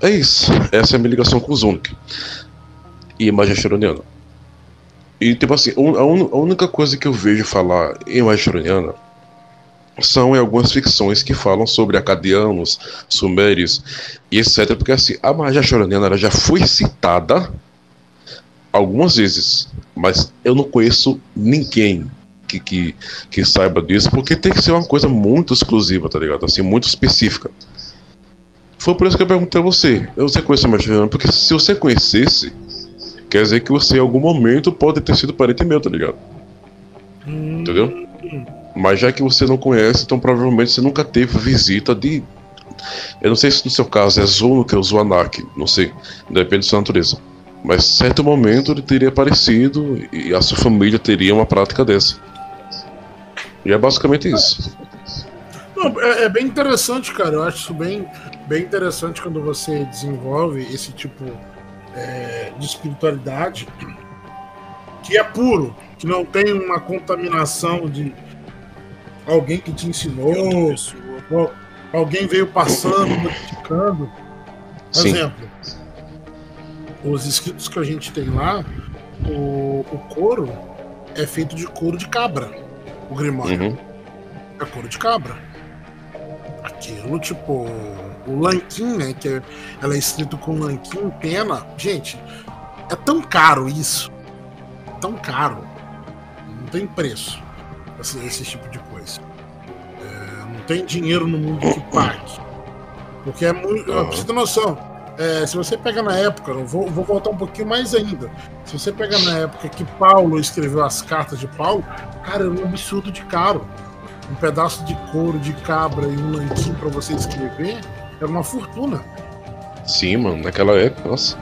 é isso. Essa é a minha ligação com o Zunic. E magia choroniana. E tipo assim, a, un- a única coisa que eu vejo falar em magia choroniana são em algumas ficções que falam sobre acadianos, sumérios e etc. Porque assim, a magia choroniana ela já foi citada algumas vezes, mas eu não conheço ninguém que, que, que saiba disso, porque tem que ser uma coisa muito exclusiva, tá ligado? Assim, muito específica. Foi por isso que eu perguntei a você. Você conhece a magia? Porque se você conhecesse, quer dizer que você em algum momento pode ter sido parente meu, tá ligado? Entendeu? Mas já que você não conhece, então provavelmente você nunca teve visita de. Eu não sei se no seu caso é Zunuka ou Zuanak, não sei, depende da sua natureza. Mas em certo momento ele teria aparecido e a sua família teria uma prática dessa. E é basicamente isso. Não, é, é bem interessante, cara. Eu acho isso bem, bem interessante quando você desenvolve esse tipo é, de espiritualidade que é puro, que não tem uma contaminação de alguém que te ensinou, ou alguém veio passando, modificando. Por Sim. exemplo, os escritos que a gente tem lá, o, o couro é feito de couro de cabra. O Grimório Uhum. é couro de cabra. Aquilo, tipo, o lanquim, né? Que é, ela é escrito com lanquim, pena. Gente, é tão caro isso. Tão caro. Não tem preço. Esse, esse tipo de coisa. É, não tem dinheiro no mundo que pague. Porque é muito. Pra você ter noção, é, se você pega na época, eu vou, vou voltar um pouquinho mais ainda. Se você pega na época que Paulo escreveu as cartas de Paulo, cara, era um absurdo de caro. Um pedaço de couro de cabra e um lanquinho pra você escrever era uma fortuna. Sim, mano, naquela época, nossa.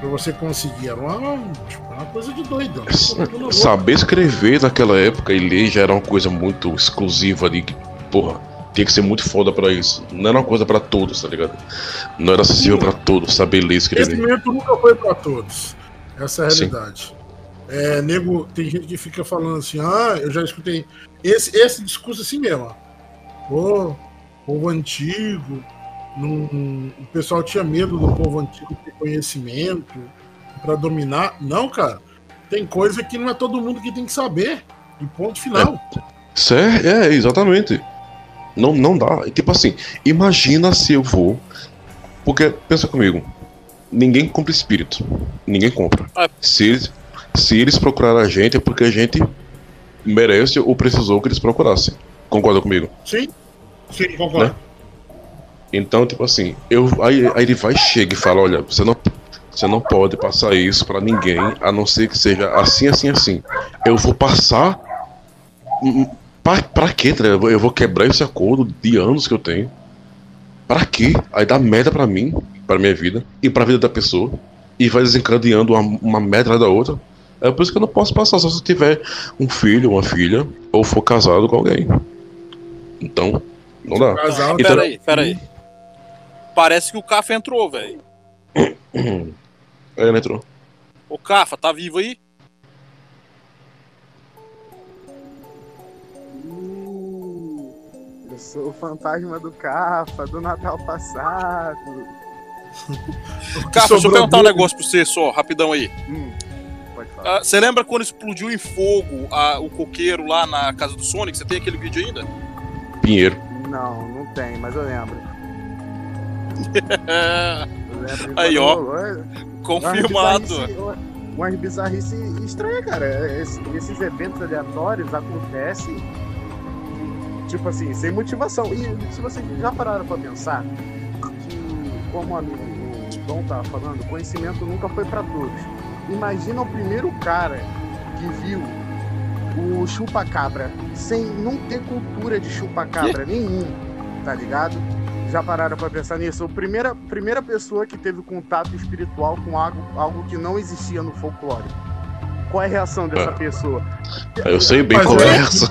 Pra você conseguir. Era uma, tipo, uma coisa de doido. fortuna louca. Saber escrever naquela época e ler já era uma coisa muito exclusiva ali. que, Porra, tinha que ser muito foda pra isso. Não era uma coisa pra todos, tá ligado? Não era acessível pra todos saber ler e escrever. Conhecimento nunca foi pra todos. Essa é a Sim. realidade. É, nego, tem gente que fica falando assim, ah, eu já escutei esse, esse discurso assim mesmo. ó. Pô, povo antigo, não- o pessoal tinha medo do povo antigo ter conhecimento pra dominar. Não, cara. Tem coisa que não é todo mundo que tem que saber. E ponto final. É, é, exatamente. Não, não dá. Tipo assim, imagina se eu vou. Porque, pensa comigo, ninguém compra espírito. Ninguém compra. Ah. Se eles, se eles procuraram a gente, é porque a gente merece ou precisou que eles procurassem. Concorda comigo? Sim, sim, concordo. Né? Então, tipo assim, eu, aí, aí ele vai, chega e fala, olha, você não, você não pode passar isso pra ninguém, a não ser que seja assim, assim, assim. Eu vou passar. hum, Pra, pra quê, tá? Eu vou- quebrar esse acordo de anos que eu tenho. Pra quê? Aí dá merda pra mim, pra minha vida, e pra vida da pessoa. E vai desencadeando uma, uma merda da outra. É por isso que eu não posso passar só se eu tiver um filho, uma filha, ou for casado com alguém. Então, não dá. Casal, Então- Peraí, peraí. Parece que o Cafa entrou, velho. Aí ele entrou. O Cafa, tá vivo aí? Eu sou o fantasma do Cafa, do Natal passado. Cafa, deixa eu perguntar um negócio pra você só, rapidão aí. Hum, pode falar. Ah, Você lembra quando explodiu em fogo ah, o coqueiro lá na casa do Sonic? Você tem aquele vídeo ainda? Pinheiro. Não, não tem, mas eu lembro. Eu lembro Aí, ó. rolou, Confirmado. Umas bizarrice- estranha, cara. Esse- esses eventos aleatórios acontecem, tipo assim, sem motivação. E se vocês já pararam pra pensar que, como o amigo o Dom tava falando, conhecimento nunca foi pra todos. Imagina o primeiro cara que viu o chupa-cabra sem não ter cultura de chupa-cabra nenhum, tá ligado? Já pararam pra pensar nisso? A primeira, primeira pessoa que teve contato espiritual com algo, algo que não existia no folclore. Qual é a reação dessa É. pessoa? Eu sei bem Mas qual é, é essa.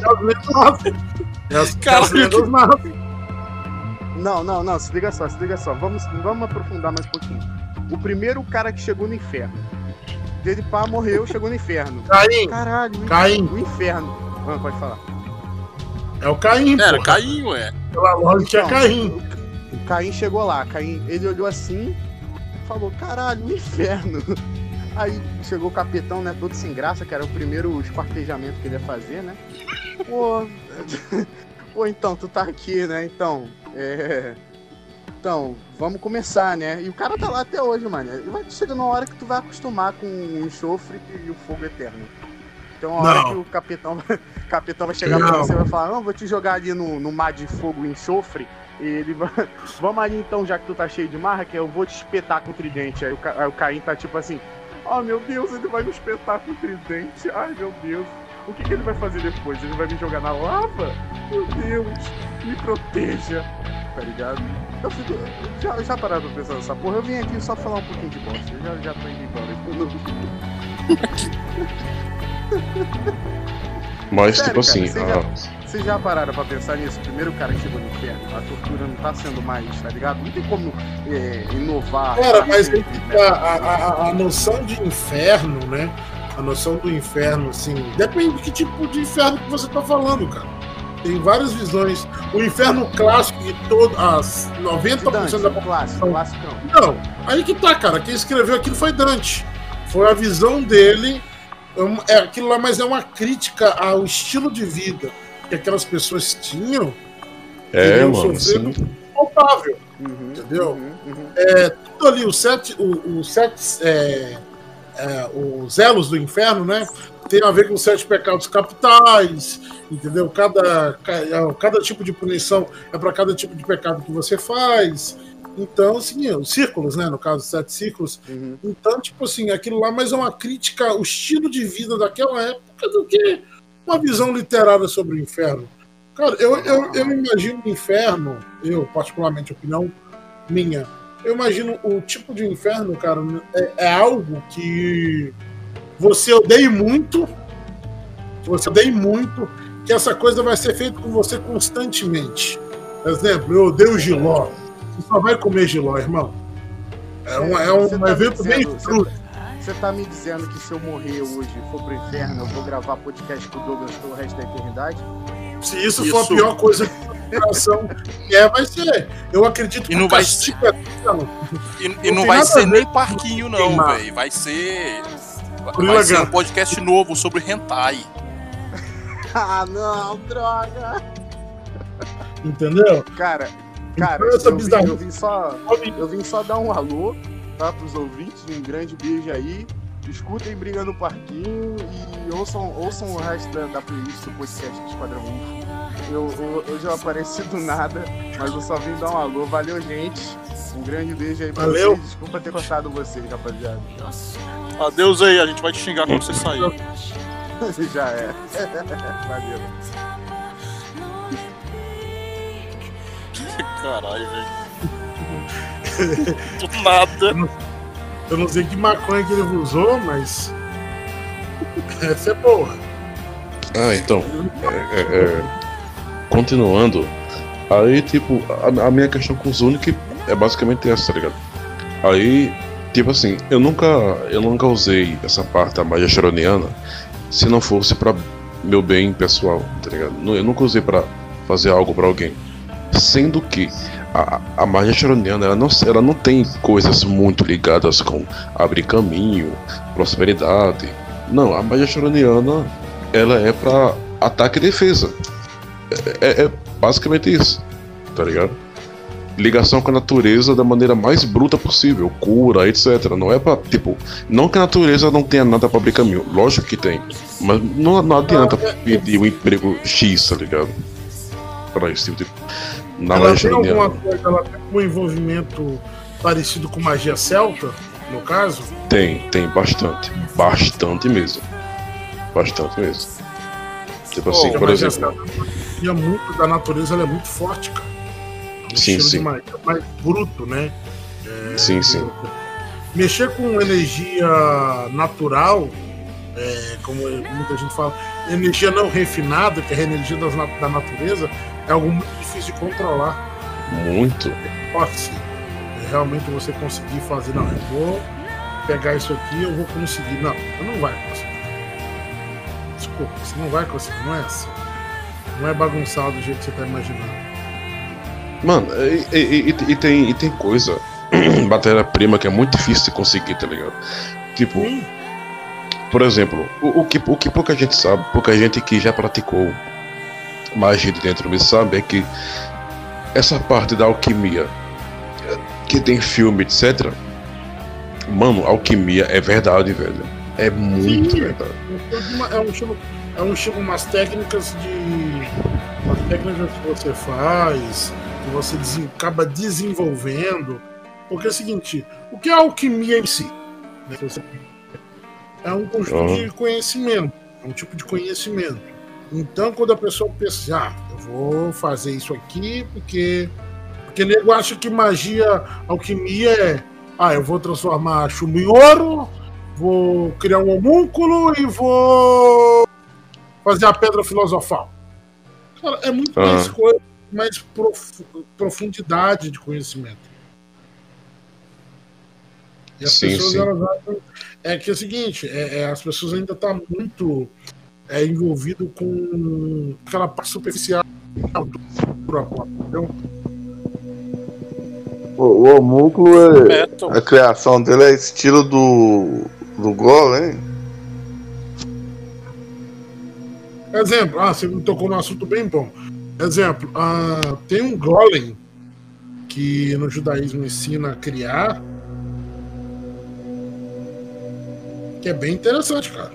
É as- Caralho, lendas nascem. Não, não, não, se liga só, se liga só. Vamos, vamos aprofundar mais um pouquinho. O primeiro cara que chegou no inferno. Dele pá, morreu, chegou no inferno. Caim, Caralho, Caim. o inferno. Ah, pode falar. É o Caim, Era. Caim, ué. Pela lógica é Então, Caim. O Caim chegou lá, Caim, ele olhou assim, falou, caralho, o inferno. Aí chegou o capitão, né, todo sem graça, que era o primeiro esquartejamento que ele ia fazer, né? Pô, pô, então, tu tá aqui, né? Então, é... Então, vamos começar, né? E o cara tá lá até hoje, mano. Vai chegar uma hora que tu vai acostumar com o enxofre e o fogo eterno. Então, a hora que o capitão, capitão vai chegar pra Não. você e vai falar, não, vou te jogar ali no, no mar de fogo e enxofre, e ele vai. Vamos ali então, já que tu tá cheio de marra, que eu vou te espetar com o tridente. Aí o, aí o Caim tá tipo assim, oh meu Deus, ele vai me espetar com o tridente. Ai meu Deus. O que, que ele vai fazer depois? Ele vai me jogar na lava? Meu Deus, me proteja. Tá ligado? Eu fico. Já, já pararam pra pensar nessa porra? Eu vim aqui só falar um pouquinho de bosta. Eu já, já tô indo embora. Mas, Sério, tipo assim, cara, ah, Vocês já pararam pra pensar nisso? Primeiro cara que chegou no inferno, a tortura não tá sendo mais, tá ligado? Não tem como é, inovar. Cara, mas que tá, a, a, a noção de inferno, né? A noção do inferno, assim, depende de que tipo de inferno que você tá falando, cara. Tem várias visões. O inferno clássico de todo, as 90% Dante, da clássico, classicão. Não, aí que tá, cara. Quem escreveu aquilo foi Dante. Foi a visão dele. É É aquilo lá, mas é uma crítica ao estilo de vida que aquelas pessoas tinham. é, mano, sofrer sim. Uhum, Entendeu? uhum, uhum. É, tudo ali, os sete, o, os sete é, é, os elos do inferno, né? Tem a ver com os sete pecados capitais, entendeu? Cada, ca- é, cada tipo de punição é para cada tipo de pecado que você faz. Então, assim, os círculos, né? No caso, sete círculos. Uhum. Então, tipo assim, aquilo lá mais é uma crítica ao estilo de vida daquela época do que uma visão literária sobre o inferno. Cara, eu, eu, eu imagino o inferno, eu, particularmente, opinião minha, eu imagino o tipo de inferno, cara, é, é algo que você odeia muito, que você odeia muito, que essa coisa vai ser feita com você constantemente. Por exemplo, eu odeio giló. Você só vai comer giló, irmão. É um, é um tá evento bem dizendo- fruto. Você tá me dizendo que se eu morrer hoje e for pro inferno, eu vou gravar podcast com o Douglas pelo resto da eternidade? Se isso, for a Isso. pior coisa que a geração é, vai ser. Eu acredito E não vai Castigo é Eterno, E, e Não não tem vai ser nem parquinho, não, velho. Vai ser. Vai ser um podcast novo sobre hentai. ah, não, droga! Entendeu? Cara, cara, Então, eu vim, eu vim só. Eu vim só dar um alô tá, pros ouvintes, um grande beijo aí. Escutem Briga no Parquinho e ouçam, ouçam o resto da, da playlist do podcast do Esquadrão UFO. Eu, eu, hoje eu apareci do nada, mas eu só vim dar um alô. Valeu, gente. Um grande beijo aí pra Valeu. vocês. Desculpa ter cortado vocês, rapaziada. Adeus aí, a gente vai te xingar quando você sair. Já é. Valeu. Caralho, velho. Do nada. Eu não sei que maconha que ele usou, mas. Essa é boa. Ah, então. é, é, é, continuando. Aí, tipo, a, a minha questão com o Zunic é basicamente essa, tá ligado? Aí, tipo assim, eu nunca, eu nunca usei essa parte da magia se não fosse pra meu bem pessoal, tá ligado? Eu nunca usei pra fazer algo pra alguém. Sendo que a, a magia charoniana, ela não, ela não tem coisas muito ligadas com abrir caminho, prosperidade. Não, a magia charoniana, ela é pra ataque e defesa. É, é basicamente isso, tá ligado? Ligação com a natureza da maneira mais bruta possível, cura, etc. Não é pra, tipo, não que a natureza não tenha nada pra abrir caminho, lógico que tem, mas não, não adianta pedir um emprego X, tá ligado? Pra esse tipo de. Na ela tem alguma coisa, ela tem um envolvimento parecido com magia celta, no caso? Tem, tem bastante. Bastante mesmo. Bastante mesmo. Tipo assim, Porque a por exemplo. e é muito da natureza, ela é muito forte, cara. É um Sim, sim. magia mais bruto, né? É, Sim, sim. Mexer com energia natural, é, como muita gente fala, energia não refinada, que é a energia das da natureza, é algo muito difícil de controlar. Muito. Forte. É realmente você conseguir fazer, não, eu vou pegar isso aqui, eu vou conseguir. Não, você não vai conseguir. Desculpa, você não vai conseguir, não é assim. Não é bagunçado do jeito que você tá imaginando. Mano, e, e- e- e tem, e tem coisa, matéria-prima que é muito difícil de conseguir, tá ligado? Tipo, por exemplo, o, o que, o que pouca gente sabe, pouca gente que já praticou magia de dentro me sabe é que essa parte da alquimia, que tem filme, etc. Mano, alquimia é verdade, velho. É muito Sim. verdade. É um estilo, é um estilo, umas técnicas de. Umas técnicas que você faz, que você desen- acaba desenvolvendo. Porque é o seguinte, o que é a alquimia em si? Né? É um conjunto Aham. de conhecimento, é um tipo de conhecimento. Então, quando a pessoa pensa, ah, eu vou fazer isso aqui porque. Porque nego acha que magia, alquimia é. Ah, eu vou transformar chumbo em ouro, vou criar um homúnculo e vou fazer a pedra filosofal. Cara, é muito Aham. mais coisa, mais profu- profundidade de conhecimento. E as Sim, pessoas sim. elas acham é que é o seguinte, é, é, as pessoas ainda estão muito é, envolvido com aquela parte superficial do entendeu? O, o homúnculo, é, a criação dele é estilo do, do Golem. Exemplo, ah, você me tocou num assunto bem bom. Exemplo, ah, tem um golem que no judaísmo ensina a criar, que é bem interessante, cara.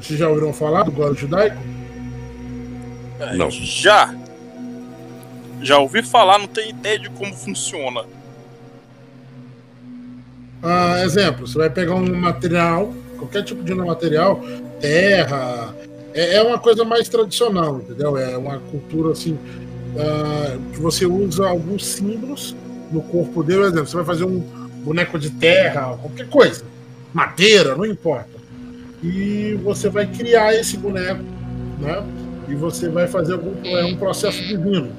Vocês já ouviram falar do golem judaico? Não. Já. Já ouvi falar, não tenho ideia de como funciona. Ah, exemplo, você vai pegar um material, qualquer tipo de material, terra, é, é uma coisa mais tradicional, entendeu? É uma cultura assim, ah, que você usa alguns símbolos no corpo dele, por exemplo, você vai fazer um boneco de terra, qualquer coisa, madeira, não importa. E você vai criar esse boneco, né? E você vai fazer algum, é um processo divino.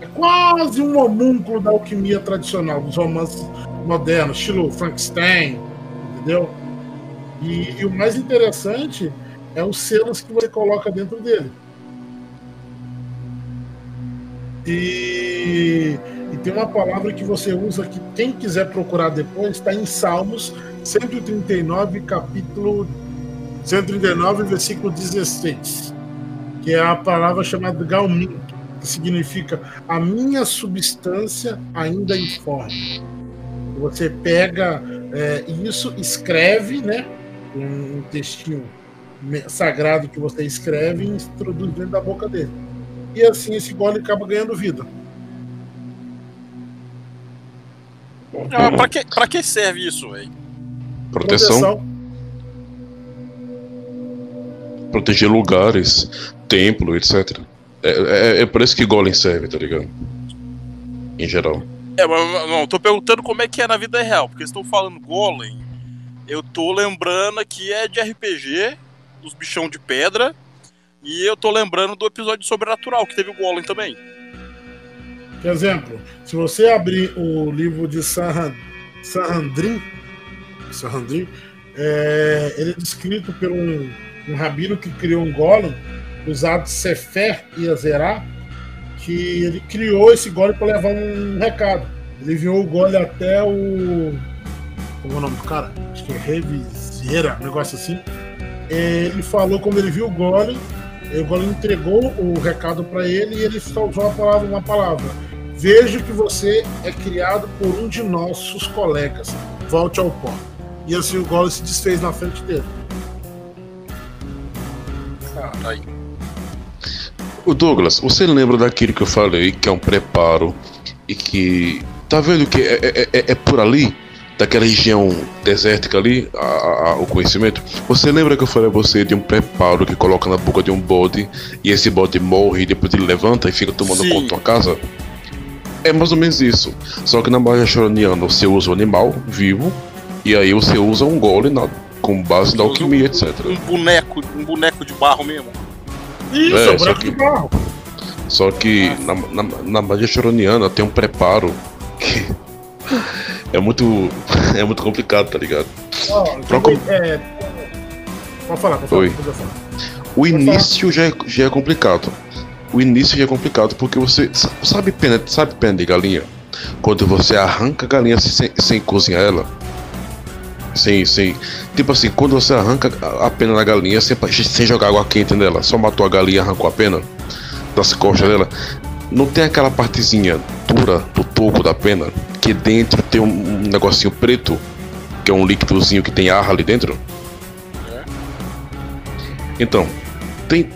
É quase um homúnculo da alquimia tradicional, dos romances modernos, estilo Frankenstein, entendeu? E, e o mais interessante é os selos que você coloca dentro dele. E, tem uma palavra que você usa que quem quiser procurar depois está em Salmos 139, capítulo 139, versículo 16. que é a palavra chamada Galmin, que significa a minha substância ainda informe. Você pega é, isso, escreve, né? Um, um textinho sagrado que você escreve e introduz dentro da boca dele. E assim esse gole acaba ganhando vida. Ah, pra, que, pra que serve isso, velho? Proteção, proteger lugares, templo, etc. É, é, é por isso que Golem serve, tá ligado? Em geral. É, mas mas não, tô perguntando como é que é na vida real, porque estão falando Golem. Eu tô lembrando que é de RPG, dos bichão de pedra, e eu tô lembrando do episódio Sobrenatural, que teve o Golem também. Por exemplo, se você abrir o livro de Sahandrin, Sahandrin é, ele é descrito por um, um rabino que criou um golem usado Sefer e Azerá, que ele criou esse golem para levar um recado. Ele enviou o golem até o. Como é o nome do cara? Acho que é Reviseira, um negócio assim. É, Ele falou quando ele viu o golem, o golem entregou o recado para ele e ele só usou a palavra, uma palavra. Vejo que você é criado por um de nossos colegas. Volte ao pó. E assim o golem se desfez na frente dele. Aí. O Douglas, você lembra daquele que eu falei que é um preparo e que. Tá vendo que é, é, é- é por ali? Daquela região desértica ali, a- a- o conhecimento? Você lembra que eu falei a você de um preparo que coloca na boca de um bode e esse bode morre e depois ele levanta e fica tomando Sim. conta da tua casa? É mais ou menos isso. Só que na magia choroniana você usa o animal vivo e aí você usa um gole na, com base na alquimia, etc. Um boneco, um boneco de barro mesmo. Isso, É, é, o só buraco que- de barro. Só que na, na, na magia choroniana tem um preparo que é muito é muito complicado, tá ligado? Com- é, Pode falar, pode falar. Oi. pode falar. O início já é, já é complicado. O início é complicado porque você sa- sabe pena, sabe pena de galinha? Quando você arranca a galinha sem, sem cozinhar ela. Sem, sem. Tipo assim, quando você arranca a- pena da galinha sem, sem jogar água quente nela, só matou a galinha e arrancou a pena das costas dela. Não tem aquela partezinha dura do toco da pena que dentro tem um, um negocinho preto, que é um líquidozinho que tem ar ali dentro? Então, tem,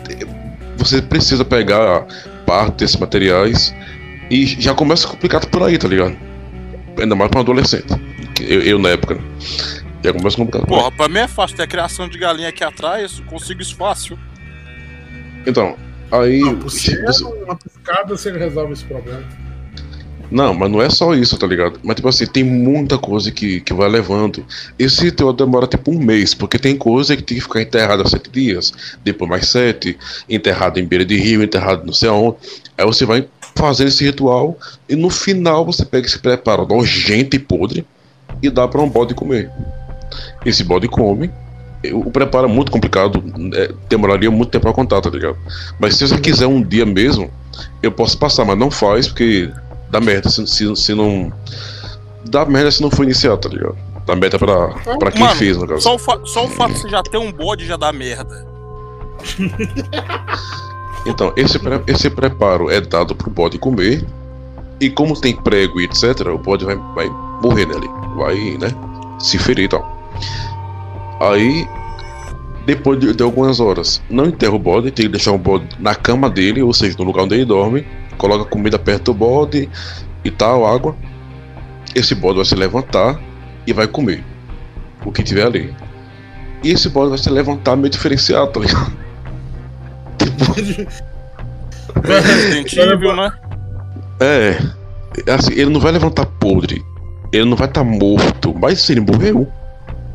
você precisa pegar parte desses materiais e já começa complicado por aí, tá ligado? Ainda mais pra um adolescente. Eu, eu na época, né? Já começa complicado por aí. Porra, pra mim é fácil ter a criação de galinha aqui atrás, consigo isso fácil. Então, aí. Não, ser você- uma piscada, você resolve esse problema. Não, mas não é só isso, tá ligado? Mas, tipo assim, tem muita coisa que, que vai levando. Esse ritual demora tipo um mês, porque tem coisa que tem que ficar enterrada sete dias, depois mais sete, enterrado em beira de rio, enterrado não sei aonde. Aí você vai fazer esse ritual e no final você pega esse preparo nojento e podre e dá pra um bode comer. Esse bode come. O preparo é muito complicado, é, demoraria muito tempo pra contar, tá ligado? Mas se você quiser um dia mesmo, eu posso passar, mas não faz porque dá merda se, se, se não. Dá merda se não for iniciado, tá ligado? Dá merda pra, pra quem Mano, fez, no caso. Só o, só o fato de você já ter um bode já dá merda. Então, esse, pre- esse preparo é dado pro bode comer. E como tem prego e etc., o bode vai, vai morrer nele. Vai, né? Se ferir e tal. Aí, depois de, de algumas horas, não enterra o bode, tem que deixar o bode na cama dele, ou seja, no lugar onde ele dorme. Coloca comida perto do bode e tal, água. Esse bode vai se levantar e vai comer o que tiver ali. E esse bode vai se levantar meio diferenciado, tá ligado? Resident Evil, né? É, assim, ele não vai levantar podre. Ele não vai estar morto. Mas se ele morreu.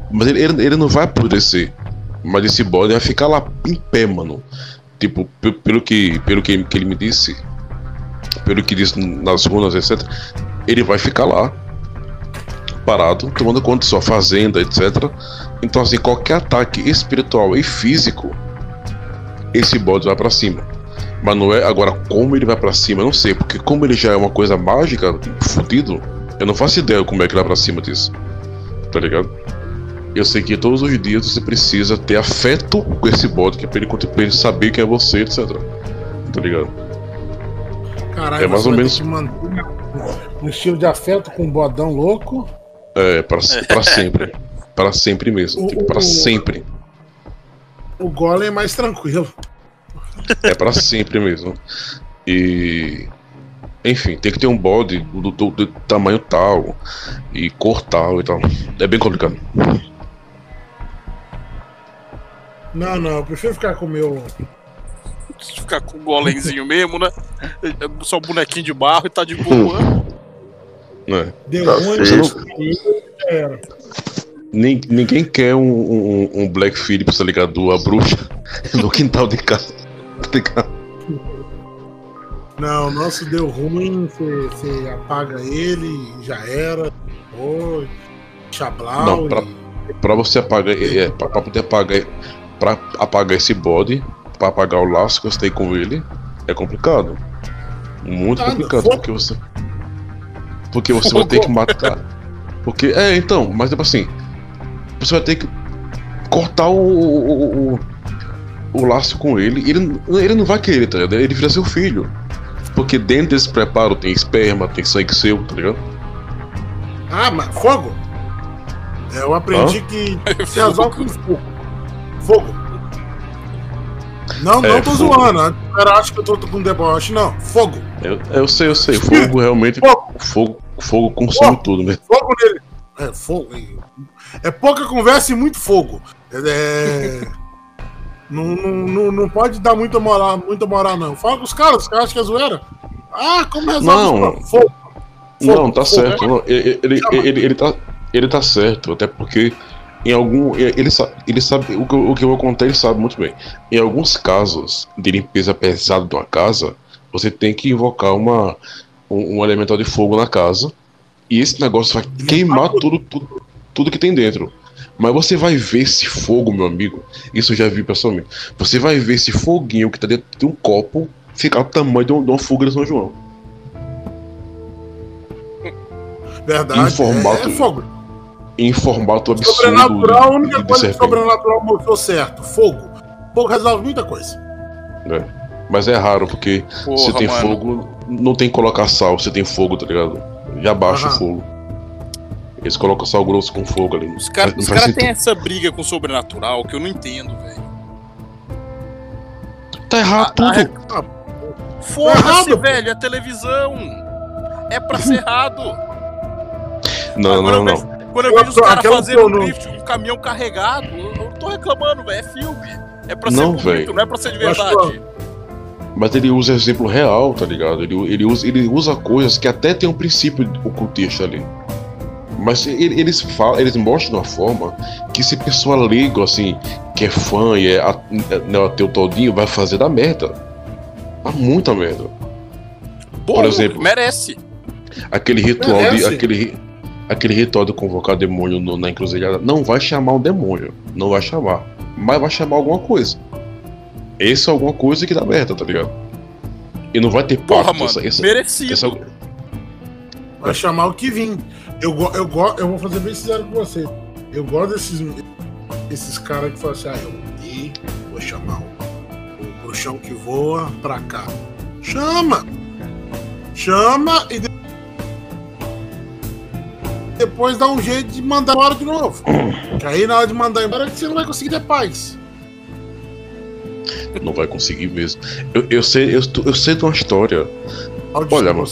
Mas ele, ele, ele não vai apodrecer. Mas esse bode vai ficar lá em pé, mano. Tipo, pe- pelo que, pelo que, que ele me disse. Pelo que disse nas runas, etc. Ele vai ficar lá. Parado, tomando conta de sua fazenda, etc. Então, assim, qualquer ataque espiritual e físico. Esse bode vai pra cima. Mas não é agora como ele vai pra cima, eu não sei, porque como ele já é uma coisa mágica, fudido, eu não faço ideia como é que ele vai pra cima disso. Tá ligado? Eu sei que todos os dias você precisa ter afeto com esse bode, que é pra ele, pra ele saber quem é você, etc. Tá ligado? Caralho, É mais ou menos- um estilo de afeto com um bodão louco. É, pra, pra sempre. Pra sempre mesmo. Tipo, pra sempre. O Golem é mais tranquilo. É pra sempre mesmo. E. Enfim, tem que ter um bode do, do- do tamanho tal e cor tal e tal. É bem complicado. Não, não, eu prefiro ficar com o meu. Ficar com o golemzinho mesmo, né? É Só um bonequinho de barro e tá de boa. Né? Deu Tá ruim, Ninguém quer um, um, um Black Phillips, tá ligado? A bruxa no quintal de casa. Tá ligado? Não, o nosso deu ruim, você- apaga ele e já era. Oi, chablau. Não, pra, pra você apagar. É, pra, pra poder apagar. Pra apagar esse bode, pra apagar o laço que você tem com ele, é complicado. Muito complicado, porque você. Porque você vai ter que matar. Porque. É, então, mas tipo assim. Você vai ter que cortar o. o, o, o laço com ele. e Ele, ele não vai querer, tá ligado? Ele vira seu filho. Porque dentro desse preparo tem esperma, tem sangue seu, tá ligado? Ah, mas fogo? É, eu aprendi Hã? que se resolve com fogo. Fogo. Não, não É, tô fogo. zoando. né? Cara acha que eu tô com deboche, não. Fogo. Eu, eu sei, eu sei. Fogo realmente. Fogo, fogo consome Fogo. tudo, né? Fogo nele. É, fogo. É pouca conversa e muito fogo. É. não, não, não, não pode dar muita moral, muita moral, não. Fala com os caras, os caras acham que é zoeira. Ah, como resolve Não. problema? Fogo. Não, tá fogo. certo. não, ele, ele, ele, ele tá, ele tá certo, até porque em algum. Ele sabe, ele sabe o, que, eu- o que eu vou contar, ele sabe muito bem. Em alguns casos de limpeza pesada de uma casa, você tem que invocar uma, um, um elemental de fogo na casa. E esse negócio vai queimar tudo, tudo, tudo que tem dentro. Mas você vai ver esse fogo, meu amigo. Isso eu já vi pessoalmente. Você vai ver esse foguinho que tá dentro de um copo ficar o tamanho de, um, de uma fuga de São João. Verdade. Em formato- É, é fogo. Em formato absurdo. Sobrenatural, a única coisa que sobrenatural mostrou certo. Fogo. Fogo resolve muita coisa. É. Mas é raro, porque Porra, se tem mano. fogo, não tem que colocar sal, se tem fogo, tá ligado? Já baixa Aham. o fogo. Eles colocam sal grosso com fogo ali. Os caras cara têm essa briga com o sobrenatural que eu não entendo, velho. Tá errado Ah, tudo. Foda-se, errado, pô. velho, é televisão. É pra ser errado. Não, Agora não, não. Quando eu vejo os caras fazendo um não- drift, um caminhão carregado, eu não tô reclamando, velho. É filme. É pra Não, ser bonito, velho. não é pra ser de verdade. Mas ele usa exemplo real, tá ligado? Ele, ele, usa, ele usa coisas que até tem um princípio ocultista ali. Mas ele- eles falam, eles mostram de uma forma que se pessoa leigo, assim, que é fã e é, a- é, né, ateu todinho, vai fazer da merda. Dá muita merda. Bom, Por exemplo, merece. Aquele ritual de. Merece. Aquele, ri- aquele ritual de convocar demônio no- na encruzilhada não vai chamar um demônio. Não vai chamar. Mas vai chamar alguma coisa. Esse é alguma coisa que dá merda, tá ligado? E não vai ter Porra, pacto. mano, essa- essa- merecido. essa- Vai chamar o que vir. Eu, eu, go- eu vou fazer bem sincero com você. Eu gosto desses, esses caras que falam assim, ah, eu vi, vou chamar o, o bruxão que voa pra cá. Chama! Chama e de- depois dá um jeito de mandar embora de novo. Que aí na hora de mandar embora você não vai conseguir ter paz. Não vai conseguir mesmo. Eu, eu sei, eu, eu sei de uma história. Olha, mano.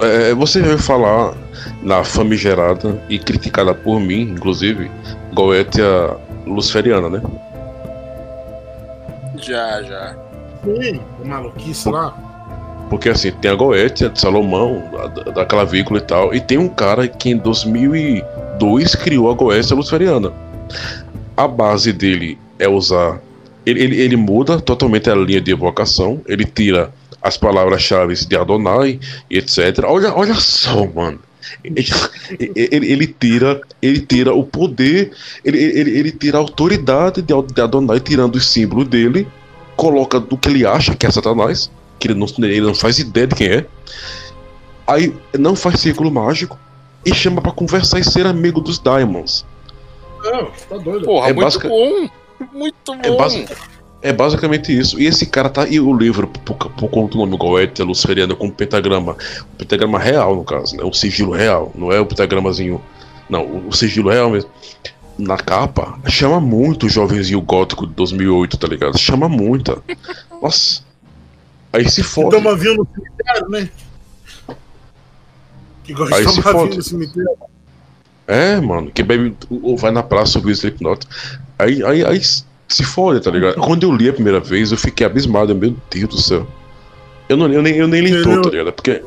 É, você veio falar na famigerada e criticada por mim, inclusive, Goetia Luciferiana, né? Já, já. Sim, maluquice lá. Porque assim, tem a Goetia de Salomão, da, da clavícula e tal, e tem um cara que em 2002 criou a Goetia Luciferiana. A base dele é usar. Ele, ele, ele muda totalmente a linha de evocação, ele tira as palavras-chave de Adonai e etc. Olha, olha só, mano. Ele, ele- ele tira ele tira o poder, ele, ele, ele tira a autoridade de de Adonai, tirando os símbolos dele, coloca do que ele acha que é Satanás, que ele não, ele não faz ideia de quem é. Aí não faz círculo mágico e chama pra conversar e ser amigo dos Diamonds. Não, tá doido. Porra, É muito basica- bom. Muito bom. É, basi- é basicamente isso. E esse cara tá. E o livro, por, por conta do nome Goethe, Luceriana, com pentagrama. O pentagrama real, no caso, né? O sigilo real. Não é o pentagramazinho. Não, o, o sigilo real mesmo. Na capa, chama muito o jovenzinho gótico de 2008, tá ligado? Chama muito. Nossa. Aí se Que fode. toma vinho no cemitério, né? Que gosta Aí de tomar vinho no cemitério. É, mano, que bebe ou vai na praça ouvir Slipknot. Aí, aí, aí se fode, tá ligado? Quando eu li a primeira vez, eu fiquei abismado. eu, Meu Deus do céu. Eu, não, eu, nem, eu nem li todo, tá ligado? Porque.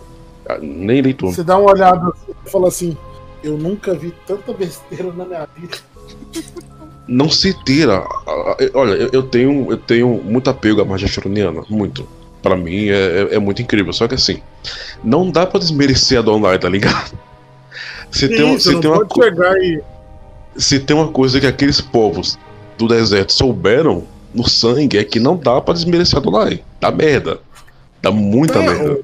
ah, Nem li todo. Você dá uma olhada assim e fala assim: Eu nunca vi tanta besteira na minha vida. Não se tira. ah, ah, Olha, eu, eu tenho, eu tenho muito apego à magia choroniana. Muito. Pra mim é, é, é muito incrível. Só que assim, não dá pra desmerecer a Donai, tá ligado? Se tem, Sim, se tem uma co- e. se tem uma coisa que aqueles povos do deserto souberam no sangue é que não dá pra desmerecer a Donai. Dá merda. Dá muita É, merda.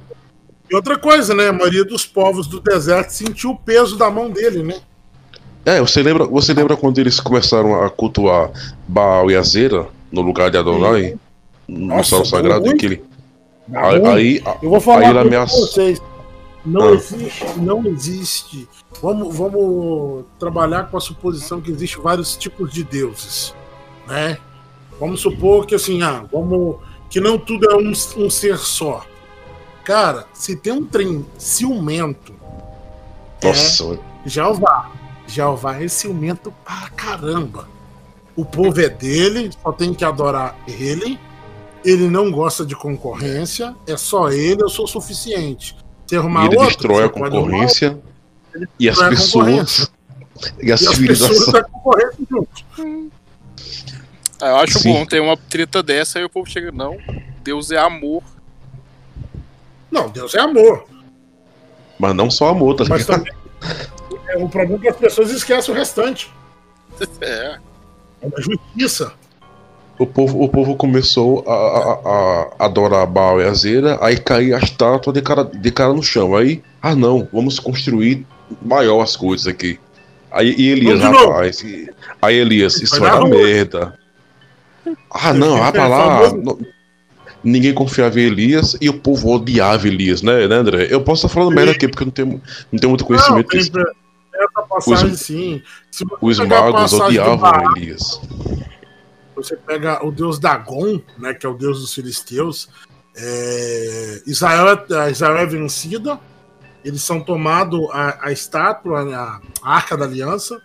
E outra coisa, né? A maioria dos povos do deserto sentiu o peso da mão dele, né? É, você lembra, você lembra quando eles começaram a cultuar Baal e Azera no lugar de Adonai? No Nossa, solo sagrado? muito. Aí, aí, Eu vou falar aí vocês. Não Ah. existe, não existe. Vamos, vamos trabalhar com a suposição que existe vários tipos de deuses, né? Vamos supor que assim, ah, vamos que não tudo é um, um ser só. Cara, se tem um trem ciumento, Nossa, Jeová. Jeová é ciumento pra caramba. O povo é dele, só tem que adorar ele. Ele não gosta de concorrência, é só ele, eu sou suficiente. Se arrumar e ele outro, destrói a você pode arrumar concorrência e as pessoas concorrência. e a E as pessoas civilização. da concorrência junto. Ah, eu acho Sim. bom ter uma treta dessa e o povo chega, não. Deus é amor. Não, Deus é amor. Mas não só amor, tá Mas também é o problema é que as pessoas esquecem o restante. É. É uma justiça. O povo, o povo começou a, a- a- adorar Baal e Azera, aí caía a estátua de cara, de cara no chão. Aí, ah não, vamos construir maior as coisas aqui. Aí e Elias, rapaz, e- aí Elias, isso Vai vai dar merda. Ah não, vai pra É lá. não- ninguém confiava em Elias e o povo odiava Elias, né, né André? Eu posso estar falando merda aqui porque eu não tenho, não tenho muito conhecimento Não, disso. essa passagem Os- sim. Os magos odiavam Elias. Você pega o deus Dagon, né, que é o deus dos filisteus. é, Israel, é, Israel é vencida. Eles são tomados a, a estátua, a, a arca da aliança,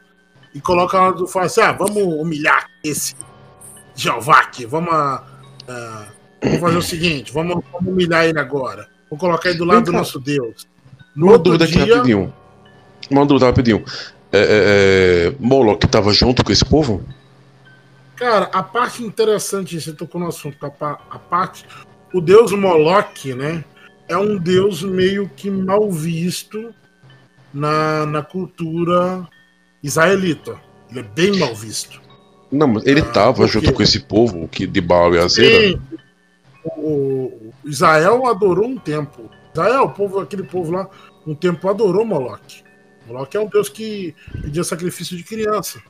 e colocam lá do falam assim: ah, vamos humilhar esse Jeová aqui, vamos, ah, vamos fazer o seguinte, vamos, vamos humilhar ele agora. Vamos colocar ele do lado Vem do cá. nosso Deus. No Uma dúvida aqui dia, rapidinho. Uma dúvida rapidinho. É, é, é, Moloch tava junto com esse povo? Cara, a parte interessante, você tocou no assunto, a, pa- a parte. O deus Moloch, né? É um deus meio que mal visto na, na cultura israelita. Ele é bem mal visto. Não, mas ele Ah, tava por junto com esse povo que de Baal e Azera? Sim, o, o- Israel adorou um tempo. Israel, o povo, aquele povo lá, um tempo adorou Moloch. Moloch é um deus que pedia sacrifício de criança.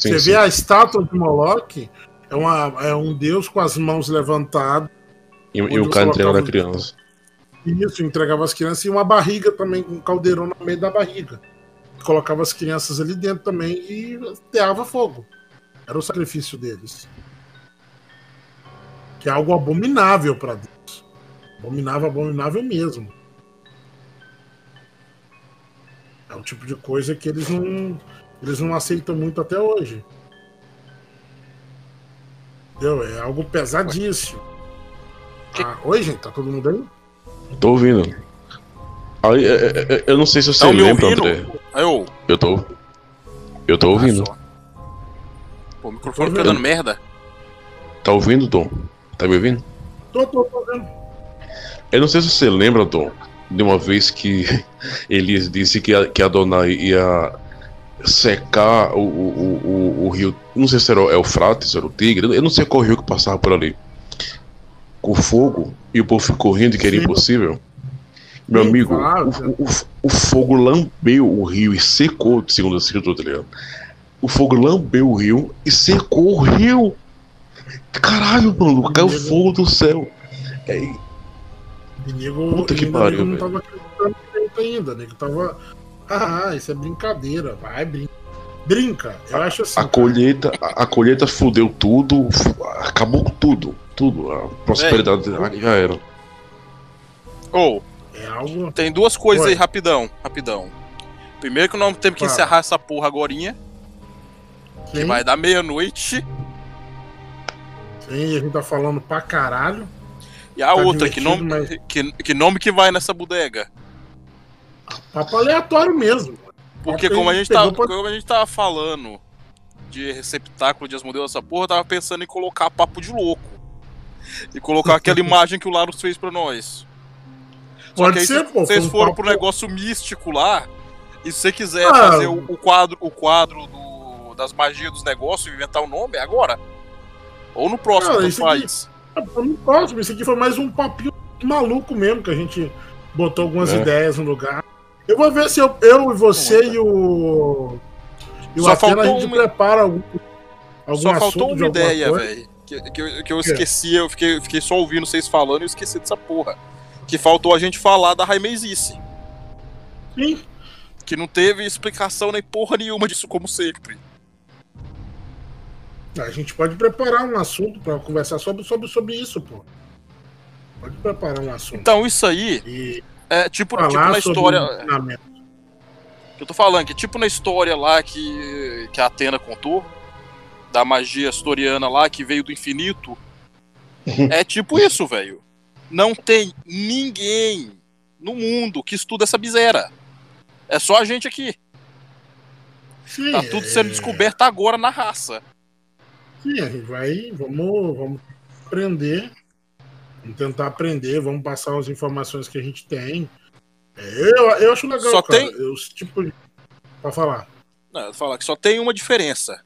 Sim, Você sim. vê a estátua de Moloch, é, uma, é um deus com as mãos levantadas. E, e o cara entregando a criança. Isso, entregava as crianças e uma barriga também, um caldeirão no meio da barriga. Colocava as crianças ali dentro também e teava fogo. Era o sacrifício deles. Que é algo abominável para Deus. Abominável, abominável mesmo. É um tipo de coisa que eles não, eles não aceitam muito até hoje. Entendeu? É algo pesadíssimo. Ah, oi, gente, tá todo mundo aí? Tô ouvindo. Aí, é, é, é, eu não sei se você Tá lembra, ouvindo? André. Eu. Eu tô. Eu tô ouvindo. só. Pô, o microfone fica dando merda. Tá ouvindo, Dom? Tá me ouvindo? Tô, tô, tô vendo. Eu não sei se você lembra, Dom, de uma vez que Elias disse que, a, que Adonai ia secar o, o, o, o, rio. Não sei se era o Eufrates, era o Tigre, eu não sei qual rio que passava por ali. Com fogo, e o povo ficou rindo que era Sim. impossível. Meu amigo, o, o, o fogo lambeu o rio e secou, segundo a escritura, tá ligado? o fogo lambeu o rio e secou o rio. Caralho, mano, caiu fogo do céu. É, Nego, Puta que pariu, nego não velho. tava acreditando ainda, nego tava. Ah, isso é brincadeira, vai, brinca. Brinca, eu acho assim. a colheita, a, a colheita fudeu tudo, acabou com tudo, tudo. A prosperidade já era. Ou, É algo. tem duas coisas Oi. aí, rapidão, rapidão. Primeiro que nós temos que encerrar essa porra agorinha, que vai dar meia-noite. sim, a gente tá falando pra caralho. E a Tá outra, que nome, mas- que, que nome que vai nessa bodega? Papo aleatório mesmo. Porque como a gente tava, pra- como a gente tava falando de receptáculo de Asmodeu essa porra, eu tava pensando em colocar papo de louco. E colocar aquela imagem que o Larus fez pra nós. Só Pode que aí ser, se pô, vocês um foram papo- pro negócio místico lá, e se você quiser Ah. fazer o, o quadro, o quadro do- das magias dos negócios e inventar o nome, é agora. Ou no próximo, Cara, tanto isso aqui- faz. Eu não posso, isso aqui foi mais um papinho maluco mesmo, que a gente botou algumas É. ideias no lugar. Eu vou ver se eu, eu e você e o. E o Só Atena a gente uma- prepara algum, algum Só assunto faltou uma ideia, velho. Que, que, eu- que eu esqueci, eu fiquei, fiquei só ouvindo vocês falando e eu esqueci dessa porra. Que faltou a gente falar da Raimezice. Sim. Que não teve explicação nem porra nenhuma disso, como sempre. A gente pode preparar um assunto pra conversar sobre, sobre, sobre isso, pô. Pode preparar um assunto. Então, isso aí E é tipo, tipo falar na sobre história. que eu tô falando, que tipo na história lá que, que a Atena contou, da magia astoriana lá que veio do infinito. é tipo isso, velho. Não tem ninguém no mundo que estuda essa miséria. É só a gente aqui. Sim, Tá tudo sendo é- descoberto agora na raça. Sim, vai. Vamos, vamos aprender. Vamos tentar aprender, vamos passar as informações que a gente tem. É, Eu, eu acho legal, Só cara. tem- Eu, tipo, pra falar. Não, falar que só tem uma diferença.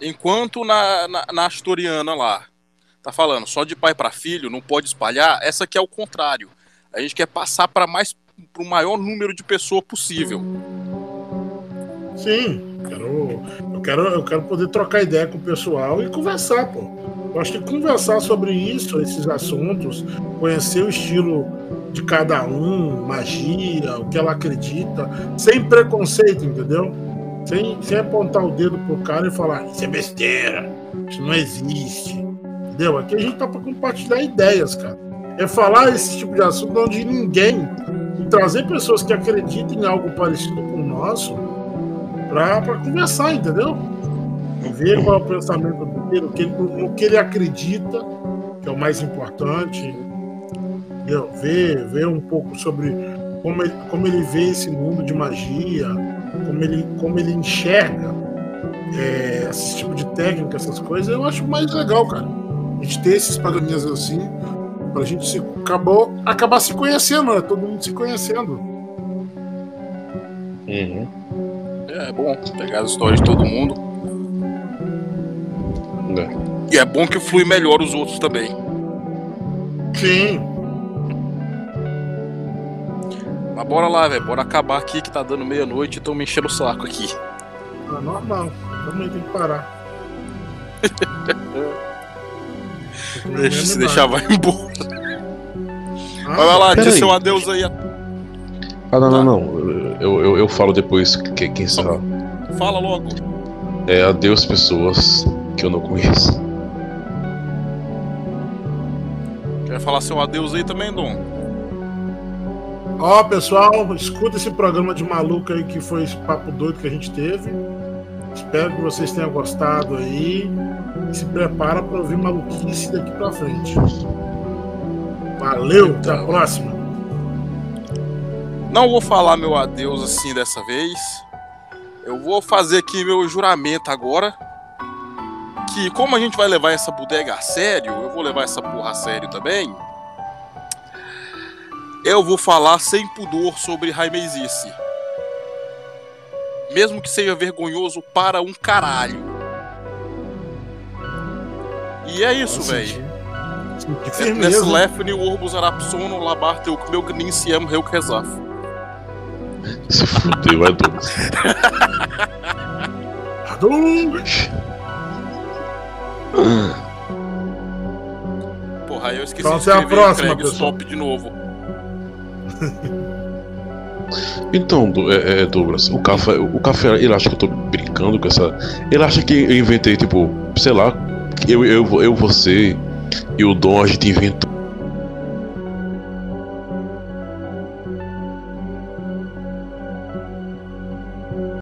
Enquanto na, na, na Astoriana lá, tá falando só de pai pra filho, não pode espalhar, essa aqui é o contrário. A gente quer passar para mais pro maior número de pessoas possível. Sim, quero, eu, quero, eu quero poder trocar ideia com o pessoal e conversar, pô. Acho que conversar sobre isso, esses assuntos, conhecer o estilo de cada um, magia, o que ela acredita, sem preconceito, entendeu? Sem, sem apontar o dedo pro cara e falar, isso é besteira, isso não existe. Entendeu? Aqui a gente tá pra compartilhar ideias, cara. É falar esse tipo de assunto onde ninguém. E trazer pessoas que acreditem em algo parecido com o nosso pra conversar, entendeu? Ver qual é o pensamento dele, o que ele, no que ele acredita, que é o mais importante. Entendeu? Ver, ver um pouco sobre como ele, como ele vê esse mundo de magia, como ele, como ele enxerga é, esse tipo de técnica, essas coisas, eu acho mais legal, cara. A gente ter esses programinhas assim, pra gente se, acabou, acabar se conhecendo, né? Todo mundo se conhecendo. Uhum. É, é bom pegar as histórias de todo mundo. É. E é bom que flui melhor os outros também. Sim. Mas bora lá, velho. Bora acabar aqui que tá dando meia-noite e tão me enchendo o saco aqui. É normal. Também tem que parar. Deixa, se deixar, vai embora. Ah, Vai lá, diz seu adeus aí. Ah, não, não, não. Eu, eu, eu falo depois que, que encerrar. Fala logo. É adeus, pessoas que eu não conheço. Quer falar seu adeus aí também, Dom? Ó, pessoal, escuta esse programa de maluco aí que foi esse papo doido que a gente teve. Espero que vocês tenham gostado aí. E se prepara para ouvir maluquice daqui pra frente. Valeu, até a próxima. Não vou falar meu adeus assim dessa vez. Eu vou fazer aqui meu juramento agora. Que como a gente vai levar essa bodega a sério, eu vou levar essa porra a sério também. Eu vou falar sem pudor sobre Raimezice. Mesmo que seja vergonhoso para um caralho. E é isso, velho. Lefne, Orbus, Arapsono, Labarte, o meu Gninsiam, Reu Rezaf. Se fudeu, é Douglas. Douglas. Porra, aí eu esqueci Então, de até a escrever próxima, Craig pessoal. Stop de novo. Então, é, é, Douglas, o café, o café, ele acha que eu tô brincando com essa. Ele acha que eu inventei, tipo, sei lá, eu, eu, eu você e o Dom, a gente inventou